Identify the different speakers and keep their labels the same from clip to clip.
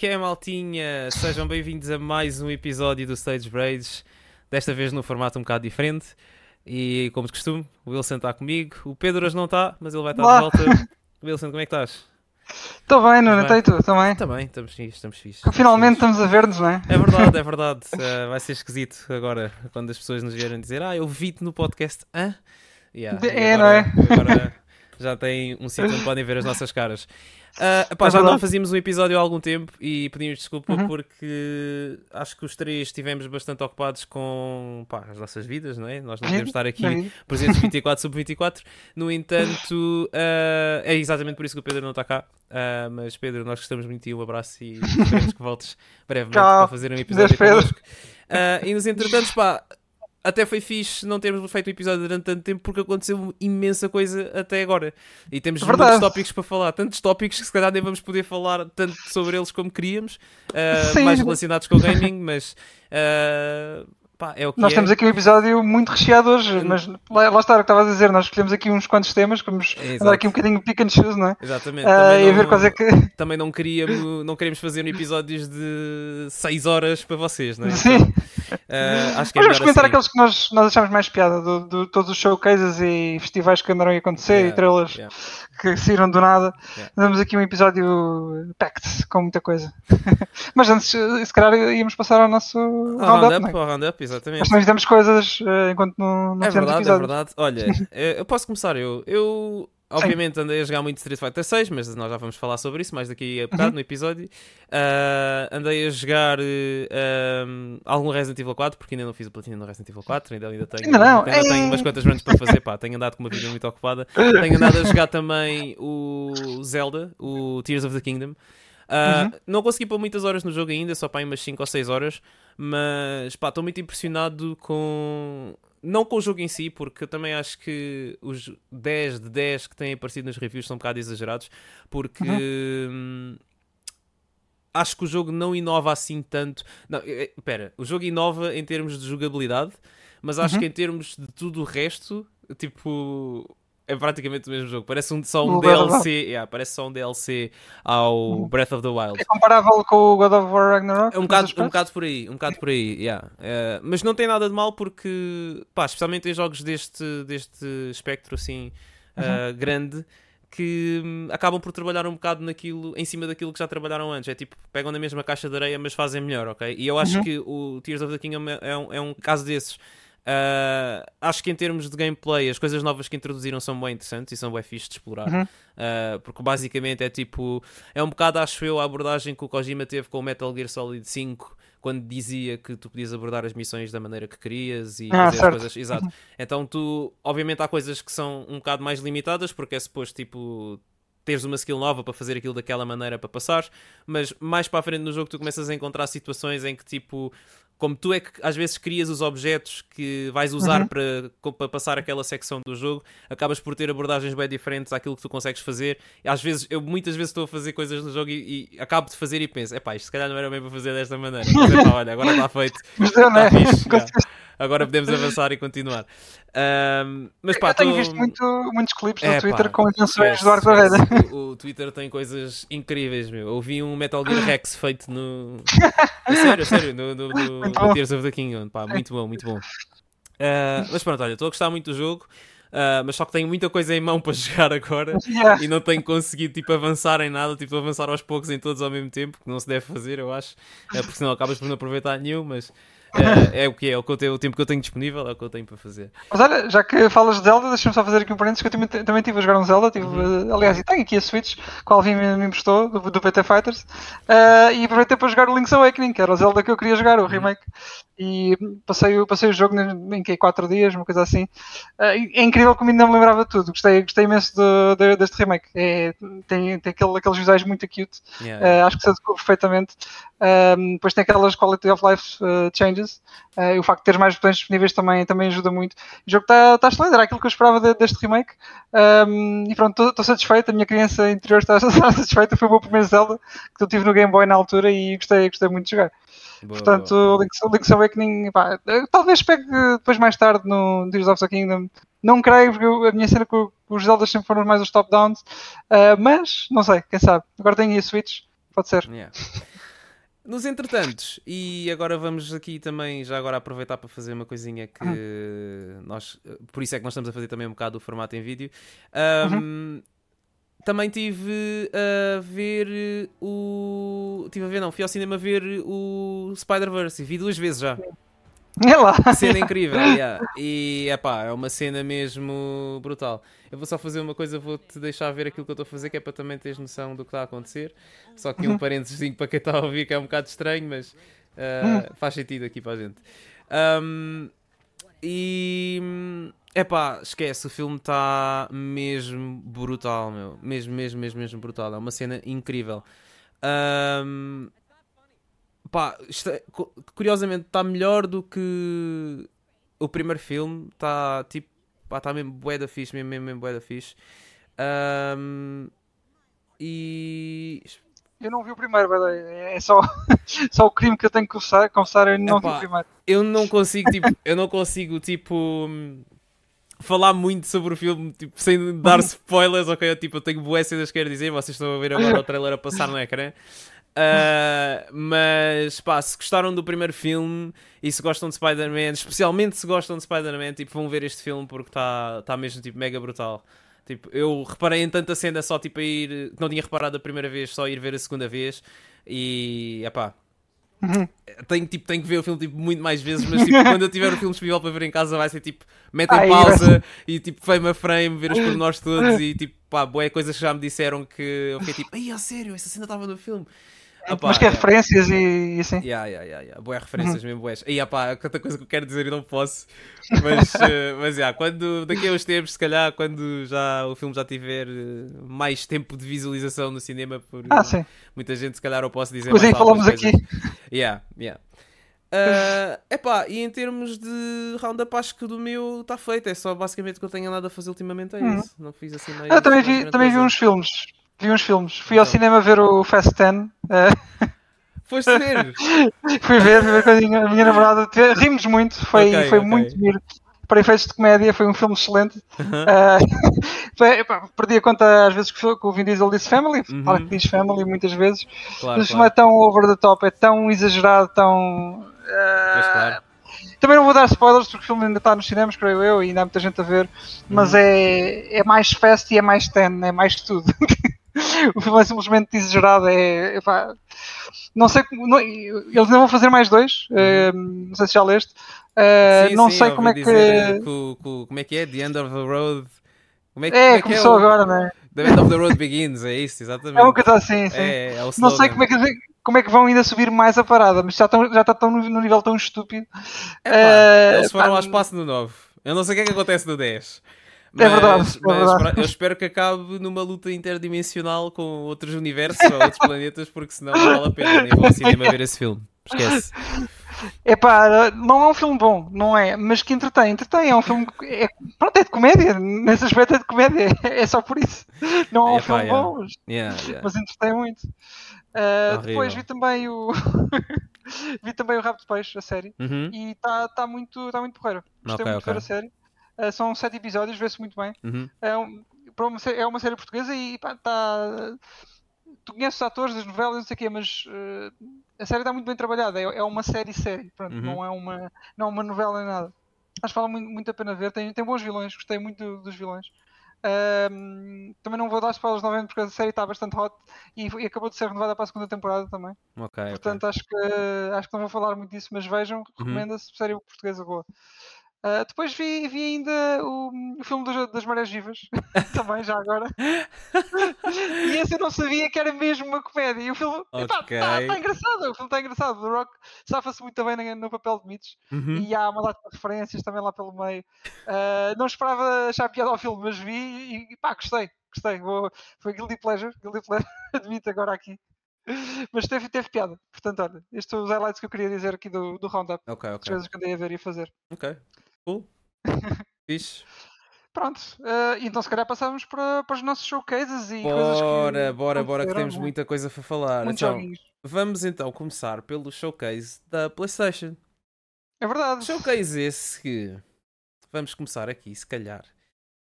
Speaker 1: que é, maltinha? Sejam bem-vindos a mais um episódio do Stage Braids. Desta vez num formato um bocado diferente. E como de costume, o Wilson está comigo. O Pedro hoje não está, mas ele vai estar
Speaker 2: Olá.
Speaker 1: de volta. Wilson, como é que estás?
Speaker 2: Estou bem, Nuno,
Speaker 1: Bem.
Speaker 2: e tu também?
Speaker 1: Também, estamos fixe, estamos fixe.
Speaker 2: Finalmente estamos a ver-nos, não é?
Speaker 1: É verdade, é verdade. Eh, vai ser esquisito agora, quando as pessoas nos vierem dizer Ah, eu vi-te no podcast. Hã? Yeah,
Speaker 2: é,
Speaker 1: agora-
Speaker 2: não
Speaker 1: Agora já tem um sítio onde podem ver as nossas caras. Epá,
Speaker 2: É
Speaker 1: já não fazíamos um episódio há algum tempo e pedimos desculpa
Speaker 2: Uhum.
Speaker 1: porque acho que os três estivemos bastante ocupados com pá, as nossas vidas, não é? Nós não
Speaker 2: Vida,
Speaker 1: podemos estar aqui
Speaker 2: vida.
Speaker 1: presentes 24 sobre 24. No entanto, ah, é exatamente por isso que o Pedro não está cá. Ah, mas Pedro, nós gostamos muito de ti, um abraço e esperemos que voltes brevemente
Speaker 2: Tchau.
Speaker 1: para fazer um episódio connosco. E nos entretantos, pá, até foi fixe não termos feito o episódio durante tanto tempo porque aconteceu imensa coisa até agora. E temos muitos
Speaker 2: Verdade.
Speaker 1: tópicos para falar, tantos tópicos que se calhar nem vamos poder falar tanto sobre eles como queríamos,
Speaker 2: Sim.
Speaker 1: mais relacionados com o gaming, mas ah, pá, é
Speaker 2: Nós
Speaker 1: é.
Speaker 2: temos aqui um episódio muito recheado hoje, mas lá, lá está o que estava a dizer, nós escolhemos aqui uns quantos temas, vamos
Speaker 1: Exato.
Speaker 2: andar aqui um bocadinho pick and choose, não é?
Speaker 1: Exatamente.
Speaker 2: Ah,
Speaker 1: também, não,
Speaker 2: ver quais é que.
Speaker 1: também não queríamos, não queremos fazer episódios de 6 horas para vocês, não é?
Speaker 2: Sim.
Speaker 1: Ah, acho que é
Speaker 2: vamos comentar
Speaker 1: assim.
Speaker 2: aqueles que nós, nós achamos mais piada, do, do- todos os showcases e festivais que andaram a acontecer
Speaker 1: Yeah,
Speaker 2: e trailers
Speaker 1: yeah.
Speaker 2: que saíram do nada.
Speaker 1: Yeah.
Speaker 2: Damos aqui um episódio packed com muita coisa. Mas antes, se calhar, íamos passar ao nosso roundup,
Speaker 1: roundup,
Speaker 2: não é?
Speaker 1: Exatamente.
Speaker 2: Mas também fizemos coisas eh, enquanto não, não
Speaker 1: É
Speaker 2: fizemos
Speaker 1: verdade, é verdade. Olha, eu posso começar eu. Eu, obviamente, andei a jogar muito Street Fighter 6, mas nós já vamos falar sobre isso mais daqui a bocado
Speaker 2: Uhum.
Speaker 1: no episódio. Ah, andei a jogar eh, ahm, algum Resident Evil 4, porque ainda não fiz o platina no Resident Evil 4, ainda, ainda tenho,
Speaker 2: Ainda não?
Speaker 1: ainda tenho umas quantas runs para fazer, pá, tenho andado com uma vida muito ocupada. Tenho andado a jogar também o Zelda, o Tears of the Kingdom. Ah,
Speaker 2: Uhum.
Speaker 1: Não consegui pôr muitas horas no jogo ainda, só para umas 5 ou 6 horas, mas pá, estou muito impressionado com. Não com o jogo em si, porque eu também acho que os 10 de 10 que têm aparecido nos reviews são um bocado exagerados, porque. hum, Acho que o jogo não inova assim tanto. Não, eh, eh, espera, o jogo inova em termos de jogabilidade, mas acho
Speaker 2: Uhum.
Speaker 1: que em termos de tudo o resto, tipo, é praticamente o mesmo jogo. Parece um, só um
Speaker 2: O.
Speaker 1: DLC, yeah, parece só um DLC ao Breath of the Wild.
Speaker 2: É comparável com o God of War Ragnarok?
Speaker 1: É um bocado, um bocado por aí, um bocado por aí, yeah. Eh, mas não tem nada de mal porque, pá, especialmente em jogos deste, deste espectro assim eh, grande, que hum, acabam por trabalhar um bocado naquilo, em cima daquilo que já trabalharam antes. É tipo, pegam na mesma caixa de areia, mas fazem melhor, ok? E eu acho
Speaker 2: Uhum.
Speaker 1: que o Tears of the Kingdom é- é um, é um caso desses. Uh, acho que em termos de gameplay, as coisas novas que introduziram são bem interessantes e são bem fixe de explorar.
Speaker 2: Uhum.
Speaker 1: Uh, porque basicamente é tipo, é um bocado, acho eu, a abordagem que o Kojima teve com o Metal Gear Solid 5 quando dizia que tu podias abordar as missões da maneira que querias e
Speaker 2: Ah,
Speaker 1: fazer coisas. Exato. Então tu, obviamente, há coisas que são um bocado mais limitadas porque é suposto tipo teres uma skill nova para fazer aquilo daquela maneira para passar, mas mais para a frente no jogo tu começas a encontrar situações em que tipo como tu é que às vezes crias os objetos que vais usar
Speaker 2: Uhum.
Speaker 1: para, para passar aquela secção do jogo, acabas por ter abordagens bem diferentes àquilo que tu consegues fazer. E às vezes, eu muitas vezes estou a fazer coisas no jogo e, e acabo de fazer e penso, epá, isto se calhar não era bem para fazer desta maneira. Mas epá, olha, agora está feito.
Speaker 2: Mas deu, não é?
Speaker 1: Tá fixe. Agora podemos avançar e continuar. Ahm, mas pá,
Speaker 2: Eu tenho
Speaker 1: tô-
Speaker 2: visto muito, muitos clipes
Speaker 1: É,
Speaker 2: no Twitter
Speaker 1: pá,
Speaker 2: com intenções
Speaker 1: esquece,
Speaker 2: do Arco da Reda.
Speaker 1: esquece. O, o Twitter tem coisas incríveis, meu. Eu vi um Metal Gear Rex feito no. Sério, sério, no, no, no, no. Tears of the Kingdom. Pá, muito bom, muito bom. Ah, mas pronto, olha, estou a gostar muito do jogo. ah, mas só que tenho muita coisa em mão para jogar agora
Speaker 2: Yeah.
Speaker 1: e não tenho conseguido tipo, avançar em nada, tipo, avançar aos poucos em todos ao mesmo tempo, que não se deve fazer, eu acho, é, porque senão acabas por não aproveitar nenhum, mas é, é o que é, é o, que tenho- o tempo que eu tenho disponível é o que eu tenho para fazer.
Speaker 2: Mas olha, já que falas de Zelda, deixa-me só fazer aqui um parênteses que eu também, também estive a jogar um Zelda. Tive,
Speaker 1: Uhum.
Speaker 2: eh, aliás, e tenho aqui a Switch, que o Alvin me, me emprestou, do, do PT Fighters. eh, e aproveitei para jogar o Link's Awakening, que era o Zelda que eu queria jogar, o
Speaker 1: Uhum.
Speaker 2: E passei, o- passei o jogo em, que 4 dias, uma coisa assim. E é incrível como ainda não me lembrava de tudo. Gostei, gostei imenso do- de- deste remake. É, tem tem aquele, aqueles visuais muito cute.
Speaker 1: Yeah,
Speaker 2: Eh, acho que se adequou perfeitamente. Um, depois tem aquelas quality of life uh, changes. Uh, e o facto de ter mais botões disponíveis também, também ajuda muito. O jogo está tá excelente, era aquilo que eu esperava de- deste remake. Um, e pronto, estou satisfeito. A minha criança interior está, está satisfeita. Foi o meu primeiro Zelda que eu tive no Game Boy na altura e gostei, gostei muito de jogar.
Speaker 1: Boa,
Speaker 2: Portanto, o Link's, o Link's Awakening, pá, talvez pegue depois mais tarde no Tears of the Kingdom. Não creio, porque eu- a minha cena com, com os Zeldas sempre foram mais os top-downs. Uh, mas, não sei, quem sabe. Agora tenho aí a Switch, pode ser.
Speaker 1: Yeah. nos entretantos, e agora vamos aqui também, já agora aproveitar para fazer uma coisinha que
Speaker 2: Uhum.
Speaker 1: nós, por isso é que nós estamos a fazer também um bocado o formato em vídeo. Ahm,
Speaker 2: Uhum.
Speaker 1: Também tive a ver o. Tive a ver, não, fui ao cinema ver o Spider-Verse e vi duas vezes já.
Speaker 2: É lá.
Speaker 1: Cena incrível, yeah. E epá, é uma cena mesmo brutal. Eu vou só fazer uma coisa, vou-te deixar ver aquilo que eu estou a fazer, que é para também teres noção do que está a acontecer. Só que um parênteses para quem está a ouvir, que é um bocado estranho, mas uh, faz sentido aqui para a gente. Um, e epá, esquece, o filme está mesmo brutal, meu. Mesmo, mesmo, mesmo, mesmo brutal. É uma cena incrível. Um, pá, isto é- cu- curiosamente está melhor do que o primeiro filme. Está tipo, pá, está mesmo bué da fixe, mesmo, mesmo, mesmo bué da fixe. Um, e
Speaker 2: Eu não vi o primeiro, é só, só o crime que eu tenho que confessar, confessar eu não vi
Speaker 1: Epá.
Speaker 2: o primeiro.
Speaker 1: eu não consigo, tipo, eu não consigo, tipo, hum, falar muito sobre o filme, tipo, sem dar spoilers, ok? Eu, tipo, eu tenho boas cenas que quero dizer, vocês estão a ver agora o trailer a passar no ecrã. Ah, mas pá, se gostaram do primeiro filme e se gostam de Spider-Man, especialmente se gostam de Spider-Man, tipo, vão ver este filme porque está tá mesmo tipo, mega brutal. Tipo, eu reparei em tanta cena só tipo a ir, não tinha reparado a primeira vez, só ir ver a segunda vez e epá, tenho, tipo, tenho que ver o filme tipo, muito mais vezes, mas tipo, quando eu tiver o filme disponível para ver em casa vai ser tipo, metem
Speaker 2: Ai,
Speaker 1: pausa e tipo, frame a frame, ver os pormenores todos e tipo, pá, boé coisas que já me disseram que eu fiquei tipo, ai, a sério, essa cena estava no filme.
Speaker 2: Mas que é
Speaker 1: yeah.
Speaker 2: referências e, e assim.
Speaker 1: Yeah, yeah, yeah, yeah. Boas referências mesmo, boas. E pá, tanta coisa que eu quero dizer e não posso. Mas, eh, mas yeah, quando, daqui a uns tempos, se calhar, quando já o filme já tiver eh, mais tempo de visualização no cinema, por
Speaker 2: Ah,
Speaker 1: muita gente, se calhar eu posso dizer mais
Speaker 2: aí falamos aqui.
Speaker 1: Yeah, yeah. Ah, epá, e em termos de roundup, acho que o do meu está feito. É só basicamente o que eu tenho andado a fazer ultimamente. É isso. Não fiz assim mais.
Speaker 2: Uhum. Eu também vi, também vi uns filmes. Vi uns filmes. Fui ao
Speaker 1: Então.
Speaker 2: cinema ver o Fast 10. eh,
Speaker 1: Foste ver?
Speaker 2: fui ver, fui ver com a minha, namorada. Rimos muito. Foi,
Speaker 1: Ok,
Speaker 2: foi
Speaker 1: ok.
Speaker 2: muito giro. Para efeitos de comédia, foi um filme excelente. Epá, perdi a conta às vezes que o- Vin Diesel disse Family.
Speaker 1: Uhum.
Speaker 2: Claro que diz Family muitas vezes.
Speaker 1: Claro,
Speaker 2: mas o filme é tão over the top, é tão exagerado, tão.
Speaker 1: Pois claro.
Speaker 2: Também não vou dar spoilers porque o filme ainda está nos cinemas, creio eu, e ainda há muita gente a ver, mas
Speaker 1: Uhum.
Speaker 2: é, é mais fast e é mais ten, é mais tudo. o filme é simplesmente exagerado, é. epá, não sei como. não- eles ainda vão fazer mais dois, eh, não sei se já leste. eh,
Speaker 1: Uhum. Sim,
Speaker 2: não
Speaker 1: sim,
Speaker 2: sei como é que.
Speaker 1: que que o- como é que é? The End of the Road. Como é que,
Speaker 2: É,
Speaker 1: como é, que
Speaker 2: começou
Speaker 1: é o-
Speaker 2: agora, né?
Speaker 1: The End of the Road Begins, é isso, exatamente.
Speaker 2: É uma coisa assim, sim.
Speaker 1: É, é o
Speaker 2: não sei como é, que, como é que vão ainda subir mais a parada, mas já, estão, já está tão no, no nível tão estúpido.
Speaker 1: Epá,
Speaker 2: Eh,
Speaker 1: eles foram
Speaker 2: pá,
Speaker 1: ao espaço no 9. Eu não sei o que é que acontece no 10.
Speaker 2: É verdade,
Speaker 1: Mas-
Speaker 2: é
Speaker 1: mas
Speaker 2: verdade.
Speaker 1: pra- eu espero que acabe numa luta interdimensional com outros universos ou outros planetas, porque senão não vale a pena. Nem vou ao cinema ver esse filme. Esquece.
Speaker 2: Epá, não é um filme bom, não é? Mas que entretém, entretém. É um filme. É, pronto, é de comédia. Nesse aspecto é de comédia. É só por isso. Não é um
Speaker 1: Epá,
Speaker 2: filme
Speaker 1: yeah.
Speaker 2: bom, mas,
Speaker 1: Yeah, yeah.
Speaker 2: mas entretém muito. Uh, depois vi também o. vi também o Rabo de Peixe, a série.
Speaker 1: Uhum,
Speaker 2: E está tá muito, tá muito porreiro. Gostei
Speaker 1: Ok,
Speaker 2: muito de
Speaker 1: ok.
Speaker 2: ver a série. Uh, são sete episódios, vê-se muito bem.
Speaker 1: uhum.
Speaker 2: É, um- uma, sé- é uma série portuguesa e pá, tá. Tu conheces os atores das novelas, não sei o quê, mas uh, a série está muito bem trabalhada. É, é uma série-série, pronto,
Speaker 1: Uhum.
Speaker 2: não, é uma, não é uma novela nem nada. Acho que vale muito, muito a pena ver. Tem, tem bons vilões, gostei muito do- dos vilões. Também não vou dar spoilers novamente porque a série está bastante hot e, e acabou de ser renovada para a segunda temporada também.
Speaker 1: Ok, ok.
Speaker 2: Portanto, acho que, acho que não vou falar muito disso, mas vejam, recomenda-se, série portuguesa boa. Ah, depois vi, vi ainda o, o filme dos- das Marés Vivas, também, já agora. e esse eu não sabia que era mesmo uma comédia. E o filme está
Speaker 1: Ok.
Speaker 2: engraçado, o filme está engraçado. O Rock safa-se muito bem no, no papel de Mitch
Speaker 1: Uhum.
Speaker 2: e há uma data de referências também lá pelo meio. Ah, não esperava achar piada ao filme, mas vi e pá, gostei. Gostei, Vou- foi Guilty Pleasure, Guilty Pleasure, admito agora aqui. Mas teve, teve piada. Portanto, olha, estes são os highlights que eu queria dizer aqui do, do Roundup.
Speaker 1: Ok,
Speaker 2: As
Speaker 1: ok.
Speaker 2: coisas que andei a ver e a fazer.
Speaker 1: Ok. Cool. Fixe.
Speaker 2: Pronto, e então se calhar passamos para, para os nossos showcases e coisas que.
Speaker 1: Bora, bora, bora, que temos
Speaker 2: é?
Speaker 1: muita coisa para falar.
Speaker 2: Muitos
Speaker 1: Então,
Speaker 2: joguinhos.
Speaker 1: vamos então começar pelo showcase da PlayStation.
Speaker 2: É verdade.
Speaker 1: Showcase esse que vamos começar aqui, se calhar,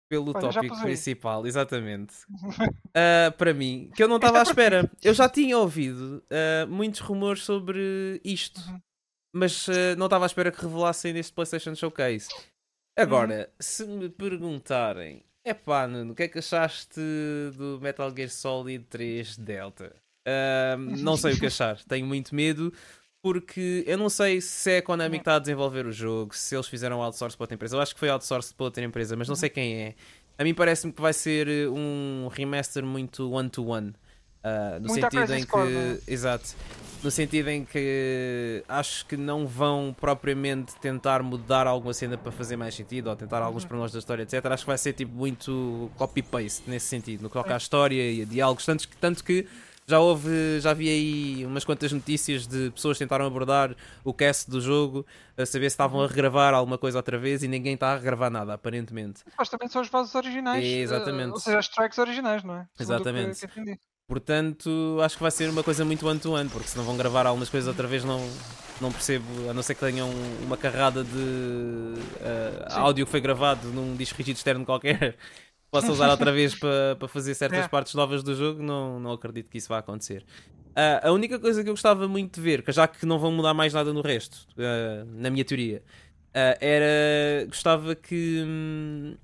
Speaker 1: pelo
Speaker 2: Olha,
Speaker 1: tópico principal, exatamente. Ah, para mim, que eu não estava à
Speaker 2: é
Speaker 1: espera. Eu já tinha ouvido ah, muitos rumores sobre isto,
Speaker 2: Uhum.
Speaker 1: Mas ah, não estava à espera que revelassem neste PlayStation Showcase. Agora,
Speaker 2: Uhum.
Speaker 1: se me perguntarem, epá, Nuno, o que é que achaste do Metal Gear Solid 3 Delta? Ah, não sei o que achar, tenho muito medo. Porque eu não sei se é a Konami que está a desenvolver o jogo, se eles fizeram outsource para outra empresa. Eu acho que foi outsource para outra empresa, mas não sei quem é. A mim parece-me que vai ser eh, um remaster muito one-to-one. Ah, no
Speaker 2: Muito à
Speaker 1: sentido em que.
Speaker 2: É?
Speaker 1: Exato. No sentido em que acho que não vão propriamente tentar mudar alguma cena para fazer mais sentido ou tentar alguns
Speaker 2: Uhum.
Speaker 1: pormenores da história, etc. Acho que vai ser tipo muito copy-paste nesse sentido, no que toca à história e a diálogos. Tanto que, tanto que já houve, já vi aí umas quantas notícias de pessoas que tentaram abordar o cast do jogo, a saber se estavam
Speaker 2: Uhum.
Speaker 1: a regravar alguma coisa outra vez e ninguém está a regravar nada, aparentemente.
Speaker 2: Supostamente são as vozes originais. eh,
Speaker 1: Exatamente.
Speaker 2: Ou seja, as tracks originais, não é? Segundo que-
Speaker 1: Exatamente.
Speaker 2: que entendi.
Speaker 1: Portanto, acho que vai ser uma coisa muito one-to-one, porque se não vão gravar algumas coisas outra vez, não, não percebo, a não ser que tenham uma carrada de
Speaker 2: Sim.
Speaker 1: áudio que foi gravado num disco rígido externo qualquer, possa usar outra vez para, para fazer certas
Speaker 2: É.
Speaker 1: partes novas do jogo, não, não acredito que isso vá acontecer. Ah, a única coisa que eu gostava muito de ver, já que não vão mudar mais nada no resto, ah, na minha teoria, ah, era. Gostava que. hum,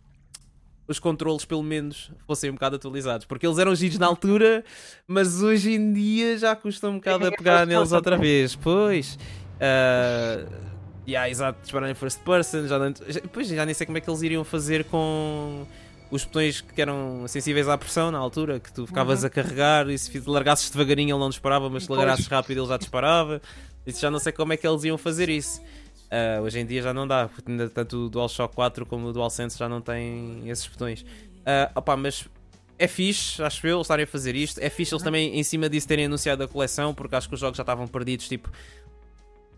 Speaker 1: os controles pelo menos fossem um bocado atualizados, porque eles eram giros na altura, mas hoje em dia já custa um bocado a
Speaker 2: Ninguém
Speaker 1: pegar
Speaker 2: first
Speaker 1: neles outra vez. Pois, uh, yeah, exato, disparar em first person, já, não, pois, já nem sei como é que eles iriam fazer com os botões que eram sensíveis à pressão na altura, que tu ficavas
Speaker 2: Uhum.
Speaker 1: a carregar e se largasses devagarinho ele não disparava, mas se largasses rápido ele já disparava. Isso já não sei como é que eles iam fazer isso. Ah, hoje em dia já não dá, porque ainda tanto o DualShock 4 como o DualSense já não têm esses botões. Ah, opá, mas é fixe, acho eu, eles estarem a fazer isto. É fixe eles também, em cima disso, terem anunciado a coleção, porque acho que os jogos já estavam perdidos, tipo,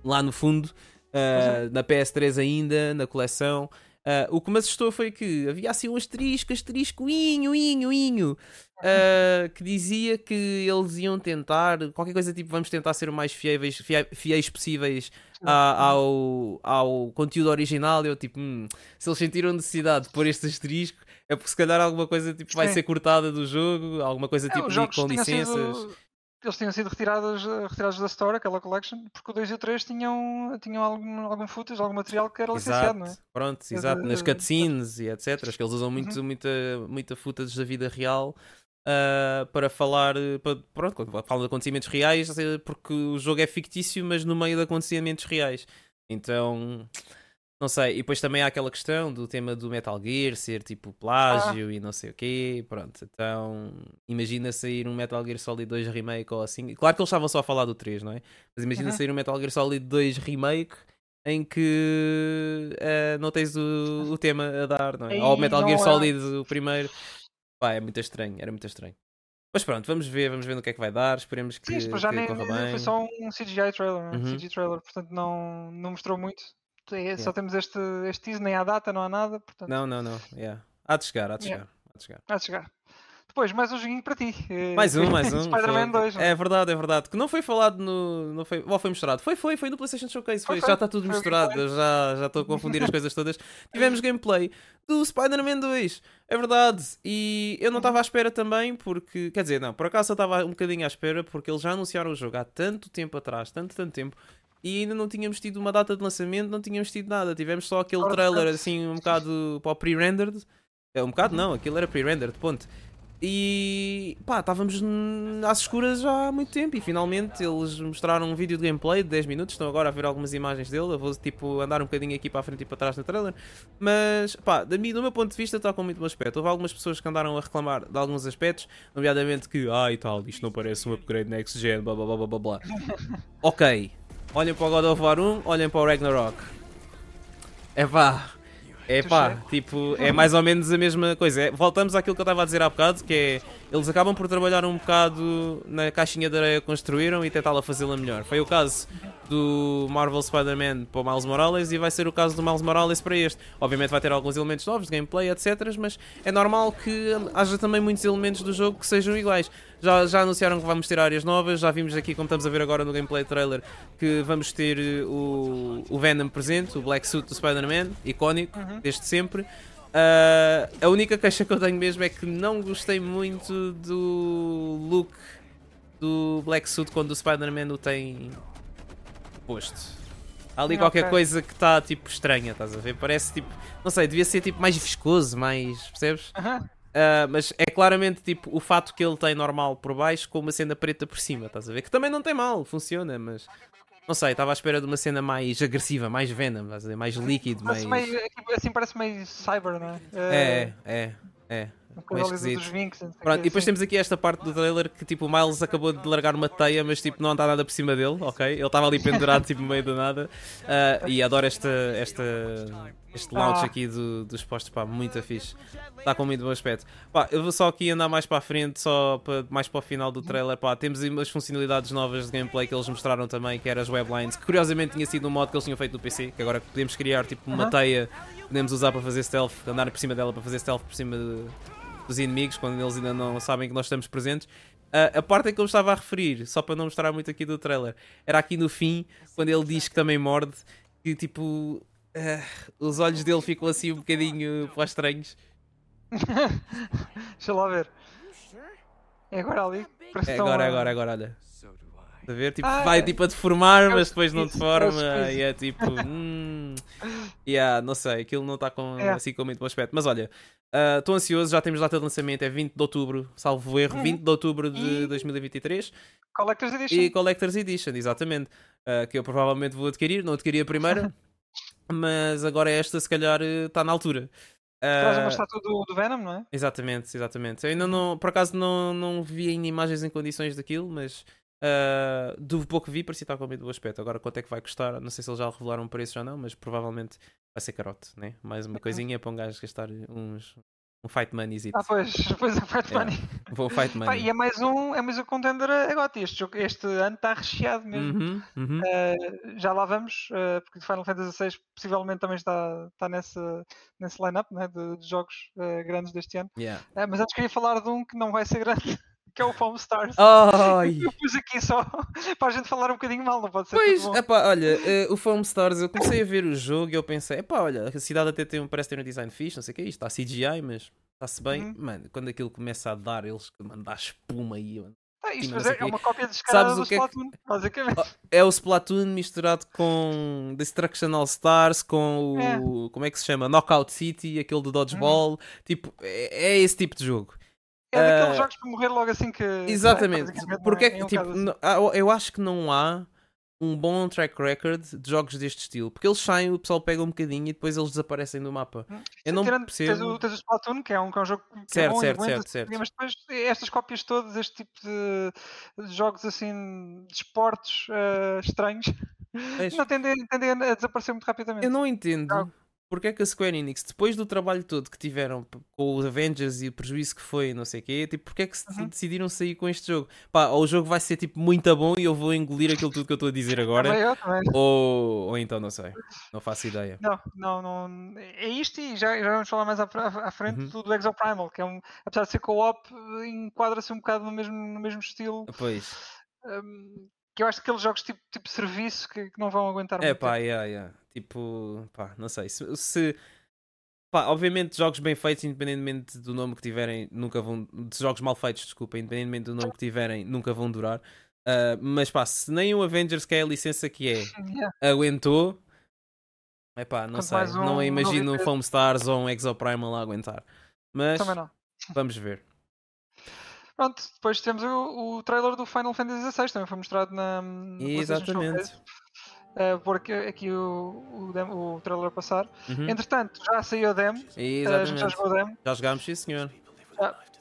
Speaker 1: lá no fundo, ah, na PS3 ainda, na coleção. Ah, o que me assustou foi que havia assim um asterisco, asterisco, inho, inho, inho, ah, que dizia que eles iam tentar, qualquer coisa tipo, vamos tentar ser o mais fiéis, fiéis, possíveis a- ao, ao conteúdo original. Eu tipo, hum, se eles sentiram necessidade de pôr este asterisco, é porque se calhar alguma coisa tipo, vai
Speaker 2: Sim.
Speaker 1: ser cortada do jogo, alguma coisa
Speaker 2: É,
Speaker 1: tipo de, com
Speaker 2: tinham sido-
Speaker 1: licenças.
Speaker 2: eles tinham sido retirados, eh, retirados da Store, aquela collection, porque o 2 e o 3 tinham, tinham algum, algum footage, algum material que era licenciado,
Speaker 1: Exato,
Speaker 2: não é?
Speaker 1: pronto,
Speaker 2: de-
Speaker 1: exato, nas cutscenes e etc. Acho que eles usam muito,
Speaker 2: Uhum.
Speaker 1: muita, muita footage da vida real ah, para falar, eh, para, pronto, falam de acontecimentos reais, eh, porque o jogo é fictício, mas no meio de acontecimentos reais. Então, não sei. E depois também há aquela questão do tema do Metal Gear ser tipo plágio e não sei o quê. Pronto, então imagina sair um Metal Gear Solid 2 Remake ou assim. Claro que eles estavam só a falar do 3, não é? Mas imagina
Speaker 2: Uhum.
Speaker 1: sair um Metal Gear Solid 2 Remake em que eh, não tens o, o tema a dar, não é?
Speaker 2: Aí
Speaker 1: Ou o Metal Gear
Speaker 2: é-
Speaker 1: Solid o primeiro. Pá, é muito estranho, era muito estranho. Mas pronto, vamos ver, vamos ver no que é que vai dar. Esperemos que,
Speaker 2: Sim, já
Speaker 1: que
Speaker 2: nem,
Speaker 1: corra
Speaker 2: nem-
Speaker 1: bem.
Speaker 2: foi só um CGI trailer, não é?
Speaker 1: Uhum.
Speaker 2: CGI trailer, portanto não, não mostrou muito. É, Só
Speaker 1: Yeah.
Speaker 2: temos este, este teaser, nem há data, não há nada, portanto,
Speaker 1: Não, não, não. Yeah. Há de chegar, há de
Speaker 2: Yeah.
Speaker 1: chegar. Há de chegar.
Speaker 2: há de chegar. Depois, mais um joguinho para ti. eh,
Speaker 1: Mais um, mais um.
Speaker 2: Spider-Man
Speaker 1: foi-
Speaker 2: 2. não é?
Speaker 1: É verdade, é verdade. Que não foi falado no. Não foi, ou foi mostrado? Foi, foi, foi no PlayStation Showcase. Foi,
Speaker 2: Foi.
Speaker 1: Já está tudo
Speaker 2: Foi
Speaker 1: misturado. Já já estou a confundir as coisas todas. Tivemos gameplay do Spider-Man 2. É verdade. E eu não estava à espera também, porque. Quer dizer, não, por acaso eu estava um bocadinho à espera, porque eles já anunciaram o jogo há tanto tempo atrás, tanto, tanto tempo. E ainda não tínhamos tido uma data de lançamento, não tínhamos tido nada. Tivemos só aquele trailer
Speaker 2: portanto-
Speaker 1: assim, um bocado para o pre-rendered. É um bocado não, aquilo era pre-rendered, ponto. E pá, estávamos às escuras já há muito tempo e finalmente eles mostraram um vídeo de gameplay de 10 minutos. Estão agora a ver algumas imagens dele. Eu vou tipo andar um bocadinho aqui para a frente e para trás no trailer. Mas pá, da mim, do meu ponto de vista, está com muito bom aspecto. Houve algumas pessoas que andaram a reclamar de alguns aspectos, nomeadamente que, ah e tal, isto não parece um upgrade next gen, blá blá blá blá blá blá. ok, olhem para o God of War 1, olhem para o Ragnarok. É pá. É pá, tipo, é mais ou menos a mesma coisa. É- voltamos àquilo que eu estava a dizer há bocado, que é eles acabam por trabalhar um bocado na caixinha de areia que construíram e tentá-la fazê-la melhor. Foi o caso do Marvel Spider-Man para o Miles Morales e vai ser o caso do Miles Morales para este. Obviamente vai ter alguns elementos novos de gameplay, etc. Mas é normal que haja também muitos elementos do jogo que sejam iguais. Já, já anunciaram que vamos ter áreas novas, já vimos aqui, como estamos a ver agora no gameplay trailer, que vamos ter eh, o, o Venom presente, o Black Suit do Spider-Man, icónico,
Speaker 2: Uhum.
Speaker 1: desde sempre. Uh, a única queixa que eu tenho mesmo é que não gostei muito do look do Black Suit quando o Spider-Man o tem posto. Há ali qualquer
Speaker 2: Ok.
Speaker 1: coisa que está tipo estranha, estás a ver? Parece tipo, não sei, devia ser tipo mais viscoso, mais, percebes?
Speaker 2: Aham.
Speaker 1: Uh, mas é claramente tipo o fato que ele tem normal por baixo com uma cena preta por cima, estás a ver? Que também não tem mal, funciona, mas não sei, estava à espera de uma cena mais agressiva, mais venom? Mais líquido, mais.
Speaker 2: Meio, assim parece meio cyber, não é?
Speaker 1: É, é, é. Meio
Speaker 2: ali
Speaker 1: esquisito.
Speaker 2: dos Vinks.
Speaker 1: Pronto, e depois
Speaker 2: assim.
Speaker 1: temos aqui esta parte do trailer que tipo o Miles acabou de largar uma teia, mas tipo não anda nada por cima dele, ok? Ele estava ali pendurado tipo no meio do nada. Ah, e adoro esta, esta, este launch
Speaker 2: Ah.
Speaker 1: aqui do- dos postos, pá, muito fixe. Está com muito bom aspecto. Pá, eu vou só aqui andar mais para a frente, só para, mais para o final do trailer. Pá, temos umas funcionalidades novas de gameplay que eles mostraram também, que eram as weblines, que curiosamente tinha sido um modo que eles tinham feito no PC, que agora podemos criar tipo uma
Speaker 2: Aham.
Speaker 1: teia, podemos usar para fazer stealth, andar por cima dela para fazer stealth por cima de, dos inimigos, quando eles ainda não sabem que nós estamos presentes. Ah, a parte em que eu estava a referir, só para não mostrar muito aqui do trailer, era aqui no fim, quando ele diz que também morde, que tipo. ah, os olhos dele ficam assim um bocadinho para estranhos.
Speaker 2: Deixa lá ver. É agora ali. Parece
Speaker 1: É agora, agora, agora, olha. Estás a ver? Tipo,
Speaker 2: Ah,
Speaker 1: vai
Speaker 2: é.
Speaker 1: tipo a deformar,
Speaker 2: é
Speaker 1: mas depois não
Speaker 2: é
Speaker 1: deforma. E é tipo. hum, yeah, não sei, aquilo não está com,
Speaker 2: É.
Speaker 1: assim com muito bom aspecto. Mas olha, ah, estou ansioso, já temos data de lançamento, é 20 de outubro, salvo erro,
Speaker 2: Uhum.
Speaker 1: 20 de outubro de
Speaker 2: E-
Speaker 1: 2023.
Speaker 2: Collector's Edition.
Speaker 1: E Collector's Edition, exatamente. Ah, que eu provavelmente vou adquirir, não adquiri a primeira, mas agora esta se calhar está na altura.
Speaker 2: Traz uma
Speaker 1: Ah,
Speaker 2: estátua do, do Venom, não é?
Speaker 1: Exatamente, exatamente. Eu ainda não, por acaso não, não vi ainda imagens em condições daquilo, mas ah, do pouco que vi parecia estar com muito bom aspecto. Agora quanto é que vai custar? Não sei se eles já revelaram um preço ou não, mas provavelmente vai ser carote, né? Mais uma coisinha para um gajo gastar uns um fight money
Speaker 2: Ah, pois, pois é, Fight
Speaker 1: Yeah.
Speaker 2: Money.
Speaker 1: um bom fight money.
Speaker 2: e é mais um, é mais um contender a GOTY. Este, jogo- este ano está recheado mesmo.
Speaker 1: Uhum, uhum.
Speaker 2: Uh, já lá vamos, uh, porque Final Fantasy VI possivelmente também está, está nesse, nesse line-up né, de, de jogos uh, grandes deste ano.
Speaker 1: Yeah.
Speaker 2: Uh, mas antes queria falar de um que não vai ser grande, que é o Foam Stars.
Speaker 1: Ai!
Speaker 2: Eu pus aqui só para a gente falar um bocadinho mal, não pode ser
Speaker 1: Pois, epá, olha, eh, o Foam Stars, eu comecei a ver o jogo e eu pensei, epá, olha, a cidade até tem, parece ter um design fixe, não sei o que, isto está CGI, mas está-se bem.
Speaker 2: Uhum.
Speaker 1: Mano, quando aquilo começa a dar, eles que mandar espuma aí, mano.
Speaker 2: Ah, isto é, é uma cópia descarada
Speaker 1: Sabes
Speaker 2: do
Speaker 1: que é que-
Speaker 2: Splatoon, basicamente.
Speaker 1: É o Splatoon misturado com Destruction All Stars, com o. Como é que se chama? Knockout City, aquele do Dodgeball. Tipo, é, é esse tipo de jogo.
Speaker 2: É daqueles
Speaker 1: ah,
Speaker 2: jogos para morrer logo assim que.
Speaker 1: Exatamente. Porque é
Speaker 2: é
Speaker 1: que, tipo,
Speaker 2: assim.
Speaker 1: há- eu acho que não há um bom track record de jogos deste estilo. Porque eles saem, o pessoal pega um bocadinho e depois eles desaparecem do mapa. Eu não
Speaker 2: Tirando-
Speaker 1: percebo.
Speaker 2: Tens o, tens o Splatoon, que é um, que é um jogo que
Speaker 1: Certo,
Speaker 2: é bom
Speaker 1: certo, certo, certo.
Speaker 2: Mas depois estas cópias todas, este tipo de, de jogos assim, de esportes eh, estranhos,
Speaker 1: Mas
Speaker 2: não tendem, tendem a desaparecer muito rapidamente.
Speaker 1: eu não entendo
Speaker 2: Ah.
Speaker 1: Porque é que a Square Enix, depois do trabalho todo que tiveram com os Avengers e o prejuízo que foi, não sei o quê, tipo, porque é que
Speaker 2: Uhum.
Speaker 1: decidiram sair com este jogo? Pá, ou o jogo vai ser tipo muito bom e eu vou engolir aquilo tudo que eu estou a dizer agora,
Speaker 2: Também eu, também.
Speaker 1: ou, ou então não sei, não faço ideia.
Speaker 2: Não, não, não. É isto e já, já vamos falar mais à, à- frente
Speaker 1: Uhum.
Speaker 2: do, do Exoprimal, que é um, apesar de ser co-op, enquadra-se um bocado no mesmo, no mesmo estilo.
Speaker 1: Pois,
Speaker 2: hum, que eu acho que aqueles jogos tipo, tipo serviço que, que não vão aguentar
Speaker 1: é
Speaker 2: muito
Speaker 1: pá,
Speaker 2: tempo.
Speaker 1: yeah, yeah. tipo, pá, não sei, se, se- pá, obviamente jogos bem feitos, independentemente do nome que tiverem, nunca vão, de jogos mal feitos, desculpa, independentemente do nome que tiverem, nunca vão durar. Ah, mas pá, se nem o Avengers, que é a licença que é,
Speaker 2: Yeah.
Speaker 1: aguentou. Epá, não
Speaker 2: Quanto
Speaker 1: sei.
Speaker 2: um
Speaker 1: não imagino um. Foam Stars ou um Exoprimal a aguentar. Mas vamos ver.
Speaker 2: Pronto, depois temos o, o trailer do Final Fantasy XVI, também foi mostrado na.
Speaker 1: Exatamente.
Speaker 2: Uh, vou aqui, aqui o, o, demo- o trailer a passar.
Speaker 1: Uhum.
Speaker 2: Entretanto, já saiu a demo. uh, a gente já
Speaker 1: Exatamente.
Speaker 2: jogou a demo.
Speaker 1: Já jogámos, sim senhor.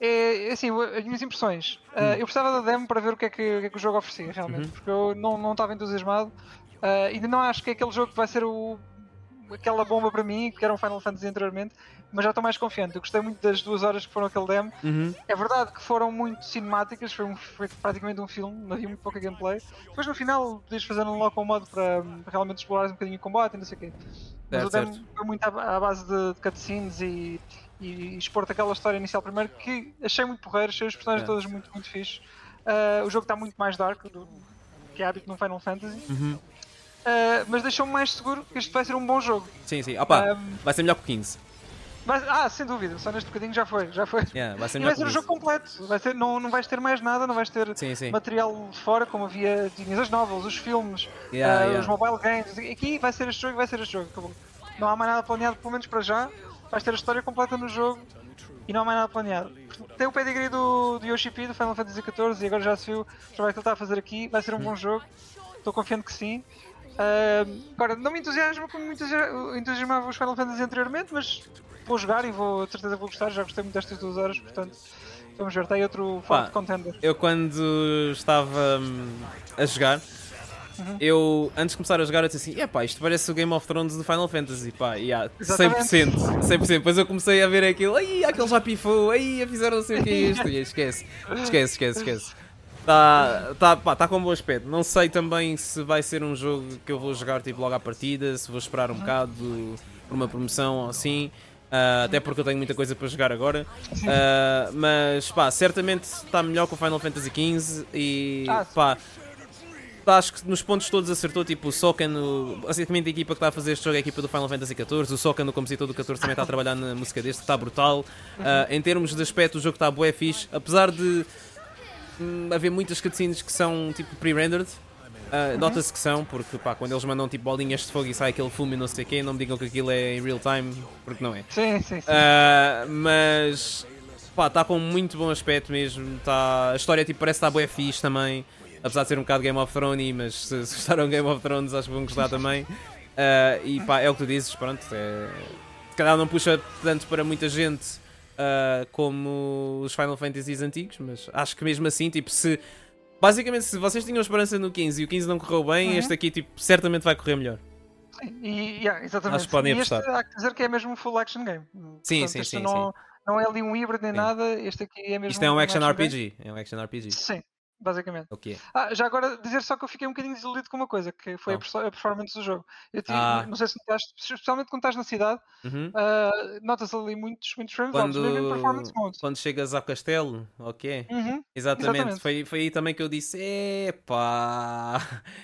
Speaker 2: É, é assim, as minhas impressões. Uh,
Speaker 1: Hum.
Speaker 2: eu precisava da demo para ver o que é que, o, que é que o jogo oferecia, realmente.
Speaker 1: Uhum.
Speaker 2: Porque eu não não estava entusiasmado. Uh, ainda não acho que é aquele jogo que vai ser o, aquela bomba para mim, que era um Final Fantasy anteriormente. Mas já estou mais confiante. Eu gostei muito das duas horas que foram aquele demo.
Speaker 1: Uhum.
Speaker 2: É verdade que foram muito cinemáticas, foi, um- foi praticamente um filme, não havia muito pouca gameplay. Depois no final podias fazer um local modo para, para realmente explorar um bocadinho o combate e não sei o quê. Mas
Speaker 1: Certo,
Speaker 2: o demo
Speaker 1: certo.
Speaker 2: foi muito à, à base de, de cutscenes e, e expor aquela história inicial primeiro que achei muito porreiro, achei os personagens
Speaker 1: É.
Speaker 2: todos muito, muito fixe. Ah, o jogo está muito mais dark do, que é hábito no Final Fantasy,
Speaker 1: Uhum.
Speaker 2: Ah, mas deixou-me mais seguro que este vai ser um bom jogo.
Speaker 1: Sim, sim. Opa,
Speaker 2: Ahm,
Speaker 1: vai ser melhor que o 15.
Speaker 2: Vai- ah, sem dúvida, só neste bocadinho já foi, já foi.
Speaker 1: Yeah, vai ser
Speaker 2: E vai ser o jogo completo, vai ser, não, não vais ter mais nada, não vais ter
Speaker 1: Sim, sim.
Speaker 2: material fora como havia, tinhas as novels, os filmes,
Speaker 1: Yeah,
Speaker 2: ah,
Speaker 1: yeah.
Speaker 2: os mobile games, aqui vai ser este jogo vai ser este jogo, acabou. Não há mais nada planeado, pelo menos para já, vais ter a história completa no jogo e não há mais nada planeado. Tem o pedigree do, do Yoshi P do Final Fantasy XIV e agora já se viu o trabalho que ele está a fazer aqui, vai ser um bom jogo, estou confiante que sim. Ah, agora, não me entusiasma como me entusia- entusiasmava os Final Fantasy anteriormente, mas vou jogar e vou, de certeza vou gostar, já gostei muito destas duas horas, portanto, vamos ver, aí outro forte contender.
Speaker 1: Eu quando estava hum, a jogar,
Speaker 2: Uhum.
Speaker 1: eu antes de começar a jogar eu disse assim, epá, isto parece o Game of Thrones do Final Fantasy, pá, yeah,
Speaker 2: Exatamente.
Speaker 1: 100%, 100%. Depois eu comecei a ver aquilo, ai, aquele já pifou, ai, fizeram não sei o que é isto, e esquece, esquece, esquece, esquece. Está tá, pá, tá com um bom aspecto. Não sei também se vai ser um jogo que eu vou jogar tipo, logo à partida, se vou esperar um bocado por uma promoção ou assim. Ah, até porque eu tenho muita coisa para jogar agora. Ah, mas pá, certamente está melhor que o Final Fantasy XV e
Speaker 2: Ah,
Speaker 1: pá. Acho que nos pontos todos acertou, tipo o Soken, o- basicamente a equipa que está a fazer este jogo é a equipa do Final Fantasy XIV, o Soken, o compositor do 14 também está a trabalhar na música deste, que está brutal. Ah, em termos de aspecto, o jogo está bué fixe, apesar de hum, haver muitas cutscenes que são tipo pre-rendered. Ah, Nota-se que são, porque pá, quando eles mandam tipo bolinhas de fogo e sai aquele fumo e não sei o quê, não me digam que aquilo é em real time, porque não é.
Speaker 2: Sim, sim, sim.
Speaker 1: Ah, mas pá, está com muito bom aspecto mesmo. Tá, a história tipo, parece estar bué fixe também. Apesar de ser um bocado Game of Thrones, mas se, se gostaram Game of Thrones acho que vão gostar também. Ah, e pá, é o que tu dizes, pronto. É, se calhar não puxa tanto para muita gente ah, como os Final Fantasies antigos, mas acho que mesmo assim, tipo, se. Basicamente, se vocês tinham esperança no 15 e o 15 não correu bem,
Speaker 2: Uhum.
Speaker 1: este aqui tipo, certamente vai correr melhor.
Speaker 2: Sim, E, yeah, exatamente.
Speaker 1: Acho que podem
Speaker 2: e este
Speaker 1: apostar.
Speaker 2: há que dizer que é mesmo um full action game.
Speaker 1: Sim,
Speaker 2: Portanto,
Speaker 1: sim, sim,
Speaker 2: Não, não é ali um híbrido nem
Speaker 1: Sim.
Speaker 2: nada, este aqui é mesmo
Speaker 1: Isto é um action
Speaker 2: game.
Speaker 1: RPG. É um action RPG.
Speaker 2: Sim, basicamente.
Speaker 1: O que é?
Speaker 2: Ah, já agora dizer só que eu fiquei um bocadinho desiludido com uma coisa, que foi a
Speaker 1: Oh.
Speaker 2: a performance do jogo. Eu tive-
Speaker 1: Ah.
Speaker 2: Não sei se notaste, especialmente quando estás na cidade,
Speaker 1: Uhum.
Speaker 2: ah, notas ali muitos, muitos frames em
Speaker 1: Quando, quando chegas ao castelo, ok?
Speaker 2: Uhum.
Speaker 1: Exatamente,
Speaker 2: Exatamente.
Speaker 1: Foi, foi aí também que eu disse: epá.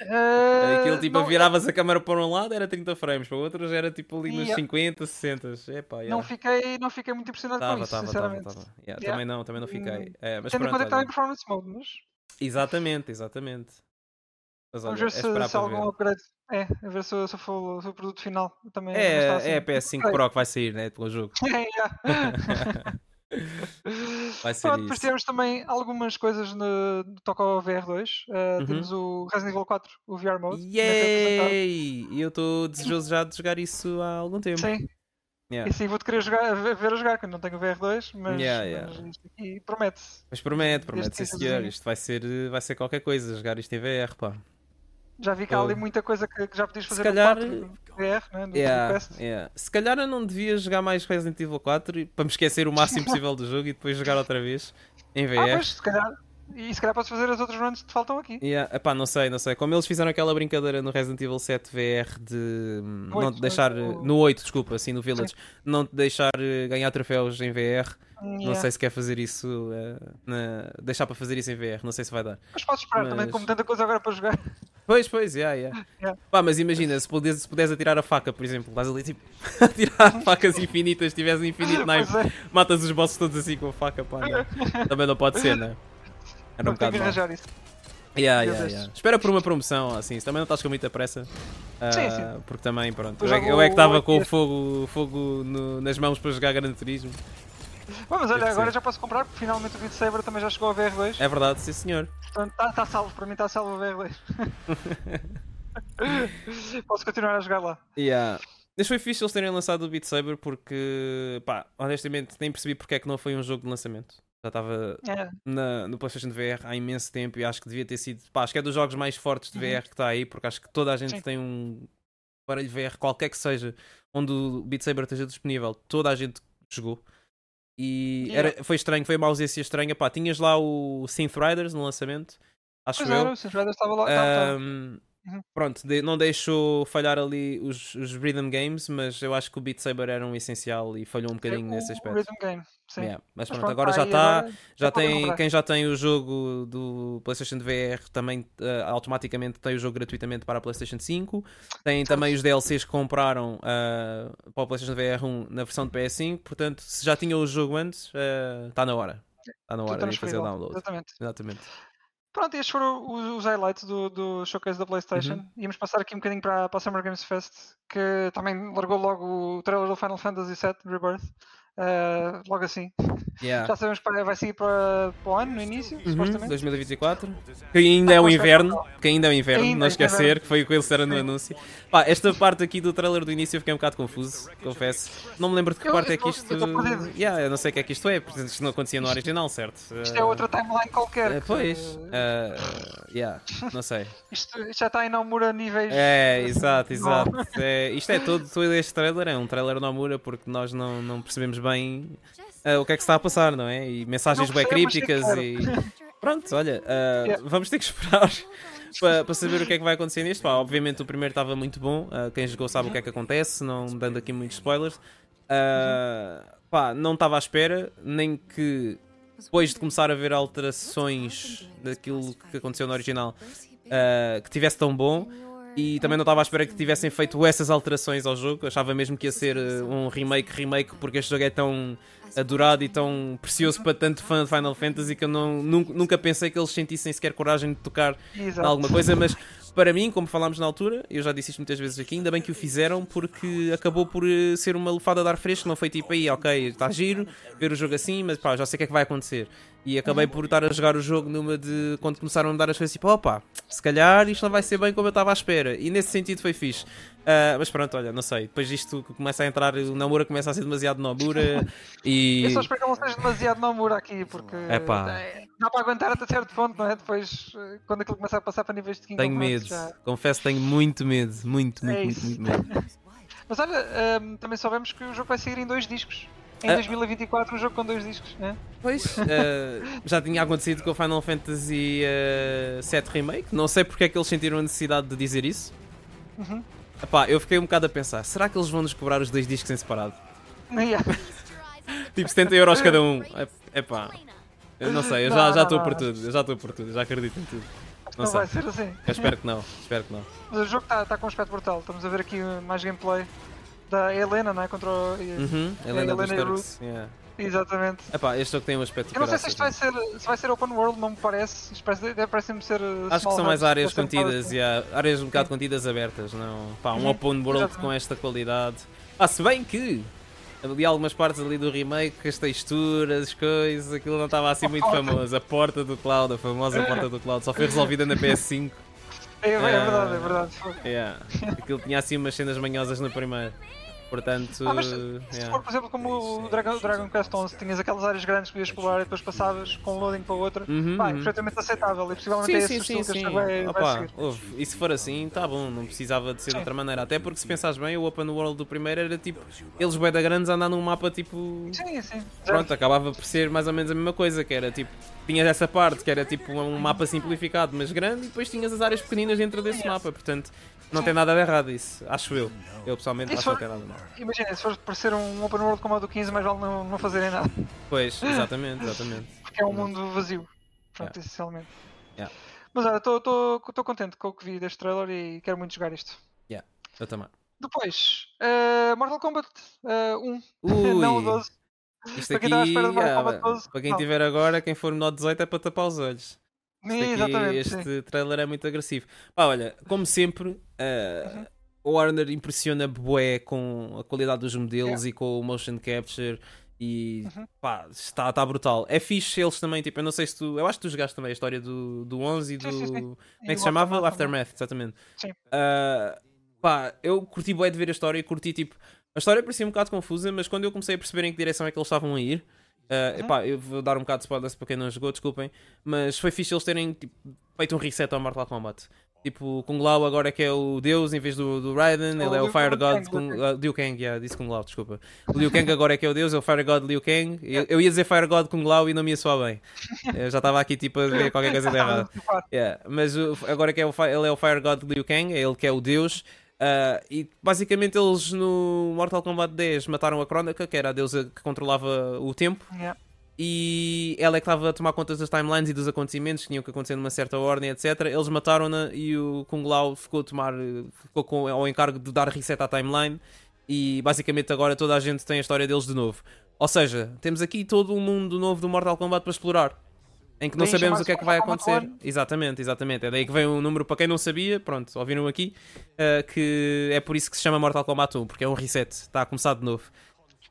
Speaker 2: Ah,
Speaker 1: Aquilo tipo,
Speaker 2: não,
Speaker 1: viravas a câmera para um lado era 30 frames, para o outro já era tipo ali nos
Speaker 2: Yeah.
Speaker 1: 50, 60. Epá,
Speaker 2: não,
Speaker 1: yeah.
Speaker 2: fiquei, não fiquei muito impressionado
Speaker 1: Tava,
Speaker 2: com isso,
Speaker 1: tava, tava,
Speaker 2: sinceramente.
Speaker 1: tava. Yeah,
Speaker 2: Yeah.
Speaker 1: Também não, também não fiquei. É, mas
Speaker 2: Tendo em
Speaker 1: pronto,
Speaker 2: conta que estava em performance mode, mas
Speaker 1: Exatamente, exatamente. Mas
Speaker 2: vamos
Speaker 1: olha,
Speaker 2: ver
Speaker 1: é
Speaker 2: se,
Speaker 1: esperar
Speaker 2: se algum
Speaker 1: ver.
Speaker 2: upgrade. É, a ver se, se for o- se o produto final também está assim.
Speaker 1: É, é a PS5
Speaker 2: Ok.
Speaker 1: Pro que vai sair, né? Pelo jogo.
Speaker 2: É, yeah.
Speaker 1: Vai ser
Speaker 2: Pronto, depois temos também algumas coisas no, no toque ao VR2. Uh,
Speaker 1: Uhum.
Speaker 2: Temos o Resident Evil 4, o VR Mode.
Speaker 1: Yay! E eu estou desejoso já de jogar isso há algum tempo.
Speaker 2: Sim,
Speaker 1: Yeah.
Speaker 2: e sim, vou-te querer jogar, ver, a jogar, que eu não tenho o VR2, mas,
Speaker 1: Yeah, yeah.
Speaker 2: mas isto aqui promete-se.
Speaker 1: Mas promete, promete, sim senhor. Isto vai ser, vai ser qualquer coisa, jogar isto em VR, pá.
Speaker 2: Já vi que há ali muita coisa que, já podias
Speaker 1: Se
Speaker 2: fazer
Speaker 1: calhar-
Speaker 2: no 4 VR, né, no
Speaker 1: Yeah, yeah. Se calhar eu não devia jogar mais Resident Evil 4 e- para me esquecer o máximo possível do jogo e depois jogar outra vez em VR.
Speaker 2: Ah, se calhar. E se calhar podes fazer as outras runs que te faltam aqui.
Speaker 1: Yeah, epá, não sei, não sei. Como eles fizeram aquela brincadeira no Resident Evil 7 VR de hum, não
Speaker 2: oito,
Speaker 1: te deixar.
Speaker 2: no-
Speaker 1: No 8, desculpa, assim, no Village. Não te deixar eh, ganhar troféus em VR. Não
Speaker 2: Yeah.
Speaker 1: sei se quer fazer isso. eh, na- Deixar para fazer isso em VR. Não sei se vai dar.
Speaker 2: Mas podes esperar também,
Speaker 1: Mas-
Speaker 2: como tanta coisa agora para jogar.
Speaker 1: Pois, pois, yeah, yeah.
Speaker 2: Yeah.
Speaker 1: Pá, mas imagina, se puderes, se puderes atirar a faca, por exemplo, estás ali tipo a tirar facas infinitas, se tiveres infinito knife,
Speaker 2: é,
Speaker 1: matas os bosses todos assim com a faca, pá, não. Também não pode ser, né? Era um
Speaker 2: não tenho
Speaker 1: bocado
Speaker 2: que arranjar isso.
Speaker 1: Yeah, yeah, yeah. Espera por uma promoção, assim, se também não estás com muita pressa. ah,
Speaker 2: Sim, sim.
Speaker 1: Porque também, pronto.
Speaker 2: Eu
Speaker 1: Eu, é, é que estava
Speaker 2: o
Speaker 1: com o fogo, fogo no- nas mãos para jogar Gran Turismo.
Speaker 2: Bom, mas olha, agora já posso comprar, porque finalmente o Beat Saber também já chegou ao VR2.
Speaker 1: É verdade, sim senhor.
Speaker 2: Portanto, está tá salvo, para mim está salvo o VR2. posso continuar a jogar lá.
Speaker 1: Yeah. Mas foi fixe eles terem lançado o Beat Saber porque, pá, honestamente nem percebi porque é que não foi um jogo de lançamento. Já estava
Speaker 2: É,
Speaker 1: na- no PlayStation VR há imenso tempo e acho que devia ter sido, pá, acho que é dos jogos mais fortes de
Speaker 2: Uhum.
Speaker 1: VR que está aí, porque acho que toda a gente
Speaker 2: Sim.
Speaker 1: tem um aparelho VR, qualquer que seja, onde o Beat Saber esteja disponível, toda a gente jogou. E
Speaker 2: Yeah.
Speaker 1: era, foi estranho, foi uma ausência estranha. Pá, tinhas lá o Synth Riders no lançamento, acho
Speaker 2: pois
Speaker 1: eu.
Speaker 2: era, o Synth Riders estava lá.
Speaker 1: Ahm,
Speaker 2: Uhum.
Speaker 1: pronto, de- não deixou falhar ali os, os rhythm games, mas eu acho que o Beat Saber era um essencial e falhou um bocadinho
Speaker 2: o,
Speaker 1: nesse aspecto.
Speaker 2: Rhythm Game, sim.
Speaker 1: Yeah, Mas
Speaker 2: Mas
Speaker 1: pronto,
Speaker 2: pronto,
Speaker 1: agora
Speaker 2: tá
Speaker 1: já está. Já
Speaker 2: podem
Speaker 1: tem, quem já tem o jogo do PlayStation VR também eh, automaticamente tem o jogo gratuitamente para a PlayStation 5. Tem também os DLCs que compraram eh, para o PlayStation VR 1 na versão de PS5. Portanto, se já tinham o jogo antes, está na hora. Está na
Speaker 2: Tudo
Speaker 1: hora de
Speaker 2: está
Speaker 1: fazer o download.
Speaker 2: Exatamente.
Speaker 1: Exatamente.
Speaker 2: Pronto, estes foram os, highlights do, do showcase da PlayStation.
Speaker 1: Uhum.
Speaker 2: Íamos passar aqui um bocadinho para, para a Summer Games Fest, que também largou logo o trailer do Final Fantasy VII Rebirth. Eh, logo assim.
Speaker 1: Yeah.
Speaker 2: Já sabemos que vai sair para, para o ano, no início,
Speaker 1: Uhum,
Speaker 2: supostamente.
Speaker 1: 2024 que ainda é o inverno que ainda é o inverno,
Speaker 2: Ainda
Speaker 1: não
Speaker 2: é
Speaker 1: esquecer
Speaker 2: inverno.
Speaker 1: que foi o que eles disseram no anúncio Pá, esta parte aqui do trailer do início eu fiquei um bocado confuso, confesso não me lembro de que
Speaker 2: Eu-
Speaker 1: parte é
Speaker 2: eu
Speaker 1: que
Speaker 2: tô-
Speaker 1: isto
Speaker 2: eu
Speaker 1: yeah, eu não sei o que é que isto é, porque isto não acontecia no original, certo?
Speaker 2: Isto é outra timeline qualquer. Que-
Speaker 1: Pois, eh, yeah, não sei.
Speaker 2: isto, isto já está em Nomura níveis.
Speaker 1: É, exato, exato. É, isto é todo, todo este trailer, é um trailer Nomura porque nós não, não percebemos bem eh, o que é que se está a passar, não é? E mensagens bem crípticas e. Pronto, olha,
Speaker 2: Yeah.
Speaker 1: vamos ter que esperar para, para saber o que é que vai acontecer neste. Pá, obviamente o primeiro estava muito bom, eh, quem jogou sabe o que é que acontece, não dando aqui muitos spoilers. Pá, não estava à espera, nem que depois de começar a ver alterações daquilo que aconteceu no original, que tivesse tão bom. E também não estava à espera que tivessem feito essas alterações ao jogo. Achava mesmo que ia ser eh, um remake, remake, porque este jogo é tão adorado e tão precioso para tanto fã de Final Fantasy que eu não, nunca, nunca pensei que eles sentissem sequer coragem de tocar
Speaker 2: Exato.
Speaker 1: alguma coisa. Mas para mim, como falámos na altura, eu já disse isto muitas vezes aqui, ainda bem que o fizeram porque acabou por eh, ser uma lufada de ar fresco. Não foi tipo aí, ok, está giro, ver o jogo assim, mas pá, já sei o que é que vai acontecer. E acabei por estar a jogar o jogo numa de. Quando começaram a mudar as coisas, tipo, opa, se calhar isto não vai ser bem como eu estava à espera. E nesse sentido foi fixe. Ah, mas pronto, olha, não sei. Depois disto começa a entrar, o Namura começa a ser demasiado Namura e.
Speaker 2: Eu só espero que não seja demasiado Nomura aqui, porque
Speaker 1: Epá.
Speaker 2: é, dá para aguentar até certo ponto, não é? Depois, eh, quando aquilo começar a passar para níveis de King
Speaker 1: Tenho medo,
Speaker 2: já-
Speaker 1: confesso, tenho muito medo, muito, muito,
Speaker 2: É
Speaker 1: muito, muito medo.
Speaker 2: Mas olha, ehm, também soubemos que o jogo vai sair em dois discos. Em
Speaker 1: Ah.
Speaker 2: 2024, um jogo com dois discos. né?
Speaker 1: Pois, eh, já tinha acontecido com o Final Fantasy VII Remake. Não sei porque é que eles sentiram a necessidade de dizer isso.
Speaker 2: Uhum.
Speaker 1: Epá, eu fiquei um bocado a pensar: será que eles vão nos cobrar os dois discos em separado? Tipo 70 euros cada um. É- Epá, eu não sei, eu já estou por tudo, eu já estou por tudo, eu já acredito em tudo. Não
Speaker 2: Não
Speaker 1: sei,
Speaker 2: vai ser assim.
Speaker 1: eu espero que não, espero que não.
Speaker 2: Mas o jogo está com um aspecto brutal. Estamos a ver aqui mais gameplay da Helena, não é? Contra o...
Speaker 1: Uhum, Helena dos
Speaker 2: Helena e
Speaker 1: Turks. Yeah.
Speaker 2: Exatamente.
Speaker 1: Epá, este jogo tem um aspecto
Speaker 2: Eu não sei se isto vai ser, se vai ser open world, não me parece. Isto parece, deve parecer-me ser. uh,
Speaker 1: Acho que são mais áreas contidas,
Speaker 2: assim.
Speaker 1: yeah, áreas um bocado contidas abertas, não. Pá, um open world
Speaker 2: exatamente.
Speaker 1: com esta qualidade. Ah, se bem que ali algumas partes ali do remake, as texturas, as coisas, aquilo não estava assim muito famoso. A porta do cloud, a famosa porta do cloud, só foi resolvida na PS5.
Speaker 2: É, é
Speaker 1: Ah.
Speaker 2: verdade, é verdade.
Speaker 1: Yeah. Aquilo tinha assim umas cenas manhosas no primeiro. Portanto,
Speaker 2: Ah, mas se
Speaker 1: yeah.
Speaker 2: for, por exemplo, como o Dragon, Dragon Quest 11, tinhas aquelas áreas grandes que podias explorar e depois passavas com um loading para outra,
Speaker 1: Uhum,
Speaker 2: pá, é
Speaker 1: uhum.
Speaker 2: perfeitamente aceitável e possivelmente é
Speaker 1: Sim,
Speaker 2: esse
Speaker 1: sim,
Speaker 2: o
Speaker 1: sim, sim.
Speaker 2: vai, vai
Speaker 1: Opa,
Speaker 2: seguir.
Speaker 1: ouve, e se for assim, tá bom, não precisava de ser de outra maneira. Até porque se pensares bem, o Open World do primeiro era tipo, eles bué da grandes andar num mapa tipo.
Speaker 2: Sim, sim.
Speaker 1: Pronto, acabava por ser mais ou menos a mesma coisa, que era tipo, tinhas essa parte que era tipo um mapa simplificado, mas grande, e depois tinhas as áreas pequeninas dentro desse mapa, portanto, não tem nada de errado isso, acho eu. Eu pessoalmente
Speaker 2: Isso
Speaker 1: acho que não tem nada de errado.
Speaker 2: Imagina, se for parecer um open world como o do 15, mais vale não, não fazerem nada,
Speaker 1: Pois, exatamente, exatamente.
Speaker 2: porque é um mundo vazio, pronto,
Speaker 1: Yeah.
Speaker 2: essencialmente.
Speaker 1: Yeah.
Speaker 2: Mas olha, estou contente com o que vi deste trailer e quero muito jogar isto.
Speaker 1: Eu também.
Speaker 2: Depois, eh, Mortal Kombat eh, 1,
Speaker 1: Ui,
Speaker 2: não o 12.
Speaker 1: isto
Speaker 2: para
Speaker 1: aqui,
Speaker 2: quem estava à espera de Mortal
Speaker 1: ah,
Speaker 2: Kombat 12,
Speaker 1: para quem tiver agora, quem for menor de 18 é para tapar os olhos.
Speaker 2: Sim.
Speaker 1: este trailer é muito agressivo. Pá, olha, como sempre, uh,
Speaker 2: Uhum.
Speaker 1: o Warner impressiona bué com a qualidade dos modelos e com o motion capture e
Speaker 2: Uhum.
Speaker 1: pá, está, está brutal. É fixe eles também, tipo, eu não sei se tu, eu acho que tu jogaste também a história do, do 11 e do,
Speaker 2: Sim, sim, sim.
Speaker 1: como é que se chamava?
Speaker 2: Aftermath,
Speaker 1: exatamente.
Speaker 2: Sim.
Speaker 1: Uh, pá, eu curti bué de ver a história e curti tipo, a história parecia um bocado confusa, mas quando eu comecei a perceber em que direção é que eles estavam a ir, Uh,
Speaker 2: Uhum.
Speaker 1: epá, eu vou dar um bocado de spoilers para quem não jogou, desculpem, mas foi fixe eles terem tipo, feito um reset ao Mortal Kombat. Tipo, Kung Lao agora é que é o Deus em vez do, do Raiden,
Speaker 2: O
Speaker 1: ele é o Fire God Kung,
Speaker 2: Liu
Speaker 1: uh, Liu Kang, yeah, disse Kung Lao, desculpa. Liu Kang agora é que é o Deus, é o Fire God Liu Kang. Eu, eu ia dizer Fire God Kung Lao e não me ia soar bem. Eu já estava aqui tipo a ver qualquer coisa de errado. Yeah, mas agora que é o, ele é o Fire God Liu Kang, é ele que é o Deus. Ah, e basicamente eles no Mortal Kombat 10 mataram a Kronika, que era a deusa que controlava o tempo,
Speaker 2: Yeah.
Speaker 1: e ela é que estava a tomar conta das timelines e dos acontecimentos que tinham que acontecer numa certa ordem, etc. Eles mataram-na e o Kung Lao ficou a tomar, ficou com ao encargo de dar reset à timeline. E basicamente agora toda a gente tem a história deles de novo. Ou seja, temos aqui todo um mundo novo do Mortal Kombat para explorar. Em que não
Speaker 2: Daí
Speaker 1: sabemos o que é que vai acontecer. Exatamente, exatamente. É daí que vem o número para quem não sabia. Pronto, ouviram aqui. uh, que é por isso que se chama Mortal Kombat 1, porque é um reset. Está a começar de novo.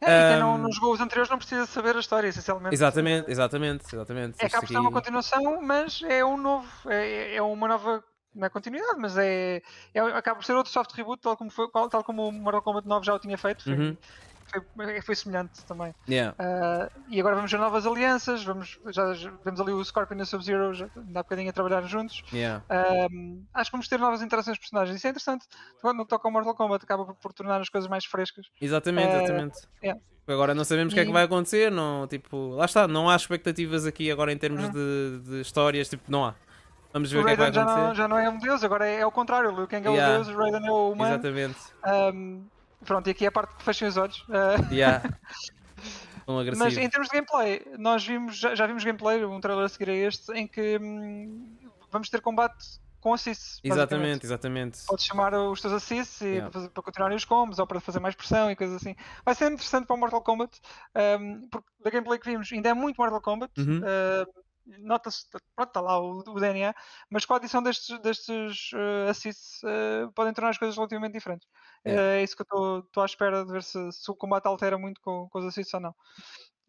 Speaker 2: É, e quem não,
Speaker 1: Um,
Speaker 2: não jogou os anteriores não precisa saber a história, essencialmente.
Speaker 1: Exatamente, exatamente, exatamente.
Speaker 2: É acaba por
Speaker 1: aqui-
Speaker 2: uma continuação, mas é um novo, é, é uma nova, não é continuidade, mas é, é acaba por ser outro soft reboot, tal como, foi, tal como o Mortal Kombat 9 já o tinha feito,
Speaker 1: Uhum.
Speaker 2: Foi, foi semelhante também.
Speaker 1: Yeah.
Speaker 2: Ah, e agora vamos ver novas alianças, vamos, já, já vemos ali o Scorpion e o Sub-Zero, já- ainda há bocadinho a trabalhar juntos.
Speaker 1: Yeah.
Speaker 2: Ahm, acho que vamos ter novas interações de personagens. Isso é interessante. Quando no que toca ao Mortal Kombat, acaba por, por tornar as coisas mais frescas.
Speaker 1: Exatamente,
Speaker 2: Eh,
Speaker 1: exatamente.
Speaker 2: yeah.
Speaker 1: Agora não sabemos o que é que vai acontecer, não, tipo, lá está, não há expectativas aqui agora em termos
Speaker 2: Uhum.
Speaker 1: de, de histórias, tipo, não há. Vamos ver
Speaker 2: O
Speaker 1: o que é que vai
Speaker 2: já não,
Speaker 1: acontecer.
Speaker 2: já não é um deus, agora é, é o contrário. O Liu Kang é
Speaker 1: Yeah.
Speaker 2: o deus, o Raiden é o humano.
Speaker 1: Exatamente.
Speaker 2: Ahm, pronto, e aqui é a parte que fechem os olhos. Ah,
Speaker 1: Yeah.
Speaker 2: Mas em termos de gameplay, nós vimos, já, já vimos gameplay, um trailer a seguir a este, em que hum, vamos ter combate com assists.
Speaker 1: Exatamente, exatamente.
Speaker 2: Podes chamar os teus assists
Speaker 1: Yeah.
Speaker 2: para, para continuarem os combos ou para fazer mais pressão e coisas assim. Vai ser interessante para o Mortal Kombat, um, porque da gameplay que vimos ainda é muito Mortal Kombat.
Speaker 1: Uhum.
Speaker 2: uh, Nota-se, pronto, está lá o, o DNA, mas com a adição destes, destes uh, assists uh, podem tornar as coisas relativamente diferentes.
Speaker 1: Yeah.
Speaker 2: Uh, é isso que eu estou à espera de ver se, se o combate altera muito com, com os assists ou não.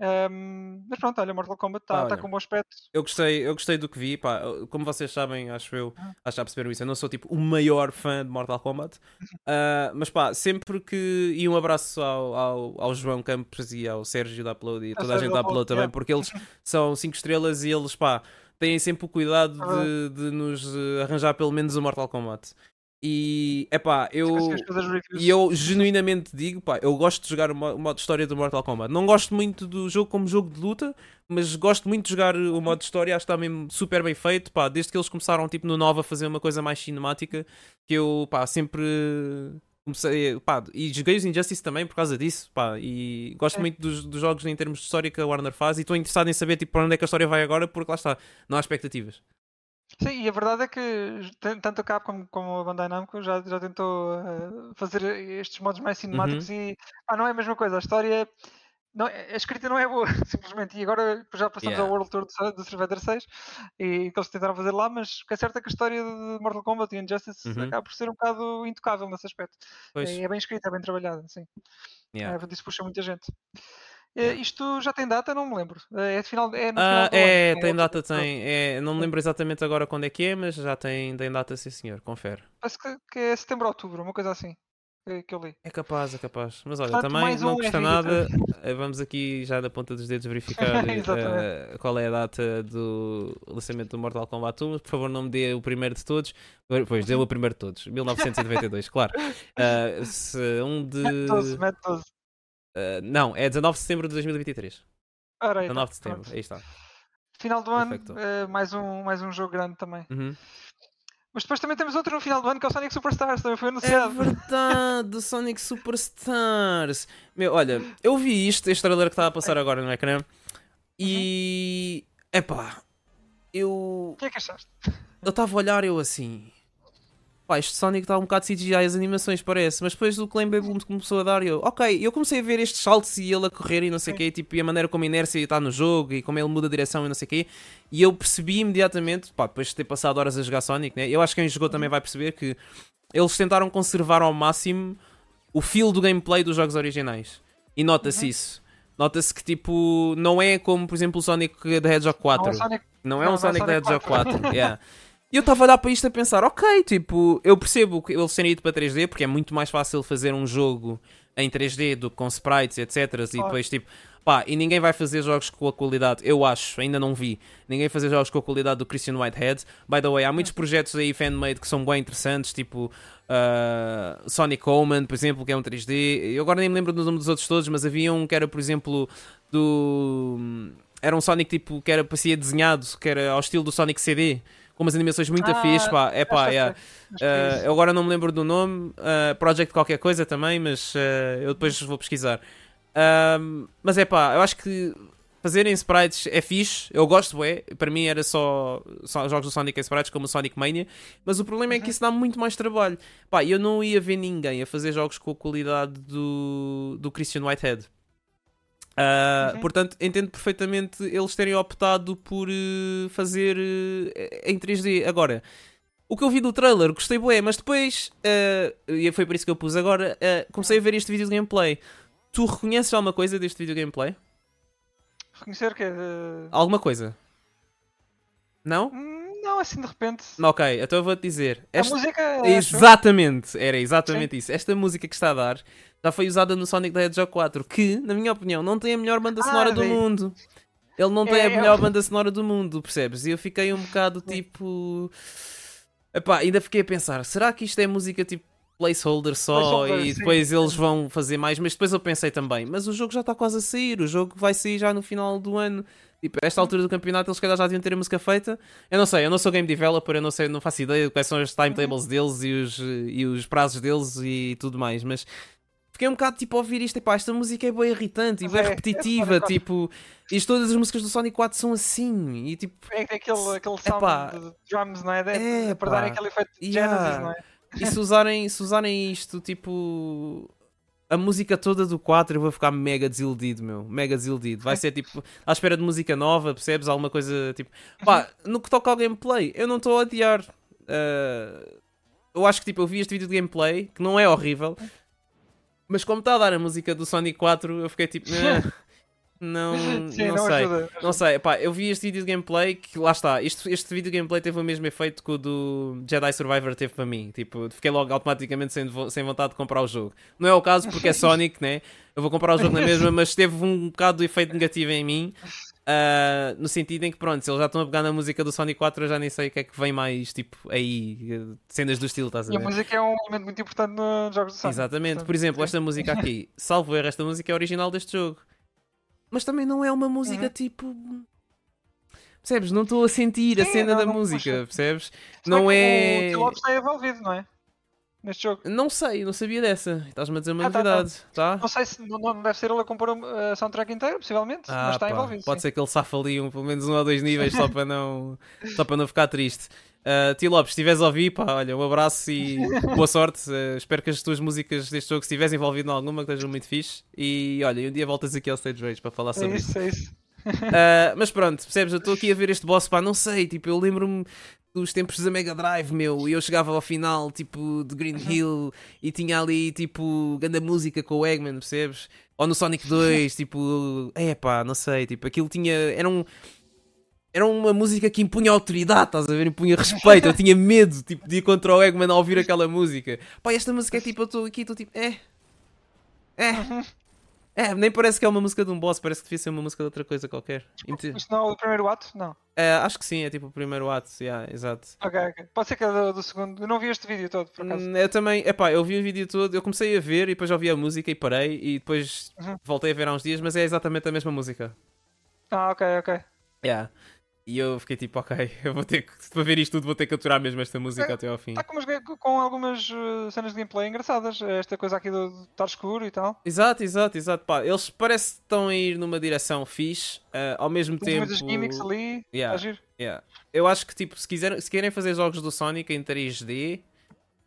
Speaker 2: Um, mas pronto, olha, Mortal Kombat está
Speaker 1: Ah,
Speaker 2: tá
Speaker 1: olha.
Speaker 2: com um bom aspecto.
Speaker 1: Eu gostei, eu gostei do que vi, pá, como vocês sabem, acho eu,
Speaker 2: Ah.
Speaker 1: acho que já perceberam isso, eu não sou tipo o maior fã de Mortal Kombat, Ah, mas pá, sempre que, e um abraço ao, ao, ao João Campos e ao Sérgio da Upload e
Speaker 2: Ao
Speaker 1: toda a gente
Speaker 2: da
Speaker 1: Upload também,
Speaker 2: yeah.
Speaker 1: porque eles são 5 estrelas e eles, pá, têm sempre o cuidado
Speaker 2: Ah.
Speaker 1: de, de nos eh, arranjar pelo menos o Mortal Kombat. E, é pá, eu... E eu genuinamente digo, pá, eu gosto de jogar o modo história do Mortal Kombat. Não gosto muito do jogo como jogo de luta, mas gosto muito de jogar o modo história. Acho que está mesmo super bem feito, pá. Desde que eles começaram, tipo, no Nova a fazer uma coisa mais cinemática, que eu, pá, sempre comecei, pá, e joguei os Injustice também por causa disso, pá. E gosto
Speaker 2: É.
Speaker 1: muito dos, dos jogos em termos de história que a Warner faz e estou interessado em saber, tipo, para onde é que a história vai agora, porque lá está, não há expectativas.
Speaker 2: Sim, e a verdade é que tan- tanto a Capcom como a Bandai Namco já, já tentou eh, fazer estes modos mais cinemáticos
Speaker 1: Uhum.
Speaker 2: e pá, não é a mesma coisa. A história, não, é- a escrita não é boa, simplesmente. E agora já passamos
Speaker 1: Yeah.
Speaker 2: ao World Tour do, do Survivor 6 e que eles tentaram fazer lá, mas o que é certo é que a história de Mortal Kombat e Injustice
Speaker 1: Uhum.
Speaker 2: acaba por ser um bocado intocável nesse aspecto.
Speaker 1: Pois,
Speaker 2: É, é bem escrita, é bem trabalhada, sim.
Speaker 1: yeah.
Speaker 2: É, disso puxa muita gente.
Speaker 1: Yeah.
Speaker 2: Isto já tem data? Não me lembro. Eh, É, de final, é no final do
Speaker 1: é,
Speaker 2: ano,
Speaker 1: tem
Speaker 2: é
Speaker 1: data,
Speaker 2: outubro.
Speaker 1: tem. É, não me lembro exatamente agora quando é que é, mas já tem, tem data, sim senhor, confere.
Speaker 2: Parece que, que é setembro ou outubro, uma coisa assim. Que, que eu li.
Speaker 1: É capaz, é capaz. Mas olha,
Speaker 2: Portanto,
Speaker 1: também não
Speaker 2: um
Speaker 1: custa
Speaker 2: é
Speaker 1: nada. Eh, Vamos aqui já da ponta dos dedos verificar
Speaker 2: Exatamente.
Speaker 1: qual é a data do lançamento do Mortal Kombat 1. Por favor, não me dê o primeiro de todos. Pois, dê o primeiro de todos. 1992, claro. Eh, se um de.
Speaker 2: Mete 12, mete 12.
Speaker 1: Eh, não, é 19 de setembro de 2023.
Speaker 2: Ora aí, tá,
Speaker 1: 19 de setembro,
Speaker 2: pronto.
Speaker 1: aí está.
Speaker 2: Final do ano, eh, mais, um, mais um jogo grande também.
Speaker 1: Uhum.
Speaker 2: Mas depois também temos outro no final do ano que é o Sonic Superstars, também foi
Speaker 1: É
Speaker 2: anunciado.
Speaker 1: verdade, do Sonic Superstars. Meu, olha, eu vi isto, este trailer que está a passar agora no ecrã. E. Epá, eu.
Speaker 2: O que é que achaste?
Speaker 1: Eu estava a olhar, eu assim. Pá, este Sonic está um bocado CGI, as animações parece, mas depois do Claim Boom começou a dar, eu, ok, eu comecei a ver estes saltos e ele a correr e não sei o quê, tipo, e a maneira como a inércia está no jogo e como ele muda a direção e não sei o quê, e eu percebi imediatamente, pá, depois de ter passado horas a jogar Sonic, né, eu acho que quem jogou também vai perceber que eles tentaram conservar ao máximo o feel do gameplay dos jogos originais, e nota-se isso. Nota-se que, tipo, não é como, por exemplo, o Sonic the Hedgehog 4.
Speaker 2: Não, o Sonic,
Speaker 1: Não é um
Speaker 2: é
Speaker 1: Sonic the
Speaker 2: Sonic
Speaker 1: Hedgehog 4. yeah. E eu estava a olhar para isto a pensar, ok, tipo, eu percebo que eles terem ido para 3D, porque é muito mais fácil fazer um jogo em 3D do que com sprites, etc. E depois, tipo, pá, e ninguém vai fazer jogos com a qualidade, eu acho, ainda não vi, ninguém fazer jogos com a qualidade do Christian Whitehead. By the way, há muitos projetos aí fan-made que são bem interessantes, tipo uh, Sonic Omen, por exemplo, que é um 3D. Eu agora nem me lembro do nome dos outros todos, mas havia um que era, por exemplo, do. Era um Sonic tipo que era, parecia desenhado, que era ao estilo do Sonic CD com umas animações muito
Speaker 2: Ah,
Speaker 1: fixe, pá, é pá,
Speaker 2: é
Speaker 1: Uh, eu agora não me lembro do nome, uh, Project qualquer coisa também, mas uh, eu depois vou pesquisar. Um, mas é pá, eu acho que fazerem sprites é fixe, eu gosto, é. Para mim era só, só jogos do Sonic em sprites como o Sonic Mania, mas o problema é que isso dá muito mais trabalho. Pá, eu não ia ver ninguém a fazer jogos com a qualidade do, do Christian Whitehead. Uh,
Speaker 2: Uhum.
Speaker 1: Portanto, entendo perfeitamente eles terem optado por uh, fazer uh, em 3D. Agora, o que eu vi do trailer, gostei bué, mas depois, uh, e foi por isso que eu pus agora, uh, comecei a ver este vídeo de gameplay. Tu reconheces alguma coisa deste vídeo de gameplay?
Speaker 2: Reconhecer que é de...
Speaker 1: Alguma coisa? Não?
Speaker 2: Hum, Não, assim de repente.
Speaker 1: Ok, então eu vou-te dizer. Esta-
Speaker 2: A música.
Speaker 1: Exatamente, era exatamente isso. Esta música que está a dar já foi usada no Sonic the Hedgehog 4, que, na minha opinião, não tem a melhor banda
Speaker 2: Ah,
Speaker 1: sonora do
Speaker 2: vi.
Speaker 1: mundo. Ele não tem
Speaker 2: É,
Speaker 1: a
Speaker 2: é-
Speaker 1: melhor banda sonora do mundo, percebes? E eu fiquei um bocado tipo. Epá, ainda fiquei a pensar, será que isto é música tipo placeholder só
Speaker 2: Placeholder,
Speaker 1: e
Speaker 2: sim.
Speaker 1: depois eles vão fazer mais? Mas depois eu pensei também, mas o jogo já está quase a sair, o jogo vai sair já no final do ano. Tipo, a esta altura do campeonato eles se calhar já deviam ter a música feita. Eu não sei, eu não sou game developer, eu não sei, não faço ideia de quais são os timetables deles e os, e os prazos deles e tudo mais, mas fiquei um bocado tipo a ouvir isto, e pá, esta música é bem irritante e bem
Speaker 2: é, é
Speaker 1: repetitiva,
Speaker 2: Sonic
Speaker 1: tipo, e todas as músicas do Sonic 4 são assim, e tipo,
Speaker 2: É aquele, aquele sound
Speaker 1: Epá.
Speaker 2: de drums, não é? De-
Speaker 1: É,
Speaker 2: para dar aquele efeito de
Speaker 1: Yeah.
Speaker 2: Genesis, não é?
Speaker 1: e se usarem, se usarem isto, tipo. A música toda do 4 eu vou ficar mega desiludido, meu. Mega desiludido. Vai ser tipo à espera de música nova, percebes? Alguma coisa tipo. Pá, no que toca ao gameplay, eu não estou a odiar. Ah, eu acho que tipo, eu vi este vídeo de gameplay, que não é horrível, mas como está a dar a música do Sonic 4, eu fiquei tipo. "Eh, não,
Speaker 2: Sim,
Speaker 1: não,
Speaker 2: não,
Speaker 1: sei.
Speaker 2: ajuda.
Speaker 1: Não sei, eu vi este vídeo de gameplay que lá está, este, este vídeo de gameplay teve o mesmo efeito que o do Jedi Survivor teve para mim. Tipo, fiquei logo automaticamente sem, sem vontade de comprar o jogo. Não é o caso porque é Sonic, né? Eu vou comprar o jogo na mesma, mas teve um bocado de efeito negativo em mim. ah, no sentido em que, pronto, se eles já estão a pegar na música do Sonic 4, eu já nem sei o que é que vem mais, tipo, aí, cenas do estilo, estás a
Speaker 2: E a
Speaker 1: ver?
Speaker 2: música é um elemento muito importante nos jogos de Sonic.
Speaker 1: Exatamente. Por exemplo, esta música aqui, salvo erro, esta música é original deste jogo. Mas também não é uma música
Speaker 2: Uhum.
Speaker 1: tipo. Percebes? Não estou a sentir a
Speaker 2: Sim,
Speaker 1: cena
Speaker 2: não-
Speaker 1: da
Speaker 2: não
Speaker 1: música, percebes? Não é.
Speaker 2: O Tio Lopes está envolvido, não é? Neste jogo.
Speaker 1: Não sei, não sabia dessa. Estás-me a dizer uma
Speaker 2: Ah, tá, tá.
Speaker 1: novidade, tá?
Speaker 2: Não sei se não, não deve ser ele a compor a soundtrack inteira, possivelmente,
Speaker 1: Ah,
Speaker 2: mas está
Speaker 1: pá,
Speaker 2: envolvido.
Speaker 1: Pode
Speaker 2: sim.
Speaker 1: ser que ele safa ali um, pelo menos um ou dois níveis só para não, só para não ficar triste. Uh, Tio Lopes, se estiveres a ouvir, pá, olha, um abraço e boa sorte. Uh, espero que as tuas músicas deste jogo, se estiveres envolvido em alguma, que estejam muito fixe. E olha, um dia voltas aqui ao Stage Rage para falar
Speaker 2: É
Speaker 1: sobre isso.
Speaker 2: isso, é isso.
Speaker 1: Uh, mas pronto, percebes? Eu estou aqui a ver este boss, pá, não sei, tipo, eu lembro-me dos tempos da Mega Drive, meu, e eu chegava ao final, tipo, de Green Hill e tinha ali, tipo, grande música com o Eggman, percebes? Ou no Sonic 2, tipo, é pá, não sei, tipo, aquilo tinha, era um. Era uma música que impunha autoridade, estás a ver? Impunha respeito. Eu tinha medo tipo, de ir contra o Eggman ao ouvir aquela música. Pá, esta música é tipo, eu estou aqui, estou tipo, é. É. É, nem parece que é uma música de um boss, parece que devia ser uma música de outra coisa qualquer.
Speaker 2: Isto não é o primeiro ato? Não.
Speaker 1: É, acho que sim, é tipo o primeiro ato, yeah, exato.
Speaker 2: Ok, ok. Pode ser que é do, do segundo. Eu não vi este vídeo todo, por acaso.
Speaker 1: Hum, Eu também, epá, eu vi o vídeo todo, eu comecei a ver e depois ouvi a música e parei e depois
Speaker 2: Uhum.
Speaker 1: voltei a ver há uns dias, mas é exatamente a mesma música.
Speaker 2: Ah, ok, ok.
Speaker 1: Yeah. E eu fiquei tipo, ok, eu vou ter que, para ver isto tudo, vou ter que aturar mesmo esta música
Speaker 2: É,
Speaker 1: até ao fim.
Speaker 2: Está com, com algumas uh, cenas de gameplay engraçadas. Esta coisa aqui do do estar escuro e tal.
Speaker 1: Exato, exato, exato. Pá, eles parece que estão a ir numa direção fixe, ah, ao mesmo
Speaker 2: Tem
Speaker 1: tempo.
Speaker 2: muitas gimmicks ali.
Speaker 1: Yeah.
Speaker 2: a giro.
Speaker 1: Yeah. Eu acho que tipo, se, quiser, se querem fazer jogos do Sonic em 3D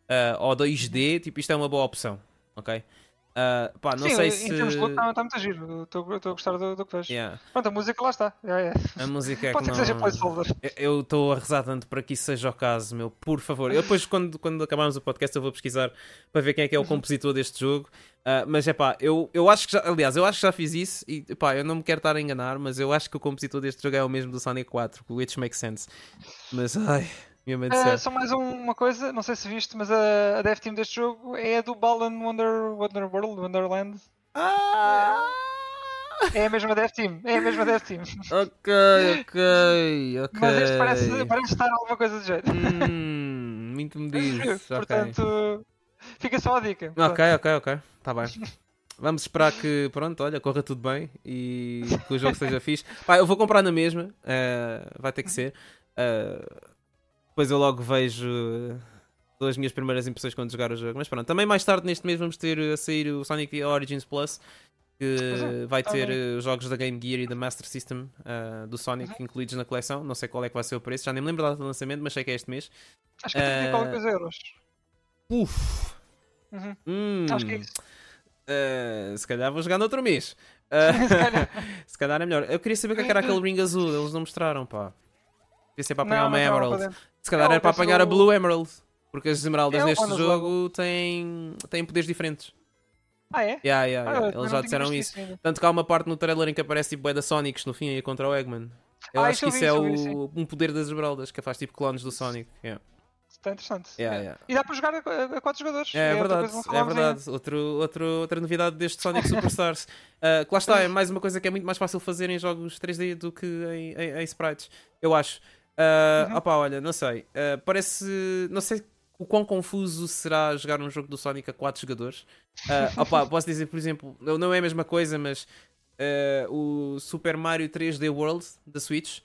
Speaker 1: ah, ou 2D, tipo, isto é uma boa opção, ok? Ah, pá, não
Speaker 2: Sim,
Speaker 1: sei
Speaker 2: em
Speaker 1: se.
Speaker 2: termos de luta está, está muito a giro. Estou a gostar do, do que vejo.
Speaker 1: Yeah.
Speaker 2: Pronto, a música lá está. Já é.
Speaker 1: A música é
Speaker 2: Pode
Speaker 1: que
Speaker 2: que seja
Speaker 1: não...
Speaker 2: placeholder.
Speaker 1: Eu- estou a rezar tanto para que isso seja o caso, meu, por favor. Eu depois, quando, quando acabarmos o podcast, eu vou pesquisar para ver quem é que é o compositor deste jogo. Ah, mas é pá, eu, eu acho que já, aliás, eu acho que já fiz isso e pá, eu não me quero estar a enganar, mas eu acho que o compositor deste jogo é o mesmo do Sonic 4, which makes sense. Mas ai,
Speaker 2: Uh, só mais um- uma coisa, não sei se viste, mas a, a dev team deste jogo é a do Balan Wonder, Wonder World, Wonderland.
Speaker 1: Ah!
Speaker 2: É a mesma dev team, é a mesma dev team.
Speaker 1: Ok, ok, ok.
Speaker 2: Mas este parece, parece estar alguma coisa do jeito.
Speaker 1: Hum, muito me diz.
Speaker 2: Portanto, fica só a dica.
Speaker 1: Ok, ok, ok. Tá bem. Vamos esperar que, pronto, olha, corra tudo bem e que o jogo seja fixe. Pá, eu vou comprar na mesma, eh, vai ter que ser. Eh, depois eu logo vejo eh, as minhas primeiras impressões quando jogar o jogo. Mas pronto, também mais tarde neste mês vamos ter a sair o Sonic Origins Plus, que
Speaker 2: é,
Speaker 1: vai ter
Speaker 2: também.
Speaker 1: eh, os jogos da Game Gear e da Master System eh, do Sonic
Speaker 2: Uhum.
Speaker 1: incluídos na coleção. Não sei qual é que vai ser o preço, já nem me lembro da data de lançamento, mas sei que é este mês.
Speaker 2: Acho que é 30 e qualquer coisa euros.
Speaker 1: Uf!
Speaker 2: Uhum.
Speaker 1: Hum,
Speaker 2: Acho que é isso.
Speaker 1: eh, se calhar vou jogar no outro mês. Eh,
Speaker 2: Se calhar.
Speaker 1: se calhar é melhor. Eu queria saber o que é que era aquele ring azul, eles não mostraram, pá. Devia ser para apanhar
Speaker 2: Não,
Speaker 1: uma Emerald. Se calhar era para apanhar a
Speaker 2: o-
Speaker 1: Blue Emerald. Porque as Emeraldas
Speaker 2: É o
Speaker 1: neste jogo têm, têm poderes diferentes.
Speaker 2: Ah, é?
Speaker 1: Yeah, yeah,
Speaker 2: Ah,
Speaker 1: yeah.
Speaker 2: eu
Speaker 1: Eles já disseram isso.
Speaker 2: ainda.
Speaker 1: Tanto que há uma parte no trailer em que aparece tipo da Sonics no fim aí contra o Eggman. Eu
Speaker 2: Ah,
Speaker 1: acho que isso
Speaker 2: vi,
Speaker 1: é
Speaker 2: eu vi,
Speaker 1: o, um poder das Esmeraldas, que faz tipo clones do Sonic. Yeah.
Speaker 2: Está interessante.
Speaker 1: Yeah,
Speaker 2: É.
Speaker 1: yeah.
Speaker 2: E dá para jogar a, a quatro jogadores.
Speaker 1: É,
Speaker 2: outra
Speaker 1: verdade, é
Speaker 2: ainda.
Speaker 1: verdade. Outro, outro, outra novidade deste Sonic Superstars. Uh, que lá está, é mais uma coisa que é muito mais fácil fazer em jogos 3D do que em, em- em sprites, eu acho. Uh,
Speaker 2: Uhum.
Speaker 1: Opá, olha, não sei. Uh, parece. Não sei o quão confuso será jogar um jogo do Sonic a 4 jogadores. Uh, opá, posso dizer, por exemplo, não é a mesma coisa, mas uh, o Super Mario 3D World da Switch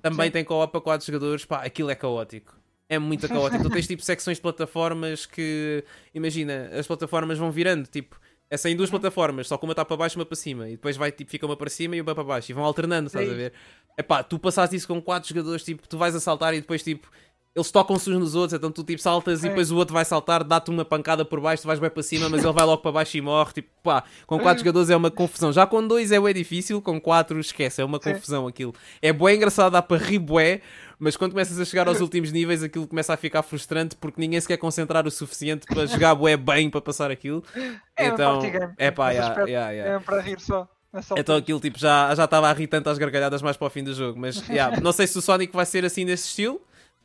Speaker 1: também
Speaker 2: Sim.
Speaker 1: tem co-op a 4 jogadores. Pá, aquilo é caótico. É muito caótico. tu tens tipo secções de plataformas que. Imagina, as plataformas vão virando, tipo. É saem duas plataformas, só que uma está para baixo e uma para cima. E depois vai, tipo, fica uma para cima e uma para baixo. E vão alternando, estás a
Speaker 2: Sim.
Speaker 1: ver? É pá, tu passaste isso com quatro jogadores, tipo, tu vais a saltar e depois, tipo, eles tocam-se uns nos outros, então tu, tipo, saltas e
Speaker 2: Sim.
Speaker 1: depois o outro vai saltar, dá-te uma pancada por baixo, tu vais bem para cima, mas ele vai logo para baixo e morre. Tipo, pá, com quatro jogadores é uma confusão. Já com dois é bué difícil, com quatro esquece, é uma
Speaker 2: Sim.
Speaker 1: confusão aquilo. É bué engraçado, dá para rir bué, mas quando começas a chegar aos últimos níveis aquilo começa a ficar frustrante porque ninguém se quer concentrar o suficiente para jogar bué bem para passar aquilo.
Speaker 2: É
Speaker 1: então, é pá, yeah, yeah, yeah.
Speaker 2: É para rir só.
Speaker 1: Então aquilo tipo já já estava a rir tanto às gargalhadas mais para o fim do jogo. Mas yeah, não sei se o Sonic vai ser assim desse estilo,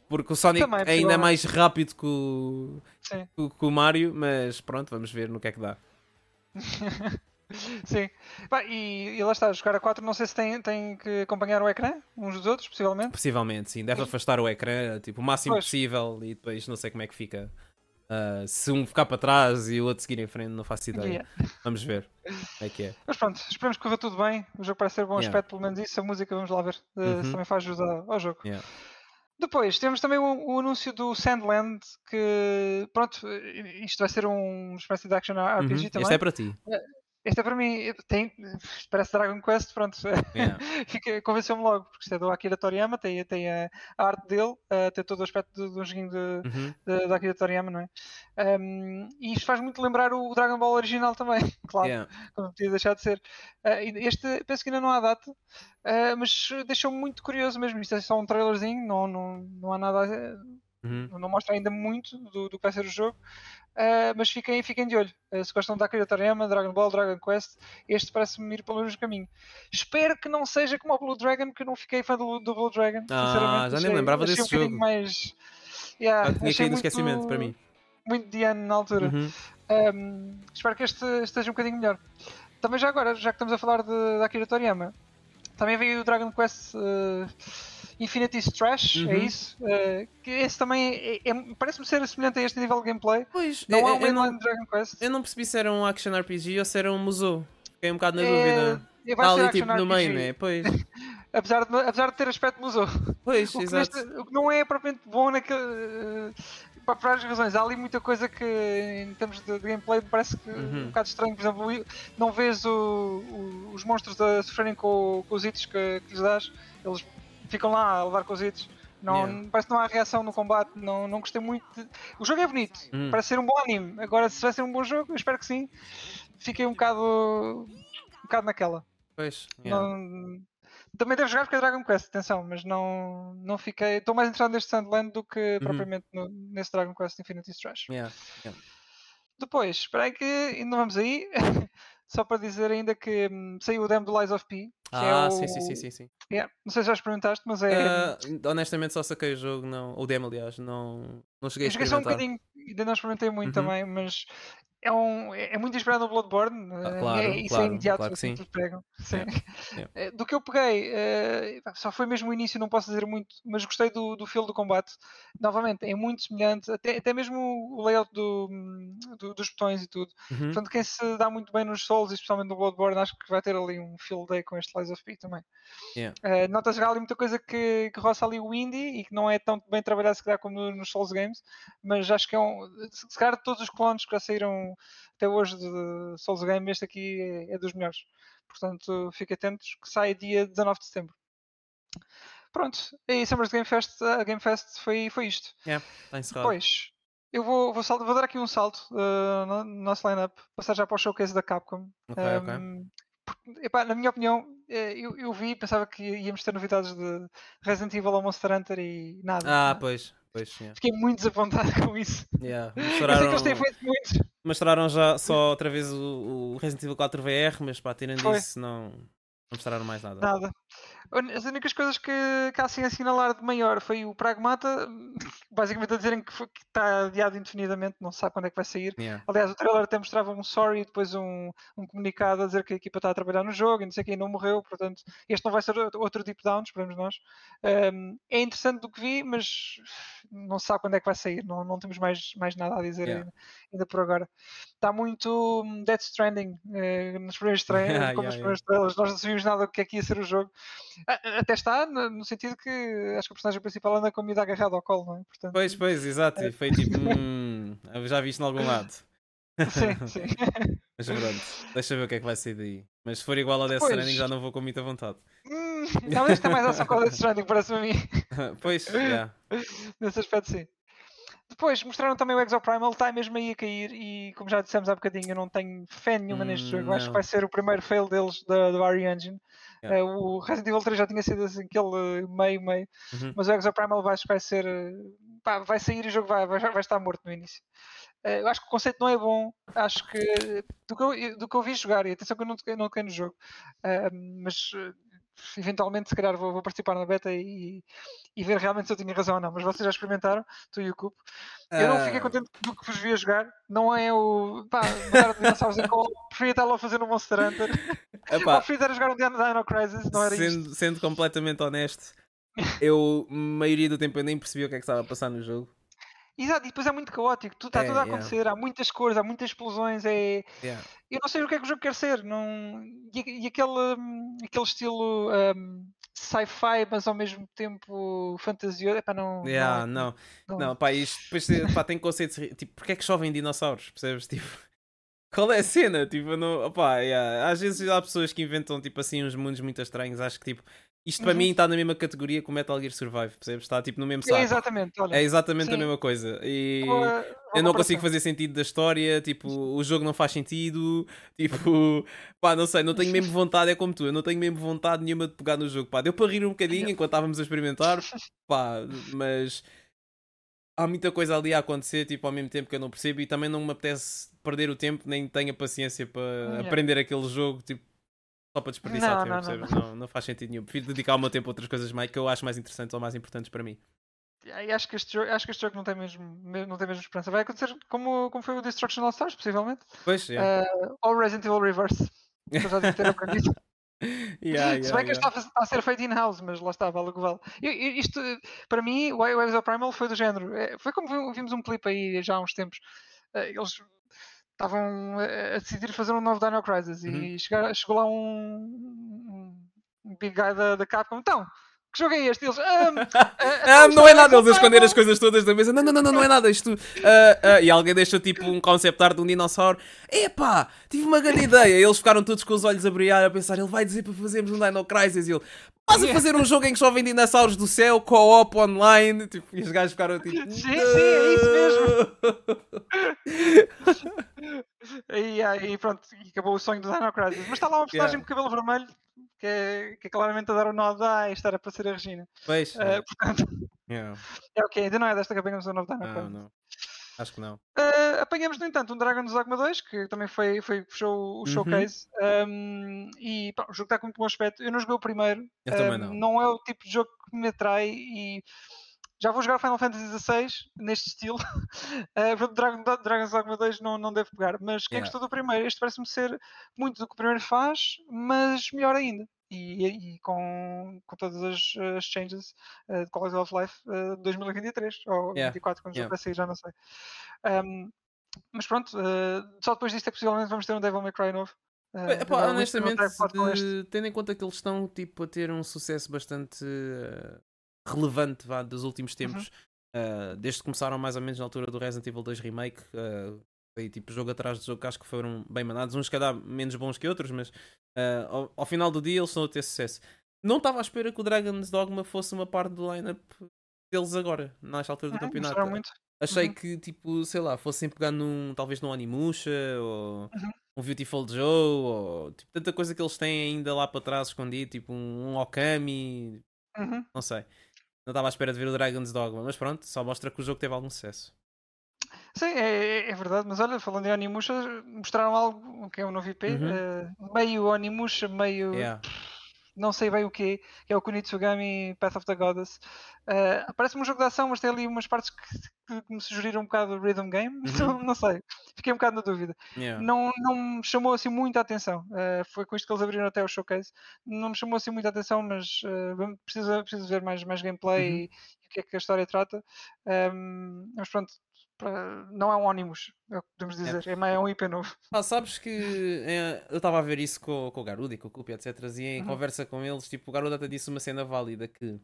Speaker 1: porque o Sonic
Speaker 2: Também,
Speaker 1: é ainda
Speaker 2: possivelmente.
Speaker 1: mais rápido que o, que, o- que o Mario, mas pronto, vamos ver no que é que dá.
Speaker 2: Sim. Pá, e, e lá está, jogar a 4 não sei se tem, tem que acompanhar o ecrã, uns dos outros, possivelmente.
Speaker 1: Possivelmente, sim. Deve afastar o ecrã tipo, o máximo
Speaker 2: Pois.
Speaker 1: possível e depois não sei como é que fica. Ah, se um ficar para trás e o outro seguir em frente, não faço ideia.
Speaker 2: Yeah.
Speaker 1: Vamos ver é que é.
Speaker 2: Mas pronto, esperemos que corra tudo bem. O jogo parece ter bom
Speaker 1: Yeah.
Speaker 2: aspecto, pelo menos isso. A música, vamos lá ver eh,
Speaker 1: Uhum.
Speaker 2: se também faz jus ao, jogo.
Speaker 1: Yeah.
Speaker 2: Depois temos também o, o anúncio do Sandland, que pronto, isto vai ser um espécie de action RPG
Speaker 1: Uhum.
Speaker 2: também.
Speaker 1: Este é para ti.
Speaker 2: Este é para mim, tem, parece Dragon Quest, pronto,
Speaker 1: Yeah.
Speaker 2: convenceu-me logo, porque isto é do Akira Toriyama, tem, tem a, a arte dele, eh, tem todo o aspecto de, de um joguinho de,
Speaker 1: Uhum.
Speaker 2: de, de Akira Toriyama, não é? Um, e isto faz muito lembrar o Dragon Ball original também, claro,
Speaker 1: Yeah.
Speaker 2: como podia deixar de ser. Uh, este, penso que ainda não há data, uh, mas deixou-me muito curioso mesmo. Isto é só um trailerzinho, não, não, não há nada, a-
Speaker 1: Uhum.
Speaker 2: não mostra ainda muito do, do que vai ser o jogo. Uh, mas fiquem, fiquem de olho. Uh, se gostam da Akira Toriyama, Dragon Ball, Dragon Quest, este parece-me ir pelo mesmo caminho. Espero que não seja como o Blue Dragon, que eu não fiquei fã do, do Blue Dragon.
Speaker 1: Ah,
Speaker 2: sinceramente.
Speaker 1: já nem lembrava
Speaker 2: achei
Speaker 1: desse
Speaker 2: um
Speaker 1: jogo.
Speaker 2: Mais... Yeah,
Speaker 1: tinha caído no
Speaker 2: muito-
Speaker 1: esquecimento para mim.
Speaker 2: Muito de ano na altura.
Speaker 1: Uhum.
Speaker 2: Um, espero que este esteja um bocadinho melhor. Também já agora, já que estamos a falar de, de Akira Toriyama, também veio o Dragon Quest uh, Infinity Trash, é
Speaker 1: Uhum.
Speaker 2: isso? Uh, que esse também é- é- parece-me ser semelhante a este nível de gameplay.
Speaker 1: Pois,
Speaker 2: Não é um
Speaker 1: eu não,
Speaker 2: mainline de Dragon Quest.
Speaker 1: eu não percebi se era um action RPG ou se era um museu. Fiquei um bocado na
Speaker 2: É,
Speaker 1: dúvida.
Speaker 2: vai
Speaker 1: Está
Speaker 2: ser
Speaker 1: ali tipo no meio, né? Pois,
Speaker 2: Apesar de, apesar de ter aspecto museu.
Speaker 1: pois,
Speaker 2: O que,
Speaker 1: exato.
Speaker 2: neste- o que não é propriamente bom naquele. uh, por várias razões. Há ali muita coisa que, em termos de, de gameplay, me parece que
Speaker 1: Uhum.
Speaker 2: um bocado estranho. Por exemplo, não vês o- o- os monstros a sofrerem com, com os itens que, que lhes dás, eles ficam lá a levar com os itens. Não,
Speaker 1: Yeah.
Speaker 2: Parece que não há reação no combate. Não, não gostei muito. de- O jogo é bonito,
Speaker 1: Uhum.
Speaker 2: parece ser um bom anime. Agora, se vai ser um bom jogo, eu espero que sim. Fiquei um bocado, um bocado naquela.
Speaker 1: Pois, yeah.
Speaker 2: Não- Também devo jogar porque é Dragon Quest, atenção, mas não, não fiquei. Estou mais interessado neste Sandland do que
Speaker 1: Uhum.
Speaker 2: propriamente no- nesse Dragon Quest Infinity Trash.
Speaker 1: Yeah.
Speaker 2: Depois, espera aí que ainda não vamos aí. só para dizer ainda que hum, saiu o demo do Lies of P. É
Speaker 1: Ah,
Speaker 2: o...
Speaker 1: sim, sim, sim, sim. sim.
Speaker 2: Yeah, Não sei se já experimentaste, mas é.
Speaker 1: Ah, honestamente, só saquei o jogo, não, o demo, aliás, não, não cheguei a
Speaker 2: só um
Speaker 1: experimentar.
Speaker 2: bocadinho, ainda não experimentei muito
Speaker 1: Uhum.
Speaker 2: também, mas é, um, é é muito inspirado no Bloodborne.
Speaker 1: Ah,
Speaker 2: eh,
Speaker 1: claro,
Speaker 2: é, isso é
Speaker 1: claro,
Speaker 2: imediato
Speaker 1: claro que sim.
Speaker 2: pegam. Sim.
Speaker 1: yeah.
Speaker 2: Eh, Do que eu peguei, eh, só foi mesmo o início, não posso dizer muito, mas gostei do, do feel do combate. Novamente, é muito semelhante, até, até mesmo o layout do, do- dos botões e tudo.
Speaker 1: Uhum.
Speaker 2: Portanto, quem se dá muito bem nos Souls, especialmente no Bloodborne, acho que vai ter ali um field day com este Lies of P também.
Speaker 1: Yeah.
Speaker 2: Eh, Notas já ali muita coisa que, que roça ali o indie e que não é tão bem trabalhado se calhar como no- nos Souls Games, mas acho que é um. Se calhar todos os clones que já saíram até hoje de Souls Game, este aqui é, é dos melhores. Portanto, fiquem atentos que sai dia 19 de setembro. Pronto, e Summers Game Fest, a Game Fest foi, foi isto.
Speaker 1: Está encerrado.
Speaker 2: Depois, eu vou, vou, salto- vou dar aqui um salto uh, no, no nosso lineup, passar já para o showcase da Capcom. Um, porque, epá, na minha opinião, eh, eu, eu vi, pensava que íamos ter novidades de Resident Evil ou Monster Hunter e nada.
Speaker 1: Ah,
Speaker 2: né?
Speaker 1: pois, pois, yeah.
Speaker 2: Fiquei muito desapontado com isso.
Speaker 1: Yeah.
Speaker 2: Eu sei que eles
Speaker 1: Mostraram,
Speaker 2: têm feito muitos.
Speaker 1: Mostraram já só outra vez o, o Resident Evil 4 VR, mas pá, tirando
Speaker 2: Foi.
Speaker 1: isso, não, não mostraram mais nada.
Speaker 2: Nada. As únicas coisas que, que há assim assinalar de maior foi o Pragmata, basicamente a dizerem que, foi- que está adiado indefinidamente, não se sabe quando é que vai sair.
Speaker 1: Yeah.
Speaker 2: Aliás, o trailer até mostrava um sorry e depois um, um comunicado a dizer que a equipa está a trabalhar no jogo e não sei quem não morreu, portanto, este não vai ser outro outro deep down, esperamos nós. Um, é interessante do que vi, mas não se sabe quando é que vai sair, não, não temos mais, mais nada a dizer
Speaker 1: Yeah.
Speaker 2: ainda, ainda por agora. Está muito hum, Death Stranding eh, nos primeiros trailers,
Speaker 1: Yeah,
Speaker 2: como
Speaker 1: yeah,
Speaker 2: nos primeiros trailers, nós não sabíamos nada do que é que ia ser o jogo. A- a- Até está, no, sentido que acho que o personagem principal anda com a comida agarrada ao colo, não é? Portanto,
Speaker 1: Pois, pois, exato. E foi tipo, hum, já vi isto em algum lado.
Speaker 2: Sim, sim.
Speaker 1: Mas pronto, deixa ver o que é que vai sair daí. Mas se for igual a Death
Speaker 2: Pois.
Speaker 1: Stranding já não vou com muita vontade.
Speaker 2: Hum, não, tem mais ação com o Death Stranding, parece-me a mim.
Speaker 1: pois, yeah.
Speaker 2: Nesse aspecto, sim. Depois mostraram também o Exoprimal, está mesmo aí a cair e, como já dissemos há bocadinho, eu não tenho fé nenhuma
Speaker 1: Hum,
Speaker 2: neste jogo. Acho
Speaker 1: não.
Speaker 2: que vai ser o primeiro fail deles da, do RE Engine.
Speaker 1: Yeah.
Speaker 2: Eh, o Resident Evil 3 já tinha sido assim, aquele meio-meio,
Speaker 1: Uhum.
Speaker 2: mas o Exoprimal vai, vai ser. eh, pá, vai sair e o jogo vai, vai, vai estar morto no início. Eh, eu acho que o conceito não é bom. Acho que do que eu, do que eu vi jogar, e atenção que eu não toquei, não toquei no jogo, eh, mas eh, eventualmente se calhar vou, vou participar na beta e, e ver realmente se eu tinha razão ou não. Mas vocês já experimentaram, tu e o Cupo. Eu não fiquei
Speaker 1: Ah,
Speaker 2: contente do que vos vi a jogar. Não é o. Pá, dinossauros em colo. Preferia estar lá a fazer no Monster Hunter. Ou preferia a jogar um Dino Crisis. Não era isto.
Speaker 1: sendo, sendo completamente honesto, eu, maioria do tempo, eu nem percebi o que é que estava a passar no jogo.
Speaker 2: Exato, e depois é muito caótico. Tudo está
Speaker 1: É,
Speaker 2: tudo a
Speaker 1: yeah.
Speaker 2: acontecer. Há muitas cores, há muitas explosões. É...
Speaker 1: Yeah.
Speaker 2: Eu não sei o que é que o jogo quer ser. Não... E, e aquele, aquele estilo hum, sci-fi, mas ao mesmo tempo fantasioso. Epá, não,
Speaker 1: Yeah,
Speaker 2: não,
Speaker 1: não,
Speaker 2: não-
Speaker 1: pá, isto depois tem- pá, tem conceitos. Tipo, porque é que chovem dinossauros? Percebes? Tipo, qual é a cena? Tipo, não, opá, yeah, às vezes há pessoas que inventam tipo assim uns mundos muito estranhos. Acho que tipo, isto para
Speaker 2: Uhum.
Speaker 1: mim está na mesma categoria que o Metal Gear Survive, percebes? Está tipo no mesmo
Speaker 2: É
Speaker 1: saco.
Speaker 2: exatamente, olha.
Speaker 1: É exatamente a
Speaker 2: Sim.
Speaker 1: mesma coisa. E
Speaker 2: boa
Speaker 1: eu não consigo fazer sentido da história, tipo, o jogo não faz sentido, tipo, pá, não sei, não tenho mesmo vontade, é como tu, eu não tenho mesmo vontade nenhuma de pegar no jogo, pá, deu para rir um bocadinho enquanto estávamos a experimentar, pá, mas há muita coisa ali a acontecer, tipo, ao mesmo tempo que eu não percebo e também não me apetece perder o tempo, nem tenho a paciência para
Speaker 2: Yeah.
Speaker 1: aprender aquele jogo, tipo, só para desperdiçar
Speaker 2: Não,
Speaker 1: tempo,
Speaker 2: não, não?
Speaker 1: Não, não faz sentido nenhum. Prefiro dedicar o meu tempo a outras coisas mais que eu acho mais interessantes ou mais importantes para mim.
Speaker 2: E acho que este jogo, acho que este jogo não tem mesmo, me- não tem mesmo esperança. Vai acontecer como, como foi o Destruction All Stars, possivelmente.
Speaker 1: Pois, yeah.
Speaker 2: Eh, ou Resident Evil Reverse. que eu já devo ter aprendido.
Speaker 1: Yeah,
Speaker 2: Se
Speaker 1: yeah,
Speaker 2: bem que
Speaker 1: yeah.
Speaker 2: este está a, ser feito in-house, mas lá está, vale o que vale. Isto, para mim, o o Exoprimal foi do género. eh, Foi como vi- vimos um clipe aí já há uns tempos. Eh, Eles estavam a decidir fazer um novo Dino Crisis
Speaker 1: Uhum.
Speaker 2: e chegar- chegou lá um, um big guy da, da Capcom. Então, que jogo é este? Eles, "Ah, ah,
Speaker 1: Ah, não é nada, eles a esconder as
Speaker 2: Exoprimal."
Speaker 1: coisas todas da mesa. Não, não, não, não, não é nada. Isto. ah, ah, e alguém deixou tipo um concept art de um dinossauro. Epá, tive uma grande ideia. Eles ficaram todos com os olhos a brilhar, a pensar: ele vai dizer para fazermos um Dino Crisis. E ele, Estás a fazer um jogo em que chovem dinossauros do céu, co-op online. Tipo, e os gajos ficaram tipo.
Speaker 2: Sim, sim, é isso
Speaker 1: mesmo.
Speaker 2: E aí pronto, e acabou o sonho do Dino Crisis. Mas está lá uma personagem
Speaker 1: Yeah.
Speaker 2: com cabelo vermelho que é, que é claramente a dar o nó de ah, isto era para ser a Regina.
Speaker 1: Pois.
Speaker 2: Eh, portanto,
Speaker 1: yeah.
Speaker 2: é ok, ainda não é desta que apanhamos o novo Dino Crisis.
Speaker 1: Não. Acho que não.
Speaker 2: Uh, apanhamos, no entanto, um Dragon's Dogma 2, que também foi, foi fechou o
Speaker 1: Uhum.
Speaker 2: showcase. Um, e pá, o jogo está com muito bom aspecto. Eu não joguei o primeiro.
Speaker 1: Eu também
Speaker 2: Um,
Speaker 1: não.
Speaker 2: é o tipo de jogo que me atrai e já vou jogar Final Fantasy XVI neste estilo. Uh, Dragon, Dragon's Dogma 2 não, não deve pegar. Mas quem
Speaker 1: Yeah.
Speaker 2: gostou do primeiro, este parece-me ser muito do que o primeiro faz, mas melhor ainda. E, e com, com todas as, as changes uh, de Quality of Life uh, 2023 ou
Speaker 1: Yeah.
Speaker 2: 24, quando
Speaker 1: Yeah.
Speaker 2: vai sair, já não sei. Um, mas pronto, uh, só depois disto é que possivelmente vamos ter um Devil May Cry novo. Uh,
Speaker 1: honestamente, de- tendo em conta que eles estão tipo, a ter um sucesso bastante eh, relevante vá, dos últimos
Speaker 2: Uhum.
Speaker 1: tempos, eh, desde que começaram mais ou menos na altura do Resident Evil 2 Remake, eh, foi tipo jogo atrás de jogo que acho que foram bem mandados, uns calhar menos bons que outros, mas eh, ao, ao final do dia eles estão a ter sucesso. Não estava à espera que o Dragon's Dogma fosse uma parte do lineup deles agora, nesta altura do
Speaker 2: Uhum,
Speaker 1: campeonato. Achei
Speaker 2: Uhum.
Speaker 1: que, tipo, sei lá, fossem pegar num, talvez num Animusha ou
Speaker 2: Uhum.
Speaker 1: um Beautiful Joe ou tipo, tanta coisa que eles têm ainda lá para trás escondido, tipo um, um Okami,
Speaker 2: Uhum.
Speaker 1: não sei. Não estava à espera de ver o Dragon's Dogma, mas pronto, só mostra que o jogo teve algum sucesso.
Speaker 2: Sim, é, é verdade, mas olha, falando em Onimusha, mostraram algo que é um novo IP,
Speaker 1: Uhum.
Speaker 2: eh, meio Onimusha, meio
Speaker 1: Yeah.
Speaker 2: não sei bem o que que é o Kunitsugami Path of the Goddess. Eh, Parece-me um jogo de ação, mas tem ali umas partes que, que me sugeriram um bocado o rhythm game,
Speaker 1: Uhum.
Speaker 2: não, não sei, fiquei um bocado na dúvida.
Speaker 1: Yeah.
Speaker 2: Não, não me chamou assim muita atenção, Eh, foi com isto que eles abriram até o showcase, não me chamou assim muita atenção, mas vamos- preciso, preciso ver mais, mais gameplay
Speaker 1: Uhum.
Speaker 2: e, o que é que a história trata. Ehm, mas pronto, para- não é um Onimus, é o que podemos dizer, é, é um IP novo.
Speaker 1: Ah, sabes que eh, eu estava a ver isso com, com o Garuda e com o Kupi, etc. E em
Speaker 2: Uhum.
Speaker 1: conversa com eles, tipo, o Garuda até disse uma cena válida que